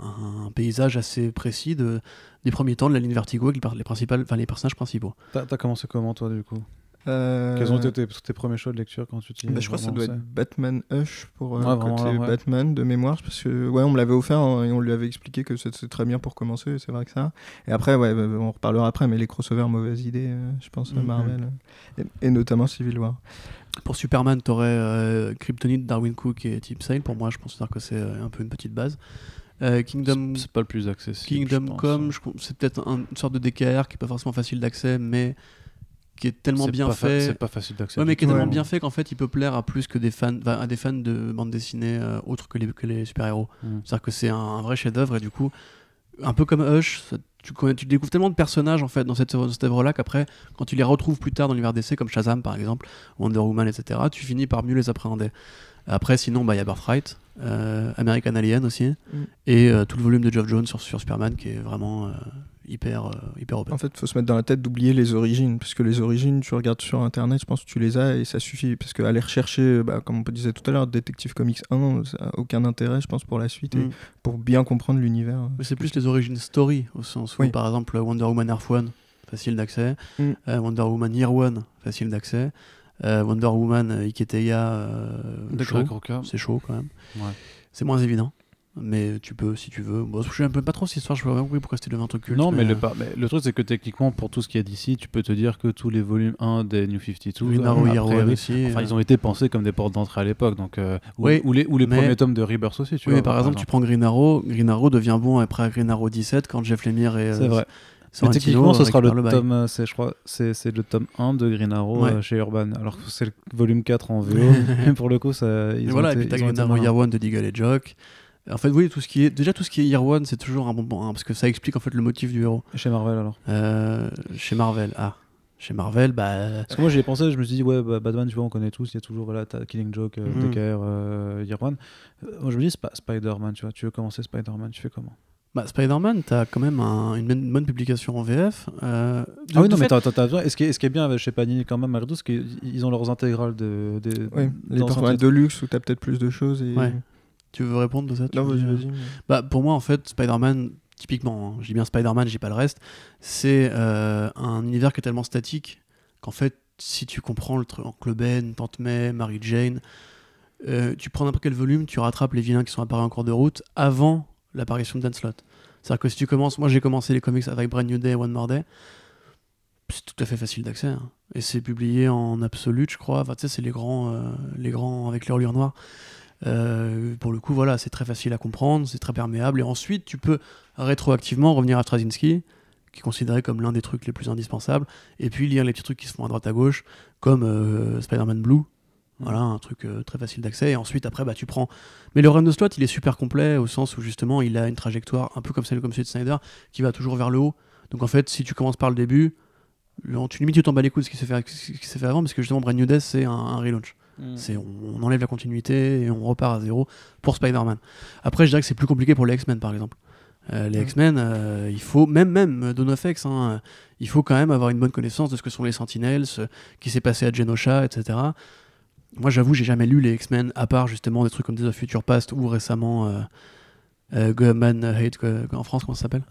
un, paysage assez précis de, des premiers temps de la ligne Vertigo avec les, principales, les personnages principaux. T'as as commencé comment toi du coup? Euh... Quels ont été tes, premiers choix de lecture quand tu t'y bah, Je crois que ça doit être Batman Hush pour euh, côté Batman de mémoire parce que ouais on me l'avait offert hein, et on lui avait expliqué que c'était très bien pour commencer c'est vrai que ça et après ouais bah, on reparlera après mais les crossovers mauvaise idée euh, je pense à mhm. Marvel et, et, notamment Civil War pour Superman, tu aurais euh, Kryptonite, Darwin Cook et Tip Sale. Pour moi, je considère que c'est un peu une petite base. Euh, Kingdom, c'est pas le plus accessible. Kingdom Come, c'est peut-être une sorte de DKR qui est pas forcément facile d'accès, mais qui est tellement bien fait. c'est pas facile d'accès. Ouais, mais qui est tellement bien fait qu'en fait, il peut plaire à plus que des fans, à des fans de bande dessinée autres que les, que les super-héros. Mm. C'est-à-dire que c'est un, vrai chef-d'œuvre et du coup, un peu comme Hush, tu, tu, découvres tellement de personnages en fait dans cette, œuvre-là qu'après, quand tu les retrouves plus tard dans l'univers d'essai, comme Shazam par exemple, Wonder Woman, etc., tu finis par mieux les appréhender. Après, sinon, bah, il y a Birthright, euh, American Alien aussi, mm. et euh, tout le volume de Geoff Jones sur, sur Superman qui est vraiment euh, hyper, hyper open. En fait, il faut se mettre dans la tête d'oublier les origines, parce que les origines, tu regardes sur internet, je pense que tu les as et ça suffit. Parce qu'aller rechercher, bah, comme on disait tout à l'heure, Detective Comics 1, ça n'a aucun intérêt, je pense, pour la suite et mm. pour bien comprendre l'univers. C'est plus les origines story, au sens où, par exemple, Wonder Woman Earth One, facile d'accès, mm. Wonder Woman Year One, facile d'accès. Euh, Wonder Woman, euh, Iketeya, euh, c'est chaud quand même. C'est moins évident. Mais tu peux si tu veux. Bon, je ne pas trop cette histoire, je vois pas pourquoi c'était devenu un truc culte. Non, mais, Le, le, truc, c'est que techniquement, pour tout ce qu'il y a d'ici, tu peux te dire que tous les volumes 1 des New 52, aussi, enfin, ils ont été pensés comme des portes d'entrée à l'époque. donc ou, les, ou les premiers tomes de Rebirth aussi. Tu oui, mais par, exemple, tu prends Green Arrow, Green Arrow devient bon après Green Arrow 17 quand Jeff Lemire est. C'est vrai techniquement, ce sera le, tome, euh, c'est, je crois, c'est, c'est le tome 1 de Green Arrow euh, chez Urban, alors que c'est le volume 4 en VO. pour le coup, ça, ils et voilà, et puis t'as Green Arrow Year One de Deagle et Jock. En fait, oui, tout ce qui est déjà tout ce qui est Year One, c'est toujours un bon point hein, parce que ça explique en fait le motif du héros. Chez Marvel alors. Euh, chez Marvel, ah. Chez Marvel, bah. Parce que moi j'y ai pensé, je me suis dit, ouais, bah, Batman, tu vois, on connaît tous, il y a toujours voilà, Killing Joke, euh, mm -hmm. Year One. moi je me dis, Spider-Man, tu vois, tu veux commencer Spider-Man, tu fais comment? Bah, Spider-Man, t'as quand même une, bonne publication en VF. Euh, ah oui, non, mais t'as, t'as, ce, qui est, ce qui est bien chez Panini, quand même, c'est qu'ils ont leurs intégrales de, oui, les de luxe où t'as peut-être plus de choses. Et... Tu veux répondre de ça Non, vas-y, vas-y. Bah, pour moi, en fait, Spider-Man, typiquement, hein, je dis bien Spider-Man, j'ai pas le reste, c'est euh, un univers qui est tellement statique qu'en fait, si tu comprends le truc, Club Ben, Tante May, Mary Jane, euh, tu prends n'importe quel volume, tu rattrapes les vilains qui sont apparus en cours de route avant l'apparition de Dan Slott. C'est-à-dire que si tu commences, moi j'ai commencé les comics avec Brand New Day et One More Day, c'est tout à fait facile d'accès. hein. Et c'est publié en absolute, je crois. Enfin, tu sais, c'est les grands, euh, les grands avec leur reliure noire. Euh, pour le coup, voilà, c'est très facile à comprendre, c'est très perméable. Et ensuite, tu peux rétroactivement revenir à Straczynski, qui est considéré comme l'un des trucs les plus indispensables, et puis lire les petits trucs qui se font à droite à gauche, comme euh, Spider-Man Blue. Voilà, un truc euh, très facile d'accès. Et ensuite, après, bah, tu prends. Mais le run de slot, il est super complet au sens où justement, il a une trajectoire un peu comme celle comme celui de Snyder, qui va toujours vers le haut. Donc en fait, si tu commences par le début, tu limite tu t'en bats les couilles de ce qui s'est fait, avant, parce que justement, Brand New Death, c'est un relaunch. C'est on, on enlève la continuité et on repart à zéro pour Spider-Man. Après, je dirais que c'est plus compliqué pour les X-Men, par exemple. Euh, les Mm. X-Men, euh, il faut même même euh, Dawn of X, hein, il faut quand même avoir une bonne connaissance de ce que sont les Sentinelles, ce qui s'est passé à Genosha, etc. Moi, j'avoue, j'ai jamais lu les X-Men à part justement des trucs comme Days of Future Past ou récemment euh, euh, Go Man Hate en France, comment ça s'appelle?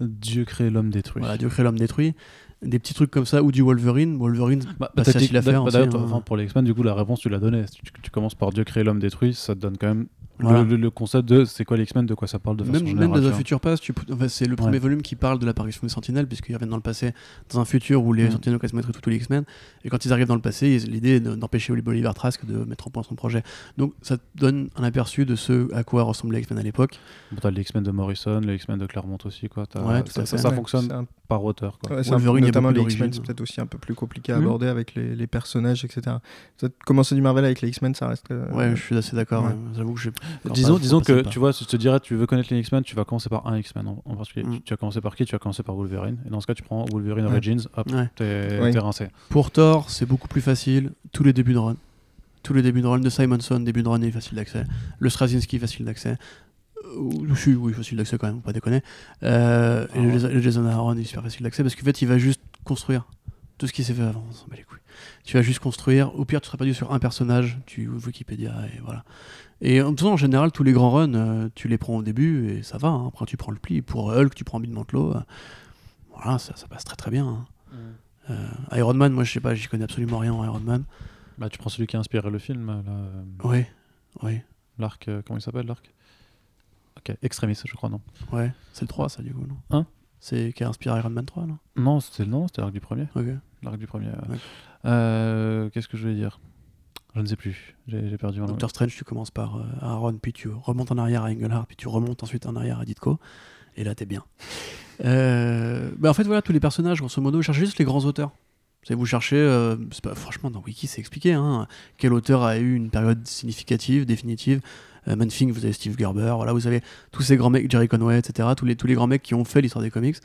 Dieu crée l'homme détruit. Voilà, Dieu crée l'homme détruit. Des petits trucs comme ça ou du Wolverine. Wolverine, Bah, Pas facile à faire bah, aussi, d'ailleurs, hein. pour les X-Men, du coup, la réponse, tu l'as donnée. Si Tu, tu commences par Dieu crée l'homme détruit, ça te donne quand même Voilà. le, le concept de c'est quoi les X-Men, de quoi ça parle de façon Même, générale. même of vois. Future Past, tu peux- enfin, c'est le premier Ouais. volume qui parle de l'apparition des Sentinelles, puisqu'ils reviennent dans le passé, dans un futur où les Mm. Sentinelles quasiment mettre tous les X-Men. Et quand ils arrivent dans le passé, l'idée est de- d'empêcher Oliver Trask de mettre en point son projet. Donc ça donne un aperçu de ce à quoi ressemblaient les X-Men à l'époque. Bon, T'as les X-Men de Morrison, les X-Men de Claremont aussi. Quoi. T'as- Ouais, tout ça, à ça, fait. ça Ouais, fonctionne un- par auteur. Quoi. Ouais, c'est un notamment les X-Men, c'est peut-être aussi un peu plus compliqué à Mhm. aborder avec les, les personnages, etc. Peut-être commencer du Marvel avec les X-Men, ça reste. euh, Ouais, je suis assez d'accord. ouais. J'avoue que j'ai. Disons, pas- disons que pas. tu vois, si je te dirais, tu veux connaître les X-Men, tu vas commencer par un X-Men en, en particulier. Mm. Tu, tu vas commencer par qui? Tu vas commencer par Wolverine. Et dans ce cas, tu prends Wolverine Ouais. Origins, hop, Ouais. t'es t'es rincé. Pour Thor, c'est beaucoup plus facile. Tous les débuts de run. Tous les débuts de run de Simonson, début de run est facile d'accès. Le Straczynski, facile d'accès. Euh, si, oui, facile d'accès quand même, faut pas déconner. Euh, et le, le Jason Aaron est super facile d'accès parce qu'en fait, il va juste construire tout ce qui s'est fait avant. On s'en bat les couilles. Tu vas juste construire. Au pire, tu seras perdu sur un personnage. Tu ouvres Wikipédia et voilà. Et en, en général, tous les grands runs, euh, tu les prends au début et ça va. hein. Après, tu prends le pli. Pour Hulk, tu prends Bid Mantlo. euh, voilà, ça, ça passe très très bien. hein. Euh, Iron Man, moi je sais pas, j'y connais absolument rien en Iron Man. Bah, tu prends celui qui a inspiré le film, là, Oui, oui, l'arc, euh, comment il s'appelle l'arc? Ok, Extremis, je crois, non ouais. C'est le 3 ça du coup, non? Hein? C'est qui a inspiré Iron Man 3, non? Non, c'était non, c'était l'arc du premier. Ok. L'arc du premier. euh. Ouais. Euh, Qu'est-ce que je voulais dire? Je ne sais plus. J'ai perdu. mon- Doctor Strange, tu commences par euh, Aaron, puis tu remontes en arrière à Engelhardt, puis tu remontes ensuite en arrière à Ditko. Et là, t'es bien. Euh, bah, en fait, voilà, tous les personnages, grosso modo, cherchez juste les grands auteurs. Vous cherchez, euh, pas, franchement, dans Wiki, c'est expliqué. Hein, quel auteur a eu une période significative, définitive euh, Manfing, vous avez Steve Gerber, voilà, vous avez tous ces grands mecs, Jerry Conway, etc. Tous les, tous les grands mecs qui ont fait l'histoire des comics.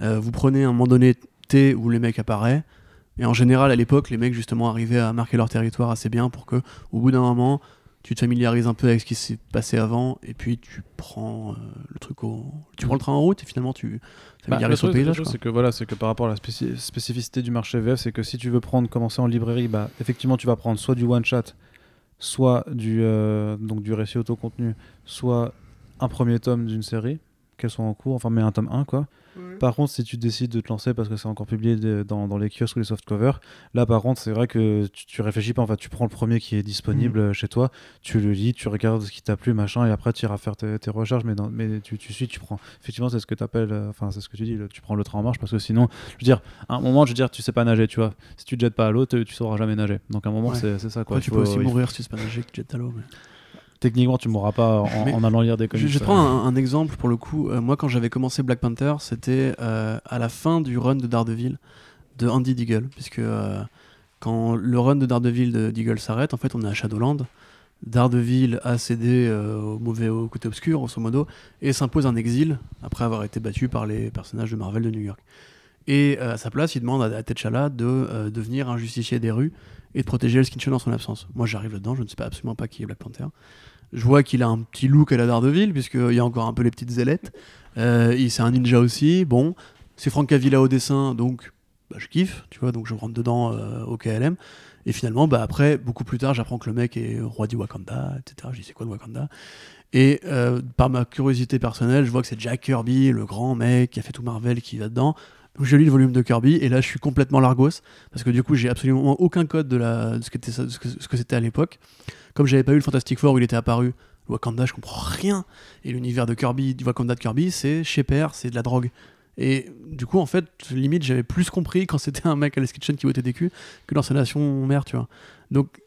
Euh, vous prenez un moment donné T où les mecs apparaissent. Et en général, à l'époque, les mecs justement arrivaient à marquer leur territoire assez bien pour que, au bout d'un moment, tu te familiarises un peu avec ce qui s'est passé avant, et puis tu prends euh, le truc au, tu prends le train en route, et finalement tu Bah, le familiarises au truc, le paysage. c'est que voilà, c'est que par rapport à la spéci- spécificité du marché VF, c'est que si tu veux prendre, commencer en librairie, bah effectivement, tu vas prendre soit du one shot, soit du euh, donc du récit auto-contenu, soit un premier tome d'une série, qu'elle soit en cours, enfin mais un tome 1 quoi. Par contre, si tu décides de te lancer parce que c'est encore publié de- dans, dans les kiosques ou les softcovers, là par contre, c'est vrai que tu, tu réfléchis pas. En fait, tu prends le premier qui est disponible euh, chez toi, tu le lis, tu regardes ce qui t'a plu, machin, et après tu iras faire tes, tes recherches. Mais, dans- mais tu, tu suis, tu prends. Effectivement, c'est ce que tu appelles, enfin, c'est ce que tu dis, le- tu prends le train en marche parce que sinon, je veux dire, à un moment, je veux dire, tu sais pas nager, tu vois. Si tu te jettes pas à l'eau, tu sauras jamais nager. Donc à un moment, Ouais. c'est c'est ça quoi. Après, tu peux aussi faut- mourir si tu pas nager que tu jettes à l'eau. mais- Techniquement, tu mourras pas en, allant lire des comics. je te prends un, un exemple pour le coup. Euh, moi, quand j'avais commencé Black Panther, c'était euh, à la fin du run de Daredevil de Andy Deagle, puisque euh, quand le run de Daredevil de Deagle s'arrête, en fait, on est à Shadowland. Daredevil a cédé au mauvais au côté obscur, grosso modo, et s'impose un exil après avoir été battu par les personnages de Marvel de New York. Et à sa place, il demande à, à T'Challa de devenir un justicier des rues et de protéger El Skinchen en son absence. Moi, j'arrive là-dedans, je ne sais pas absolument pas qui est Black Panther. Je vois qu'il a un petit look à la Daredevil, puisqu'il y a encore un peu les petites ailettes. Euh, il- c'est un ninja aussi. Bon, c'est Frank Cavilla au dessin, donc bah, je kiffe, tu vois, donc je rentre dedans euh, au KLM. Et finalement, bah, après, beaucoup plus tard, j'apprends que le mec est roi du Wakanda, etc. Je dis, c'est quoi le Wakanda? Et euh, par ma curiosité personnelle, je vois que c'est Jack Kirby, le grand mec qui a fait tout Marvel, qui va dedans. Je lis le volume de Kirby et là je suis complètement largos parce que du coup j'ai absolument aucun code de, la, ce, que c'était à l'époque. Comme j'avais pas eu le Fantastic Four où il était apparu, Wakanda je comprends rien. Et l'univers de Kirby, du Wakanda de Kirby, c'est Shaper, c'est de la drogue. Et du coup, en fait, limite, j'avais plus compris quand c'était un mec à la qui votait des culs que dans sa nation mère, tu vois. Donc,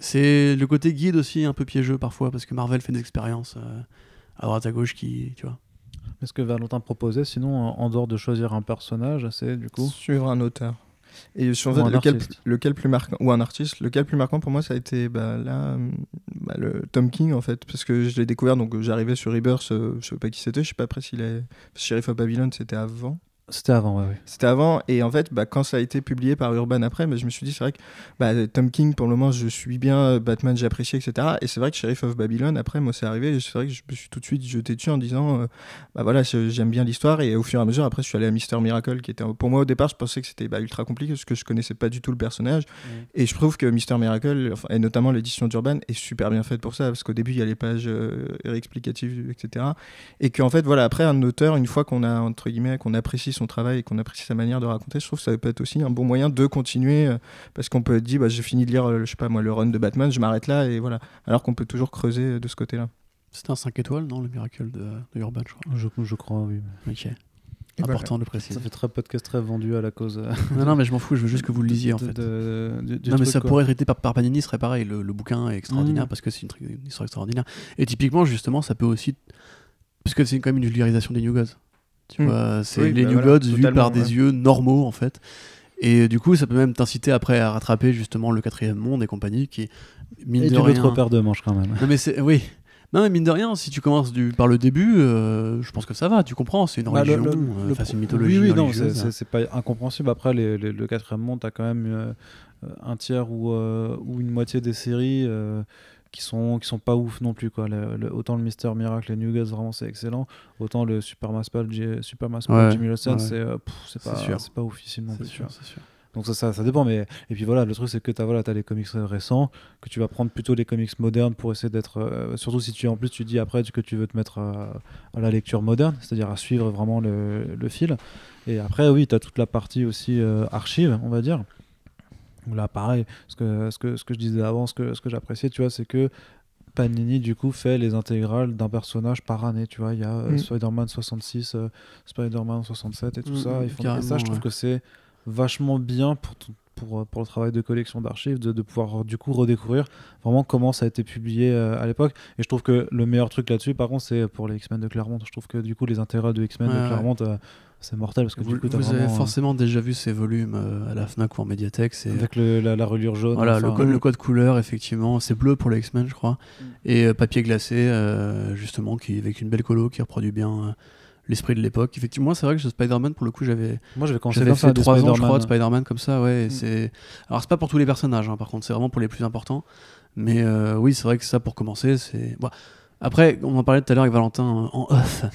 c'est le côté guide aussi un peu piégeux parfois parce que Marvel fait des expériences euh, à droite à gauche qui, tu vois. Est ce que Valentin proposait, sinon, en dehors de choisir un personnage, c'est du coup Suivre un auteur. Et sur lequel, lequel, plus marquant ou un artiste, lequel plus marquant pour moi, ça a été bah, là, bah, le Tom King en fait, parce que je l'ai découvert donc j'arrivais sur Rebirth, euh, je sais pas qui c'était, je sais pas après s'il est Sheriff of Babylon, c'était avant. C'était avant, ouais. C'était avant, et en fait, bah, quand ça a été publié par Urban après, bah, je me suis dit, c'est vrai que bah, Tom King, pour le moment, je suis bien, euh, Batman, j'ai apprécié, etc. Et c'est vrai que Sheriff of Babylon, après, moi, c'est arrivé, c'est vrai que je me suis tout de suite jeté dessus en disant, euh, bah voilà, j'aime bien l'histoire, et au fur et à mesure, après, je suis allé à Mister Miracle, qui était, pour moi, au départ, je pensais que c'était bah, ultra compliqué, parce que je connaissais pas du tout le personnage. Mm. Et je trouve que Mister Miracle, et notamment l'édition d'Urban, est super bien faite pour ça, parce qu'au début, il y a les pages euh, explicatives, etc. Et qu'en fait, voilà, après, un auteur, une fois qu'on a, entre guillemets, qu'on apprécie son travail et qu'on apprécie sa manière de raconter, je trouve que ça peut être aussi un bon moyen de continuer euh, parce qu'on peut dire bah, j'ai fini de lire euh, je sais pas moi le run de Batman, je m'arrête là et voilà. Alors qu'on peut toujours creuser euh, de ce côté-là. C'était un 5 étoiles, non, le Miracle de, Urban, je crois. Je, je crois, oui. Ok. Important de le préciser. Ça fait très podcast très vendu à la cause. non, non, mais je m'en fous, je veux juste que vous le lisiez en fait. non, mais ça pourrait être été par, par Panini, serait pareil. Le, bouquin est extraordinaire mm. parce que c'est une, une, histoire extraordinaire. Et typiquement, justement, ça peut aussi. Parce que c'est quand même une vulgarisation des New Gods. Tu hmm. vois, c'est les bah New Gods vus par des yeux normaux en fait. Et du coup, ça peut même t'inciter après à rattraper justement le quatrième monde et compagnie qui mine et de rien. paire de manches quand même. Non mais c'est oui. Non mais mine de rien, si tu commences du, par le début, euh, je pense que ça va. Tu comprends, c'est une bah, religion, euh, une mythologie. Oui, oui, non, c'est pas incompréhensible. Après, les, le quatrième monde, t'as quand même euh, un tiers ou, ou une moitié des séries qui sont qui sont pas ouf non plus quoi. Autant le Mister Miracle les New Gods vraiment c'est excellent. Autant le Super Maspal Super Maspal Jimmy Lawson c'est euh, c'est pas c'est pas oufissime non sûr, sûr. donc ça, ça, ça, dépend mais et puis voilà le truc c'est que tu as voilà as les comics récents que tu vas prendre plutôt les comics modernes pour essayer d'être euh, surtout si tu en plus tu dis après que tu veux te mettre à, la lecture moderne c'est-à-dire à suivre vraiment le, le, fil. Et après oui tu as toute la partie aussi euh, archive on va dire Là, pareil, ce que, ce que, ce que je disais avant, ce que, ce que j'appréciais, tu vois, c'est que Panini, du coup, fait les intégrales d'un personnage par année, tu vois. Il y a euh, mm. Spider-Man 66, euh, Spider-Man 67 et tout mm, ça. Ils font ça, je trouve que c'est vachement bien pour, pour, euh, pour le travail de collection d'archives, de, de, pouvoir du coup redécouvrir vraiment comment ça a été publié à l'époque. Et je trouve que le meilleur truc là-dessus, par contre, c'est pour les X-Men de Claremont. Je trouve que du coup, les intégrales de X-Men de Claremont, c'est mortel parce que vous, du coup, avez euh, forcément déjà vu ces volumes euh, à la Fnac ou en médiathèque. Avec la, la, reliure jaune. Voilà, le, code, le, code, couleur, effectivement. C'est bleu pour les X-Men, je crois. Mm. Et euh, papier glacé, justement, qui, avec une belle colo qui reproduit bien l'esprit de l'époque. Effectivement, c'est vrai que Spider-Man, pour le coup, j'avais. Moi, j'avais fait 3 ans, je crois, de Spider-Man comme ça, ouais. Mm. C'est... Alors, c'est pas pour tous les personnages, hein, par contre, c'est vraiment pour les plus importants. Mais oui, c'est vrai que ça, pour commencer, c'est. Bon. Après, on en parlait tout à l'heure avec Valentin en off.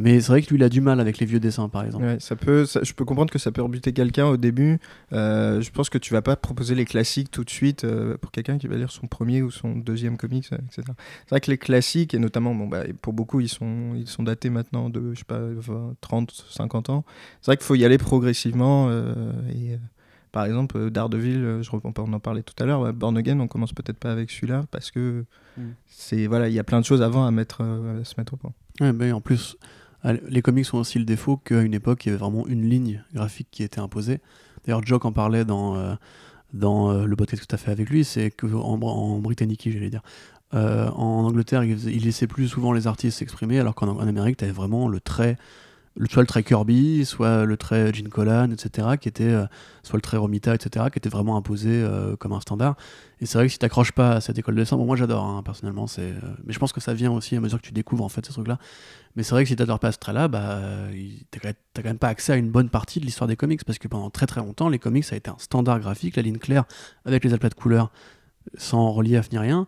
Mais c'est vrai que lui, il a du mal avec les vieux dessins, par exemple. Ouais, ça peut, je peux comprendre que ça peut rebuter quelqu'un au début. Euh, je pense que tu vas pas proposer les classiques tout de suite euh, pour quelqu'un qui va lire son premier ou son deuxième comics, euh, etc. C'est vrai que les classiques, et notamment, bon, bah, pour beaucoup, ils sont, ils sont datés maintenant de, je sais pas, 30, 50 ans. C'est vrai qu'il faut y aller progressivement. et, par exemple, Daredevil, je, on en parlait tout à l'heure, Born Again, on commence peut-être pas avec celui-là parce que mm. c'est voilà, il y a plein de choses avant à mettre, à se mettre au point. Ouais, mais en plus, les comics ont aussi le défaut qu'à une époque, il y avait vraiment une ligne graphique qui était imposée. D'ailleurs, Jock en parlait dans, euh, dans euh, le podcast que tu as fait avec lui, c'est qu'en en britannique, j'allais dire, euh, en Angleterre, il, laissait plus souvent les artistes s'exprimer, alors qu'en Amérique, tu avais vraiment le trait soit le trait Kirby, soit le trait Gene Colan, etc., qui était, euh, soit le trait Romita, etc., qui était vraiment imposé euh, comme un standard. Et c'est vrai que si tu t'accroches pas à cette école de dessin, bon, moi j'adore, hein, personnellement, euh, mais je pense que ça vient aussi à mesure que tu découvres en fait ces trucs-là. Mais c'est vrai que si tu n'adores pas ce trait-là, bah, t'as quand même pas accès à une bonne partie de l'histoire des comics, parce que pendant très très longtemps, les comics ça a été un standard graphique, la ligne claire avec les aplats de couleurs, sans relief ni rien.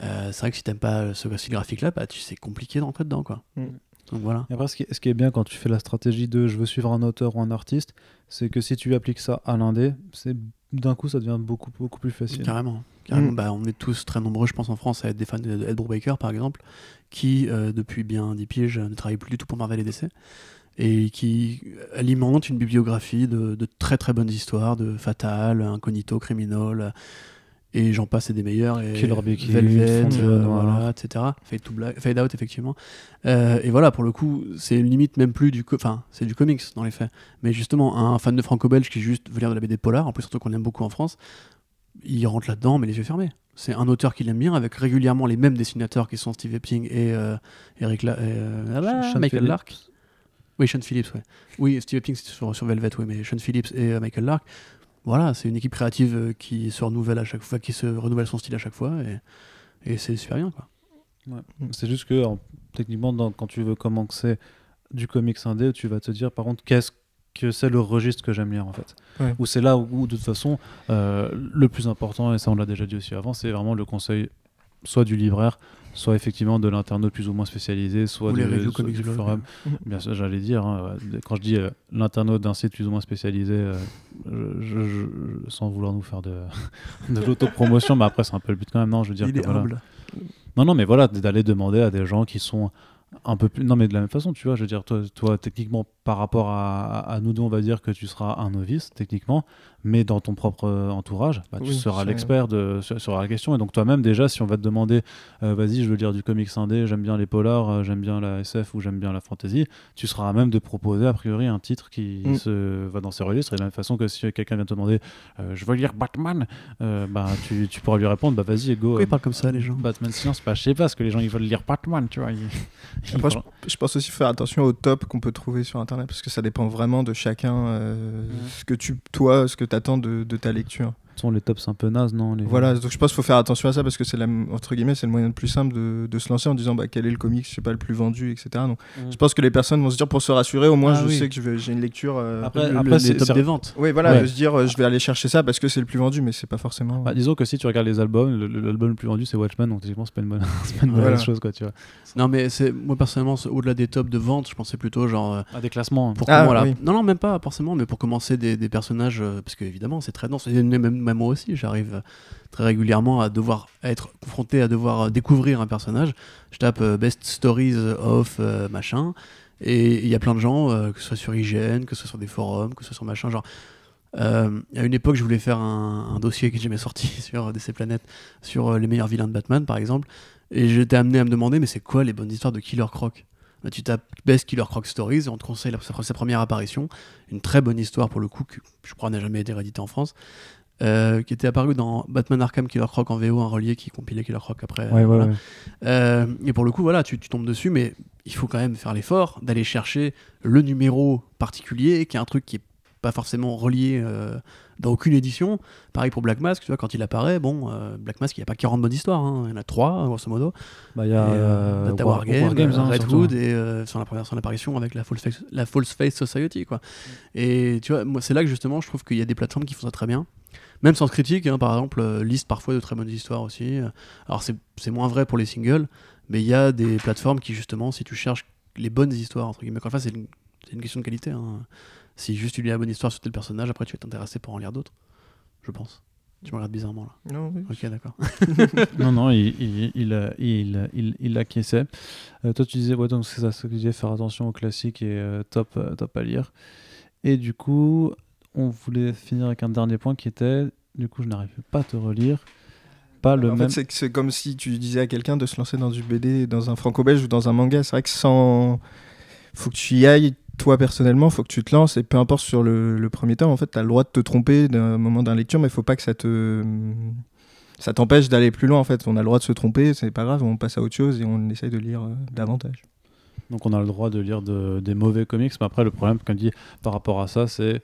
c'est vrai que si t'aimes pas ce style graphique-là, bah, c'est compliqué d'entrer dedans, quoi. Mm. Donc voilà. Et après, ce qui, est, ce qui, est bien quand tu fais la stratégie de je veux suivre un auteur ou un artiste, c'est que si tu appliques ça à l'indé, c'est d'un coup, ça devient beaucoup, beaucoup plus facile. Carrément. Carrément. Mm. Bah, on est tous très nombreux, je pense, en France, à être des fans de Ed Brubaker, par exemple, qui, euh, depuis bien 10 piges, ne travaille plus du tout pour Marvel et DC, et qui alimente une bibliographie de, de très très bonnes histoires, de Fatal, Incognito, Criminal, et j'en passe et des meilleurs et Velvet euh, voilà, etc Fade, to Black, Fade Out effectivement. Euh, et voilà pour le coup c'est limite même plus du enfin c'est du comics dans les faits. Mais justement un fan de franco-belge qui juste veut lire de la BD polar en plus surtout qu'on aime beaucoup en France il rentre là-dedans mais les yeux fermés. C'est un auteur qu'il aime bien avec régulièrement les mêmes dessinateurs qui sont Steve Epting et euh, Eric La ah Michael Lark. Oui Sean Phillips ouais. oui Steve Epting c'est sur, sur, Velvet oui mais Sean Phillips et Michael Lark voilà, c'est une équipe créative euh, qui se renouvelle à chaque fois, qui se renouvelle son style à chaque fois, et, c'est super bien. Quoi. C'est juste que techniquement, quand tu veux commencer du comics indé, tu vas te dire par contre qu'est-ce que c'est le registre que j'aime lire en fait. Ou c'est là où, de toute façon, euh, le plus important, et ça on l'a déjà dit aussi avant, c'est vraiment le conseil soit du libraire, soit effectivement de l'internaute plus ou moins spécialisé, soit, les du forum. Bien sûr, j'allais dire, hein, quand je dis euh, l'internaute d'un site plus ou moins spécialisé, euh, je, sans vouloir nous faire de, de l'autopromotion, mais après c'est un peu le but quand même, non, je veux dire. Il est humble. Non, non, mais voilà, d'aller demander à des gens qui sont un peu plus. Non, mais de la même façon, tu vois, je veux dire, toi, toi techniquement, par rapport à, à, nous deux, on va dire que tu seras un novice, techniquement, mais dans ton propre euh, entourage, bah, tu seras l'expert de, sur, la question. Et donc, toi-même, déjà, si on va te demander, euh, vas-y, je veux lire du comics indé, j'aime bien les polars, euh, j'aime bien la SF ou j'aime bien la fantasy, tu seras à même de proposer, a priori, un titre qui mm. se, va dans ces registres. Et de la même façon que si quelqu'un vient te demander, je veux lire Batman, bah, tu, tu, pourras lui répondre, bah, vas-y, go. Pourquoi ils parlent comme ça, les gens? Batman Silence, pas, je sais pas, parce que les gens, ils veulent lire Batman, tu vois. Après, je, pense aussi faire attention au top qu'on peut trouver sur Internet, parce que ça dépend vraiment de chacun, mm. ce que tu, toi, ce que tu attends de, de ta lecture? Sont les tops un peu nazes, non les... Voilà, donc je pense qu'il faut faire attention à ça parce que c'est entre guillemets c'est le moyen le plus simple de, de, se lancer en disant bah, quel est le comics, je sais pas le plus vendu, etc. Donc mm. je pense que les personnes vont se dire pour se rassurer, au moins ah je sais que j'ai une lecture. Euh, après, après c'est top des ventes. Oui, voilà, de se dire euh, je vais aller chercher ça parce que c'est le plus vendu, mais c'est pas forcément. Bah, disons que si tu regardes les albums, l'album le, plus vendu c'est Watchmen, donc techniquement c'est pas une bonne, pas une bonne chose quoi, tu vois. Non mais c'est moi personnellement au-delà des tops de vente, je pensais plutôt genre à euh, des classements. Hein. Pour ah, Non non même pas forcément, mais pour commencer des, des personnages parce que évidemment c'est très dense. Même, moi aussi j'arrive très régulièrement à devoir être confronté à devoir découvrir un personnage. Je tape euh, Best Stories of euh, machin, et il y a plein de gens, euh, que ce soit sur IGN, que ce soit sur des forums, que ce soit sur machin, genre. à une époque, je voulais faire un, dossier que j'ai jamais sorti sur DC Planet sur les meilleurs vilains de Batman, par exemple, et j'étais amené à me demander, mais c'est quoi les bonnes histoires de Killer Croc? Bah, tu tapes Best Killer Croc Stories et on te conseille sa, première apparition. Une très bonne histoire pour le coup, que je crois n'a jamais été rééditée en France. Euh, qui était apparu dans Batman Arkham Killer Croc en VO, un relié qui compilait Killer Croc après. Euh, et pour le coup, voilà, tu, tombes dessus, mais il faut quand même faire l'effort d'aller chercher le numéro particulier, qui est un truc qui est pas forcément relié euh, dans aucune édition. Pareil pour Black Mask, tu vois, quand il apparaît, bon, Black Mask, il n'y a pas 40 bonnes histoires, hein. il y en a 3, grosso modo. Bah, il y a War, Games, hein, Red Hood, et son, son, apparition avec la False Face, la False Face Society, quoi. Et tu vois, moi, c'est là que justement, je trouve qu'il y a des plateformes qui font ça très bien même sans critique, hein, par exemple, euh, liste parfois de très bonnes histoires aussi. Alors c'est moins vrai pour les singles, mais il y a des plateformes qui justement, si tu cherches les bonnes histoires, entre guillemets, enfin c'est une, une, question de qualité. Hein. Si juste tu lis la bonne histoire sur tel personnage, après tu vas t'intéresser pour en lire d'autres, je pense. Tu me regardes bizarrement là. Non, oui. Ok, d'accord. non, non, il, il, il, il, il, il acquiesçait. Euh, toi, tu disais, ouais, donc c'est ça, ce que tu disais, faire attention aux classiques et euh, top, top à lire. Et du coup, on voulait finir avec un dernier point qui était, du coup, je n'arrive pas à te relire. Pas le en même. fait, c'est comme si tu disais à quelqu'un de se lancer dans du BD, dans un franco-belge ou dans un manga. C'est vrai que sans. Faut que tu y ailles, toi personnellement, faut que tu te lances et peu importe sur le, premier temps, en fait, tu as le droit de te tromper d'un moment d'un lecture, mais il faut pas que ça te. Ça t'empêche d'aller plus loin en fait. On a le droit de se tromper, c'est pas grave, on passe à autre chose et on essaye de lire euh, davantage. Donc on a le droit de lire des mauvais comics, mais après le problème, comme dit, par rapport à ça, c'est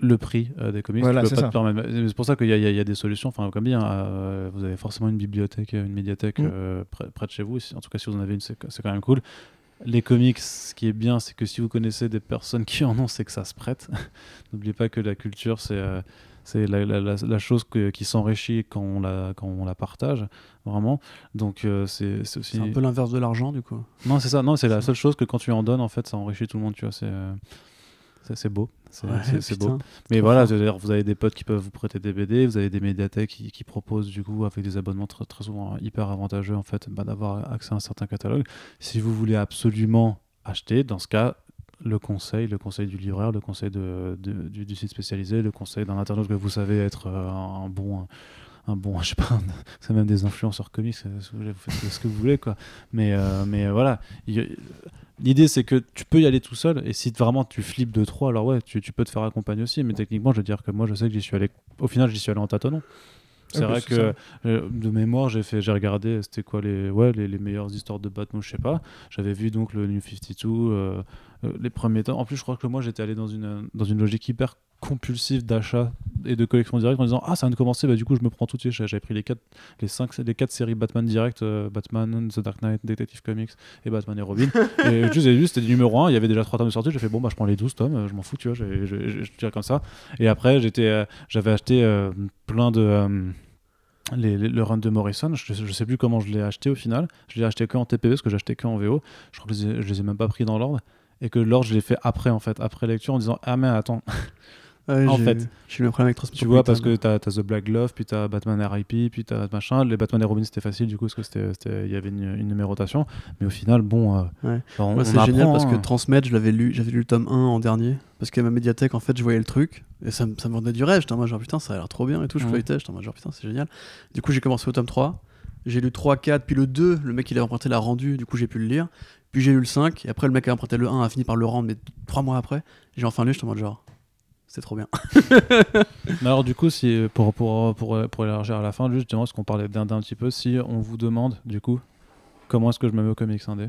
le prix euh, des comics. c'est pour ça qu'il y, y, a des solutions. Enfin, comme bien, euh, vous avez forcément une bibliothèque, une médiathèque mm. euh, près, de chez vous. En tout cas, si vous en avez une, c'est quand même cool. Les comics, ce qui est bien, c'est que si vous connaissez des personnes qui en ont, c'est que ça se prête. N'oubliez pas que la culture, c'est c'est la, la, chose qui s'enrichit quand, on la, quand on la partage, vraiment. Donc c'est aussi... un peu l'inverse de l'argent, du coup. Non, c'est ça. Non, c'est la seule chose que quand tu en donnes, en fait, ça enrichit tout le monde, tu vois. C'est C'est beau. C'est beau. Mais voilà, vous avez des potes qui peuvent vous prêter des BD, vous avez des médiathèques qui, qui proposent du coup avec des abonnements très, très souvent hyper avantageux en fait bah, d'avoir accès à un certain catalogue. Si vous voulez absolument acheter, dans ce cas, le conseil, le conseil du livreur, le conseil de, du, site spécialisé, le conseil d'un internaute que vous savez être euh, un, bon un bon, je sais pas, c'est même des influenceurs comiques, vous faites ce que vous voulez, quoi. Mais, euh, mais voilà, l'idée c'est que tu peux y aller tout seul, et si vraiment tu flippes de trop, alors ouais, tu, tu, peux te faire accompagner aussi, mais techniquement, je veux dire que moi, je sais que j'y suis allé, au final, j'y suis allé en tâtonnant. C'est vrai que euh, de mémoire, j'ai fait, j'ai regardé, c'était quoi les, ouais, les, les, meilleures histoires de Batman, je sais pas. J'avais vu donc le New 52, euh, euh, les premiers temps. En plus, je crois que moi, j'étais allé dans une, dans une logique hyper compulsive d'achat et de collection directe en disant ah ça vient de commencer bah du coup je me prends tout de suite. J'avais pris les quatre les cinq les quatre séries Batman direct Batman The Dark Knight Detective Comics et Batman et Robin. Et juste vu c'était du numéro 1 il y avait déjà trois tomes de sortie. J'ai fait bon bah je prends les 12 tomes je m'en fous tu vois je dirais comme ça. Et après j'étais j'avais acheté plein de le run de Morrison, je, je, sais plus comment je l'ai acheté au final. Je l'ai acheté que en TPV parce que j'ai acheté que en VO. Je crois que je les, ai, je les ai même pas pris dans l'ordre. Et que l'ordre, je l'ai fait après, en fait, après lecture, en disant Ah, mais attends, en fait, j'ai eu le problème avec Tu vois, parce que t'as as The Black Glove, puis t'as Batman RIP, puis t'as machin. Les Batman et Robin, c'était facile du coup, parce que il y avait une, numérotation. Mais au final, bon. Euh, ouais. c'est génial parce que hein. Transmettre, je l'avais lu, j'avais lu le tome 1 en dernier. Parce que ma médiathèque, en fait, je voyais le truc. Et ça, ça me rendait du rêve. J'étais en mode genre putain, ça a l'air trop bien et tout. Je feuilletais, j'étais en mode genre putain, c'est génial. Du coup, j'ai commencé au tome 3. J'ai lu 3, 4, puis le 2, le mec il a emprunté l'a rendu, du coup j'ai pu le lire. Puis j'ai lu le 5, et après le mec a emprunté le 1 a fini par le rendre, mais 3 mois après. J'ai enfin lu, j'étais en mode genre c'est trop bien. Mais alors du coup, si, pour, pour, pour, pour élargir à la fin, justement, parce qu'on parlait d'un un petit peu, si on vous demande, du coup, comment est-ce que je me mets au comics indé?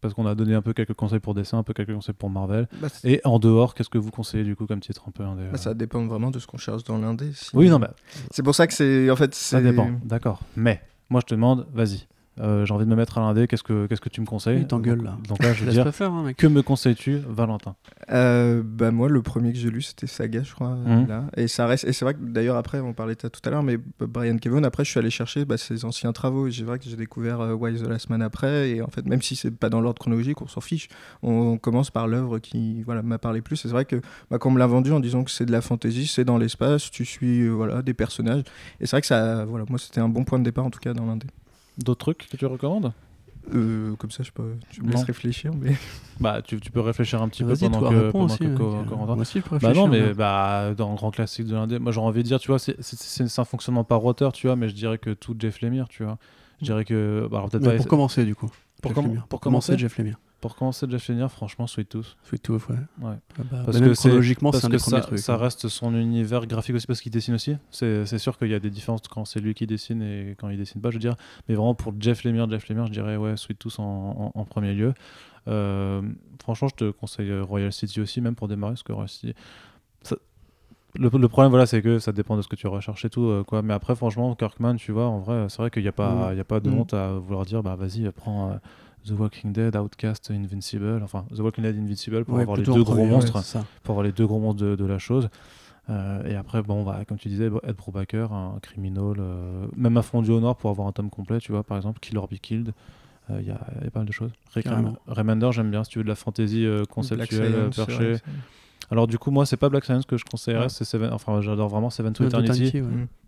Parce qu'on a donné un peu quelques conseils pour dessin, un peu quelques conseils pour Marvel. Bah, et en dehors, qu'est-ce que vous conseillez du coup comme titre un peu indé bah, Ça dépend vraiment de ce qu'on cherche dans l'indé. Oui, non, mais... C'est pour ça que c'est... En fait, ça dépend, d'accord. Mais moi je te demande, vas-y, euh, j'ai envie de me mettre à l'indé, qu'est-ce que, qu'est-ce que tu me conseilles t'engueule là. Donc là, je veux dire, hein, que me conseilles-tu, Valentin? Euh, bah Moi, le premier que j'ai lu, c'était Saga, je crois. Mmh. Là. Et, ça reste, et c'est vrai que d'ailleurs, après, on parlait de ça tout à l'heure, mais Brian Kevon, après, je suis allé chercher bah, ses anciens travaux. Et c'est vrai que j'ai découvert euh, Why the Last Man après. Et en fait, même si c'est pas dans l'ordre chronologique, on s'en fiche. On, commence par l'œuvre qui voilà, m'a parlé plus. c'est vrai que bah, quand on me l'a vendu en disant que c'est de la fantasy, c'est dans l'espace, tu suis euh, voilà, des personnages. Et c'est vrai que ça, voilà, moi, c'était un bon point de départ, en tout cas, dans l'indé. D'autres trucs que tu recommandes? Euh, comme ça, je peux, tu me laisses réfléchir, mais. Bah, tu, tu, peux réfléchir un petit peu pendant que, pendant aussi, que Moi aussi, je peux Bah non, mais bah, dans le grand classique de l'indé, moi j'aurais envie de dire, tu vois, c'est un fonctionnement par auteur, tu vois, mais je dirais que tout Jeff Lemire, tu vois. Je dirais que. Bah. Pour commencer, du coup. Pour, pour commencer, Jeff Lemire. Pour commencer déjà finir, franchement, Sweet Tooth. Sweet Tooth, ouais. ouais. Ah bah, parce que chronologiquement, c'est un des ça, trucs. Ça hein. reste son univers graphique aussi parce qu'il dessine aussi. C'est sûr qu'il y a des différences quand c'est lui qui dessine et quand il dessine pas, je veux dire. Mais vraiment, pour Jeff Lemire, Jeff Lemire, je dirais, ouais, Sweet Tooth en, en, premier lieu. Euh, franchement, je te conseille Royal City aussi, même pour démarrer, parce que Royal City. Le, problème, voilà, c'est que ça dépend de ce que tu recherches et tout. Euh, quoi. Mais après, franchement, Kirkman, tu vois, en vrai, c'est vrai qu'il n'y a, pas, il y a pas de mm. honte à vouloir dire, bah vas-y, prends. Euh, The Walking Dead, Outcast, Invincible, enfin The Walking Dead, Invincible pour avoir les deux gros monstres, pour avoir les deux gros monstres de, la chose. Euh, et après, bon, bah, comme tu disais, Ed Brubaker, un criminel, euh, même à fond au nord pour avoir un tome complet, tu vois, par exemple, Kill or Be Killed. Euh, il y, a pas mal de choses. Remender, j'aime bien si tu veux de la fantasy conceptuelle perchée. Alors du coup, moi, c'est pas Black Science que je conseillerais, c'est Seven... enfin, j'adore vraiment Seven to Eternity.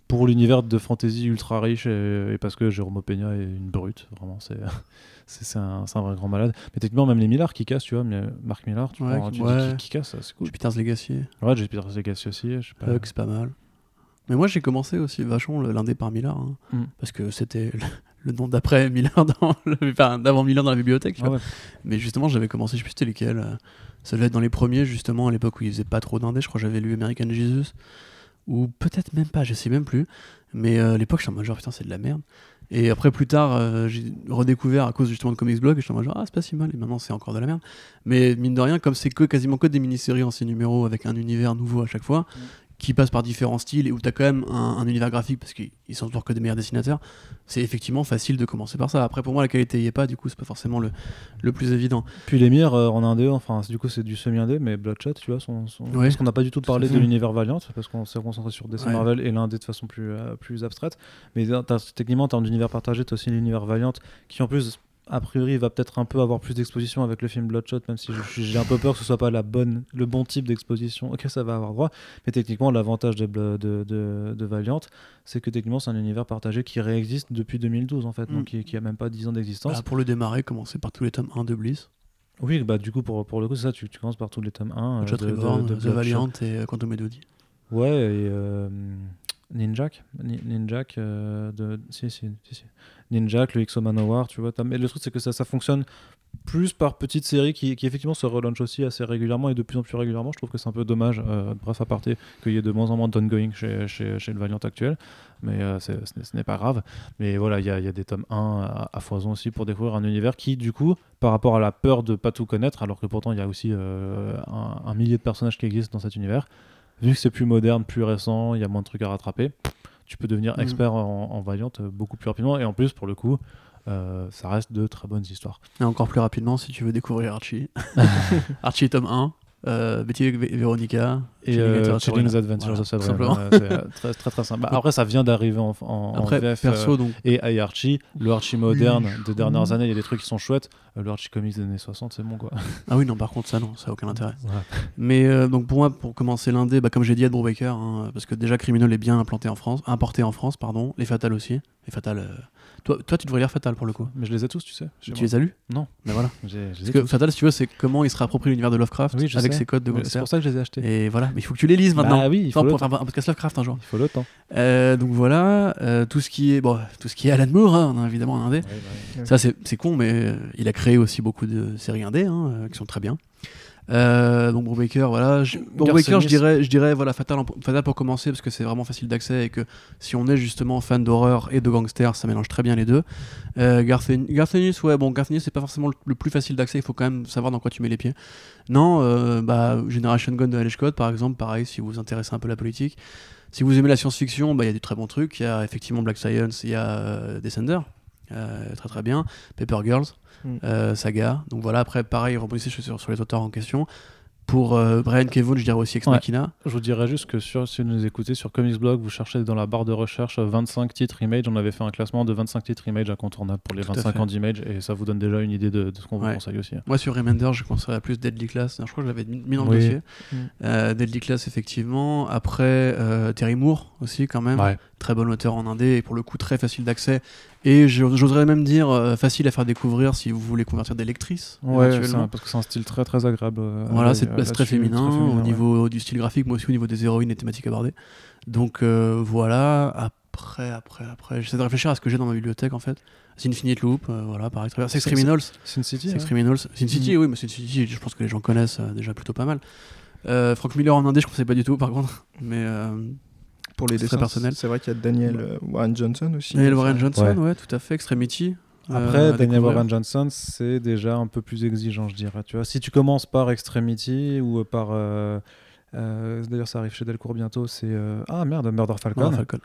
Pour l'univers de fantasy ultra riche et, parce que Jérôme Peña est une brute, vraiment, c'est c'est un, un, vrai grand malade. Mais techniquement, même les Millard qui cassent, tu vois, mais Marc Millard, tu, ouais, tu ouais. dis qui, casse, c'est cool. Jupiter's Legacy. Ouais, Jupiter's Legacy aussi. Je sais pas. c'est pas mal. Mais moi, j'ai commencé aussi vachement l'indé par Millard, hein, mm. parce que c'était le, nom d'après Millard, dans enfin, d'avant Millard dans la bibliothèque. Tu ah vois. Mais justement, j'avais commencé, je sais plus c'était lesquels. Euh, ça devait être dans les premiers, justement, à l'époque où ils faisaient pas trop d'indé. Je crois que j'avais lu American Jesus, ou peut-être même pas, je sais même plus. Mais euh, à l'époque, j'étais en mode genre, putain, c'est de la merde. Et après, plus tard, euh, j'ai redécouvert à cause justement de Comics Blog, et je suis en mode genre, ah, c'est pas si mal, et maintenant c'est encore de la merde. Mais mine de rien, comme c'est que quasiment que des mini-séries en 6 numéros avec un univers nouveau à chaque fois, mm qui passe par différents styles et où tu as quand même un, univers graphique parce qu'ils sont toujours que des meilleurs dessinateurs, c'est effectivement facile de commencer par ça. Après, pour moi, la qualité y est pas, du coup, c'est pas forcément le, le plus évident. Puis les mires euh, en indé, enfin, du coup, c'est du semi-indé, mais Bloodshot, tu vois, son, parce qu'on n'a pas du tout parlé de l'univers Valiant, parce qu'on s'est concentré sur DC Marvel et l'indé de façon plus, euh, plus abstraite. Mais techniquement, en termes d'univers partagé, tu as aussi l'univers Valiant qui, en plus, a priori, il va peut-être un peu avoir plus d'exposition avec le film Bloodshot, même si j'ai un peu peur que ce soit pas la bonne, le bon type d'exposition auquel ça va avoir droit. Mais techniquement, l'avantage de, de, de, Valiant, c'est que techniquement, c'est un univers partagé qui réexiste depuis 2012, en fait, donc mm. qui, a même pas 10 ans d'existence. Bah, pour le démarrer, commencer par tous les tomes 1 de Bliss? Oui, bah du coup, pour, pour le coup, c'est ça, tu, tu, commences par tous les tomes 1. Euh, de, The Valiant et euh, Quantum Melody. Ouais, et euh, Ninjak. Ninjak, euh, de... si, si, si, si. Ninjak, le Exo Manowar, tu vois. Mais le truc, c'est que ça, ça fonctionne plus par petites séries qui, qui, effectivement se relaunch aussi assez régulièrement et de plus en plus régulièrement. Je trouve que c'est un peu dommage, euh, bref à partir qu'il y ait de moins en moins d'ongoing chez, chez, chez, le Valiant actuel, mais euh, ce n'est pas grave. Mais voilà, il y, y, a des tomes 1 à, foison aussi pour découvrir un univers qui, du coup, par rapport à la peur de pas tout connaître, alors que pourtant il y a aussi euh, un, un, millier de personnages qui existent dans cet univers, vu que c'est plus moderne, plus récent, il y a moins de trucs à rattraper, tu peux devenir mm. expert en, en Valiant beaucoup plus rapidement. Et en plus, pour le coup, euh, ça reste de très bonnes histoires. Et encore plus rapidement, si tu veux découvrir Archie. Archie tome 1, euh, Betty et Veronica et euh, Adventures voilà, simplement. c'est euh, très, très très simple. Bah, après, ça vient d'arriver en, en, après, VF perso, donc... et Archie, le Archie moderne des dernières années, il y a des trucs qui sont chouettes. le Archie comics des années 60, c'est bon quoi. Ah oui, non, par contre, ça, non, ça a aucun intérêt. Mais donc pour moi, pour commencer l'indé, bah, comme j'ai dit, Ed Brubaker, hein, parce que déjà Criminal est bien implanté en France, importé en France, pardon, les Fatales aussi. Les Fatales toi, toi, tu devrais lire Fatal pour le coup. Mais je les ai tous, tu sais. Tu les as lus Non. Mais voilà. Parce que Fatal, si tu veux, c'est comment il se réapproprie l'univers de Lovecraft avec ses codes de C'est pour ça que je les ai achetés. Et voilà. Mais il faut que tu les lises maintenant. Ah oui, il faut pour faire un podcast Lovecraft un jour. Il faut le temps. Euh, donc voilà, euh, tout ce qui est bon, tout ce qui est Alan Moore, hein, on a évidemment un indé. Ça c'est con, mais euh, il a créé aussi beaucoup de séries indé hein, qui sont très bien. Euh, donc Brubaker, voilà. Je, je dirais, je dirais voilà, Fatal, Fatal pour commencer parce que c'est vraiment facile d'accès et que si on est justement fan d'horreur et de gangster, ça mélange très bien les deux. Euh, Garthenius, ouais, bon, Garthenius c'est pas forcément le, plus facile d'accès, il faut quand même savoir dans quoi tu mets les pieds. Non, euh, bah, Generation Gun de Alex par exemple, pareil, si vous vous intéressez un peu à la politique. Si vous aimez la science-fiction, bah, il y a du très bons trucs. Il y a effectivement Black Science, il y a euh, Descender, euh, très très bien. Paper Girls. Mm. Euh, saga. Donc voilà, après, pareil, rebondissez sur, sur les auteurs en question. Pour euh, Brian Kevon, je dirais aussi Ex Machina. Je vous dirais juste que sur, si vous nous écoutez sur Comics Blog, vous cherchez dans la barre de recherche 25 titres Image. On avait fait un classement de 25 titres Image incontournables pour les 25 ans d'Image et ça vous donne déjà une idée de, ce qu'on vous conseille aussi. Moi, sur Remender, je conseillerais plus Deadly Class. Je crois que j'avais mis dans le dossier. Mm. Euh, Deadly Class, effectivement. Après, Terry Moore aussi, quand même. Très bon auteur en indé et pour le coup, très facile d'accès et j'oserais même dire euh, facile à faire découvrir si vous voulez convertir des lectrices. Ouais, parce que c'est un style très très agréable. Euh, voilà, c'est euh, très, féminin, au niveau du style graphique, mais aussi au niveau des héroïnes et thématiques abordées. Donc voilà, après, après, après, j'essaie de réfléchir à ce que j'ai dans ma bibliothèque en fait. Infinite Loop, voilà, pareil. Sex Criminals. Sin City. Sex Criminals. Sin City, oui, mais Sin City, je pense que les gens connaissent déjà plutôt pas mal. Frank Miller en indé, je ne conseille pas du tout par contre. Mais pour les dessins personnels. C'est vrai qu'il y a Daniel euh, Warren Johnson aussi. Daniel Warren Johnson, ouais. tout à fait, Extremity. Euh, Après, Daniel Warren Johnson, c'est déjà un peu plus exigeant, je dirais. Tu vois, si tu commences par Extremity ou par. Euh, d'ailleurs, ça arrive chez Delcourt bientôt. C'est ah merde, Murder Falcon. Murder Falcon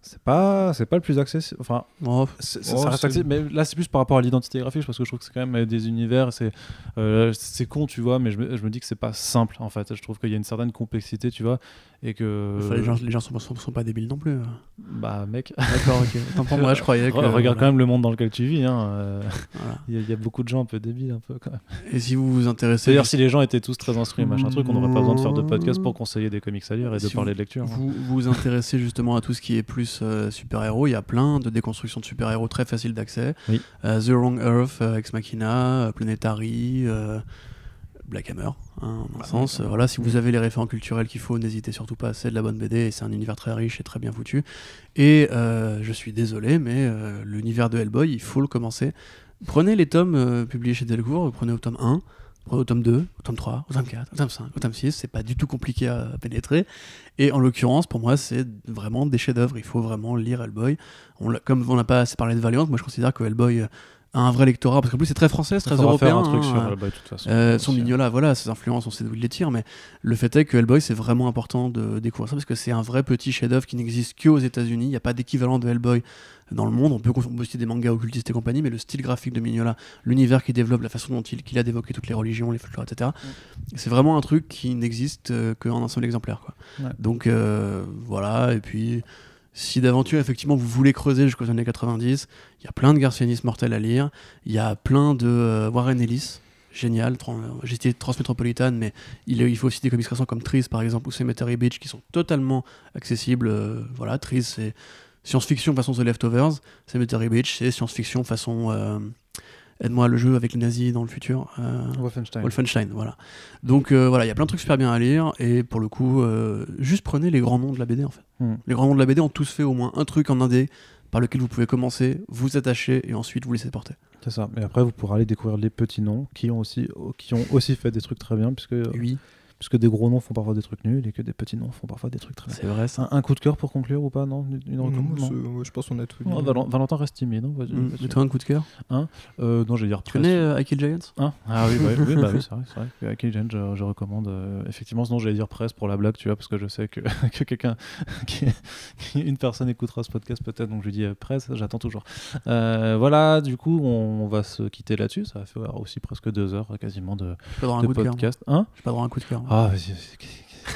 c'est pas c'est pas le plus accessible enfin oh, ça oh, reste accessible mais là c'est plus par rapport à l'identité graphique parce que je trouve que c'est quand même des univers c'est euh, c'est con tu vois mais je me, je me dis que c'est pas simple en fait. Je trouve qu'il y a une certaine complexité tu vois et que les gens les gens sont, sont, pas débiles non plus hein. bah mec. D'accord ok. Tant pour moi je croyais que, regarde quand même le monde dans lequel tu vis hein, euh, il y, a beaucoup de gens un peu débiles un peu quand même. Et si vous vous intéressez d'ailleurs si les gens étaient tous très instruits machin truc on n'aurait pas besoin de faire de podcast pour conseiller des comics à lire et de parler de lecture hein. vous vous intéressez justement à tout ce qui est plus euh, super-héros, il y a plein de déconstructions de super-héros très faciles d'accès. Euh, The Wrong Earth, euh, Ex Machina, Planetary, Black Hammer, hein, en un sens. voilà, si vous avez les référents culturels qu'il faut, n'hésitez surtout pas, c'est de la bonne BD et c'est un univers très riche et très bien foutu. Et je suis désolé, mais l'univers de Hellboy, il faut le commencer. Prenez les tomes publiés chez Delcourt, prenez au tome 1, au tome 2, au tome 3, au tome 4, au tome 5, au tome 6, c'est pas du tout compliqué à pénétrer. Et en l'occurrence, pour moi, c'est vraiment des chefs-d'œuvre. Il faut vraiment lire Hellboy. On comme on n'a pas assez parlé de Valiant, moi je considère que Hellboy un vrai lectorat, parce qu'en plus c'est très français, très européen. un truc hein, sur Hellboy, de toute façon. Euh, son Mignola, voilà, ses influences, on sait d'où il les tire, mais le fait est que Hellboy, c'est vraiment important de découvrir ça, parce que c'est un vrai petit chef-d'œuvre qui n'existe qu'aux États-Unis. Il n'y a pas d'équivalent de Hellboy dans le monde. On peut aussi des mangas occultistes et compagnie, mais le style graphique de Mignola, l'univers qu'il développe, la façon dont il, qu'il a d'évoquer toutes les religions, les folklores, etc., c'est vraiment un truc qui n'existe euh, qu'en un seul exemplaire. Quoi. Donc euh, voilà, et puis si d'aventure, effectivement, vous voulez creuser jusqu'aux années 90, il y a plein de Garcianis mortels à lire. Il y a plein de euh, Warren Ellis, génial. J'ai transmétropolitane, mais il, faut aussi des comics récents comme Trees, par exemple, ou Cemetery Beach, qui sont totalement accessibles. Euh, voilà, Trees, c'est science-fiction façon The Leftovers. Cemetery Beach, c'est science-fiction façon. Euh, Aide-moi le jeu avec les nazis dans le futur. Wolfenstein. Wolfenstein, voilà. Donc voilà, il y a plein de trucs super bien à lire, et pour le coup, juste prenez les grands noms de la BD en fait. Hmm. Les grands noms de la BD ont tous fait au moins un truc en indé par lequel vous pouvez commencer, vous attacher et ensuite vous laisser porter. C'est ça. Et après, vous pourrez aller découvrir les petits noms qui ont aussi, qui ont aussi fait des trucs très bien, puisque oui parce que des gros noms font parfois des trucs nuls et que des petits noms font parfois des trucs très C'est vrai ça. Un, coup de cœur pour conclure ou pas Non, Je pense qu'on a tout. Oh, Valentin reste timide. Hein, mm. toi un coup de cœur hein euh, Non, je vais dire. Tu connais euh, Giants? Hein? Ah oui, bah, oui, bah, oui c'est vrai. C'est Giants, je, recommande. Euh, effectivement, sinon j'allais dire presse pour la blague, tu vois, parce que je sais que, que quelqu'un, une personne écoutera ce podcast peut-être, donc je dis presse, j'attends toujours. voilà, du coup, on, va se quitter là-dessus. Ça va faire aussi presque deux heures quasiment de, de podcast. Hein? Je pas droit un coup de cœur. Ah,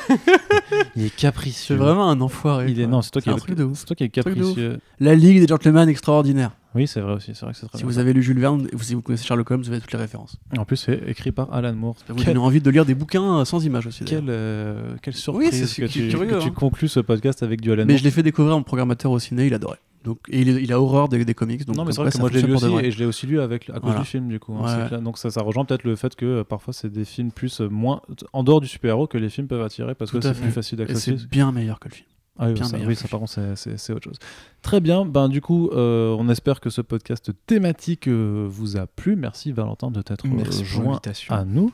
il est capricieux. C'est vraiment un enfoiré. Il est... Non, c'est toi, qui est... toi qui es capricieux. La Ligue des Gentlemen extraordinaire. Oui, c'est vrai aussi. C'est vrai que c'est très si vous avez lu Jules Verne, si vous connaissez Sherlock Holmes, vous avez toutes les références. En plus, c'est écrit par Alan Moore. Ça vous donne envie de lire des bouquins euh, sans images aussi. Quelle, euh, quelle surprise que, tu, que tu hein. conclus ce podcast avec du Alan Moore. Mais je l'ai fait découvrir en programmateur au ciné, il adorait. Donc, et il, a horreur des, comics. Donc non, mais c'est vrai que moi je l'ai lu aussi et je l'ai aussi lu avec, à cause du film du coup. Hein, donc ça, ça rejoint peut-être le fait que euh, parfois c'est des films plus euh, moins en dehors du super-héros que les films peuvent attirer parce que c'est plus facile d'accès. C'est bien meilleur que le film. Ah oui, ça, oui, ça par contre c'est autre chose. Très bien, ben du coup euh, on espère que ce podcast thématique vous a plu. Merci Valentin de t'être joint à nous.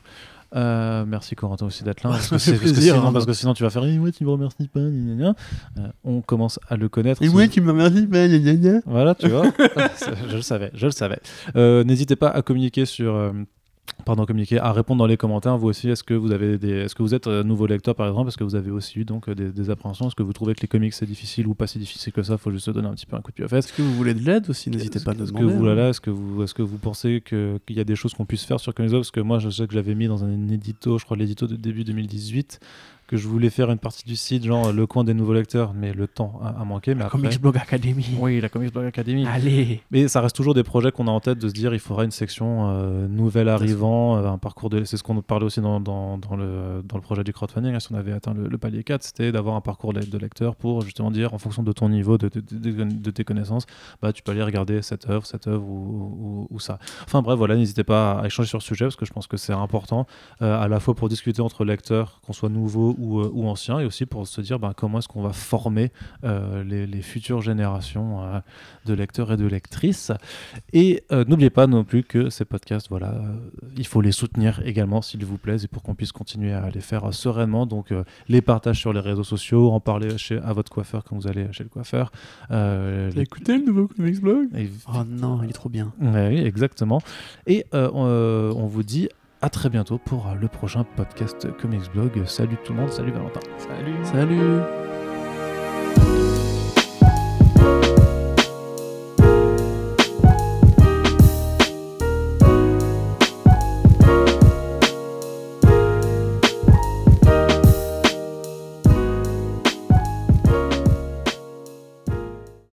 Euh, merci Corentin aussi d'être là. Parce, que, sinon, hein. parce que sinon tu vas faire Et moi tu me remercies pas. Euh, on commence à le connaître. Et moi tu me remercies pas. Voilà, tu vois. je le savais, je le savais. Euh, n'hésitez pas à communiquer sur pardon, communiquer, à répondre dans les commentaires. Vous aussi, est-ce que vous avez des, est-ce que vous êtes euh, nouveau lecteur par exemple, est-ce que vous avez aussi eu donc euh, des, appréhensions, est-ce que vous trouvez que les comics c'est difficile ou pas si difficile que ça, faut juste se donner un petit peu un coup de pied aux fesses. Est-ce que vous voulez de l'aide aussi, n'hésitez pas à nous demander. Que vous, hein. là, est-ce que vous, est-ce que vous pensez que qu'il y a des choses qu'on puisse faire sur Comics Parce que moi, je sais que j'avais mis dans un édito, je crois l'édito de début 2018 que je voulais faire une partie du site, genre le coin des nouveaux lecteurs, mais le temps a, manqué. Mais la Comics Blog Academy. Oui, la Comics Blog Academy. Allez. Mais ça reste toujours des projets qu'on a en tête de se dire il faudra une section euh, nouvelle arrivant, euh, un parcours de. C'est ce qu'on parlait aussi dans, dans, dans, le, dans le projet du crowdfunding. Hein, si on avait atteint le, palier 4, c'était d'avoir un parcours de, lecteur pour justement dire en fonction de ton niveau, de, de, tes connaissances, bah, tu peux aller regarder cette œuvre, cette œuvre ou, ou, ça. Enfin bref, voilà, n'hésitez pas à échanger sur ce sujet parce que je pense que c'est important euh, à la fois pour discuter entre lecteurs, qu'on soit nouveau ou, ou ancien et aussi pour se dire ben, comment est-ce qu'on va former euh, les, futures générations euh, de lecteurs et de lectrices. Et euh, n'oubliez pas non plus que ces podcasts, voilà, il faut les soutenir également s'il vous plaît et pour qu'on puisse continuer à les faire sereinement. Donc les partages sur les réseaux sociaux, en parler chez, à votre coiffeur quand vous allez chez le coiffeur. Écoutez le nouveau Comics Blog? Oh non, il est trop bien. oui, exactement. Et on, on vous dit à très bientôt pour le prochain podcast Comics Blog. Salut tout le monde, salut Valentin. Salut. Salut.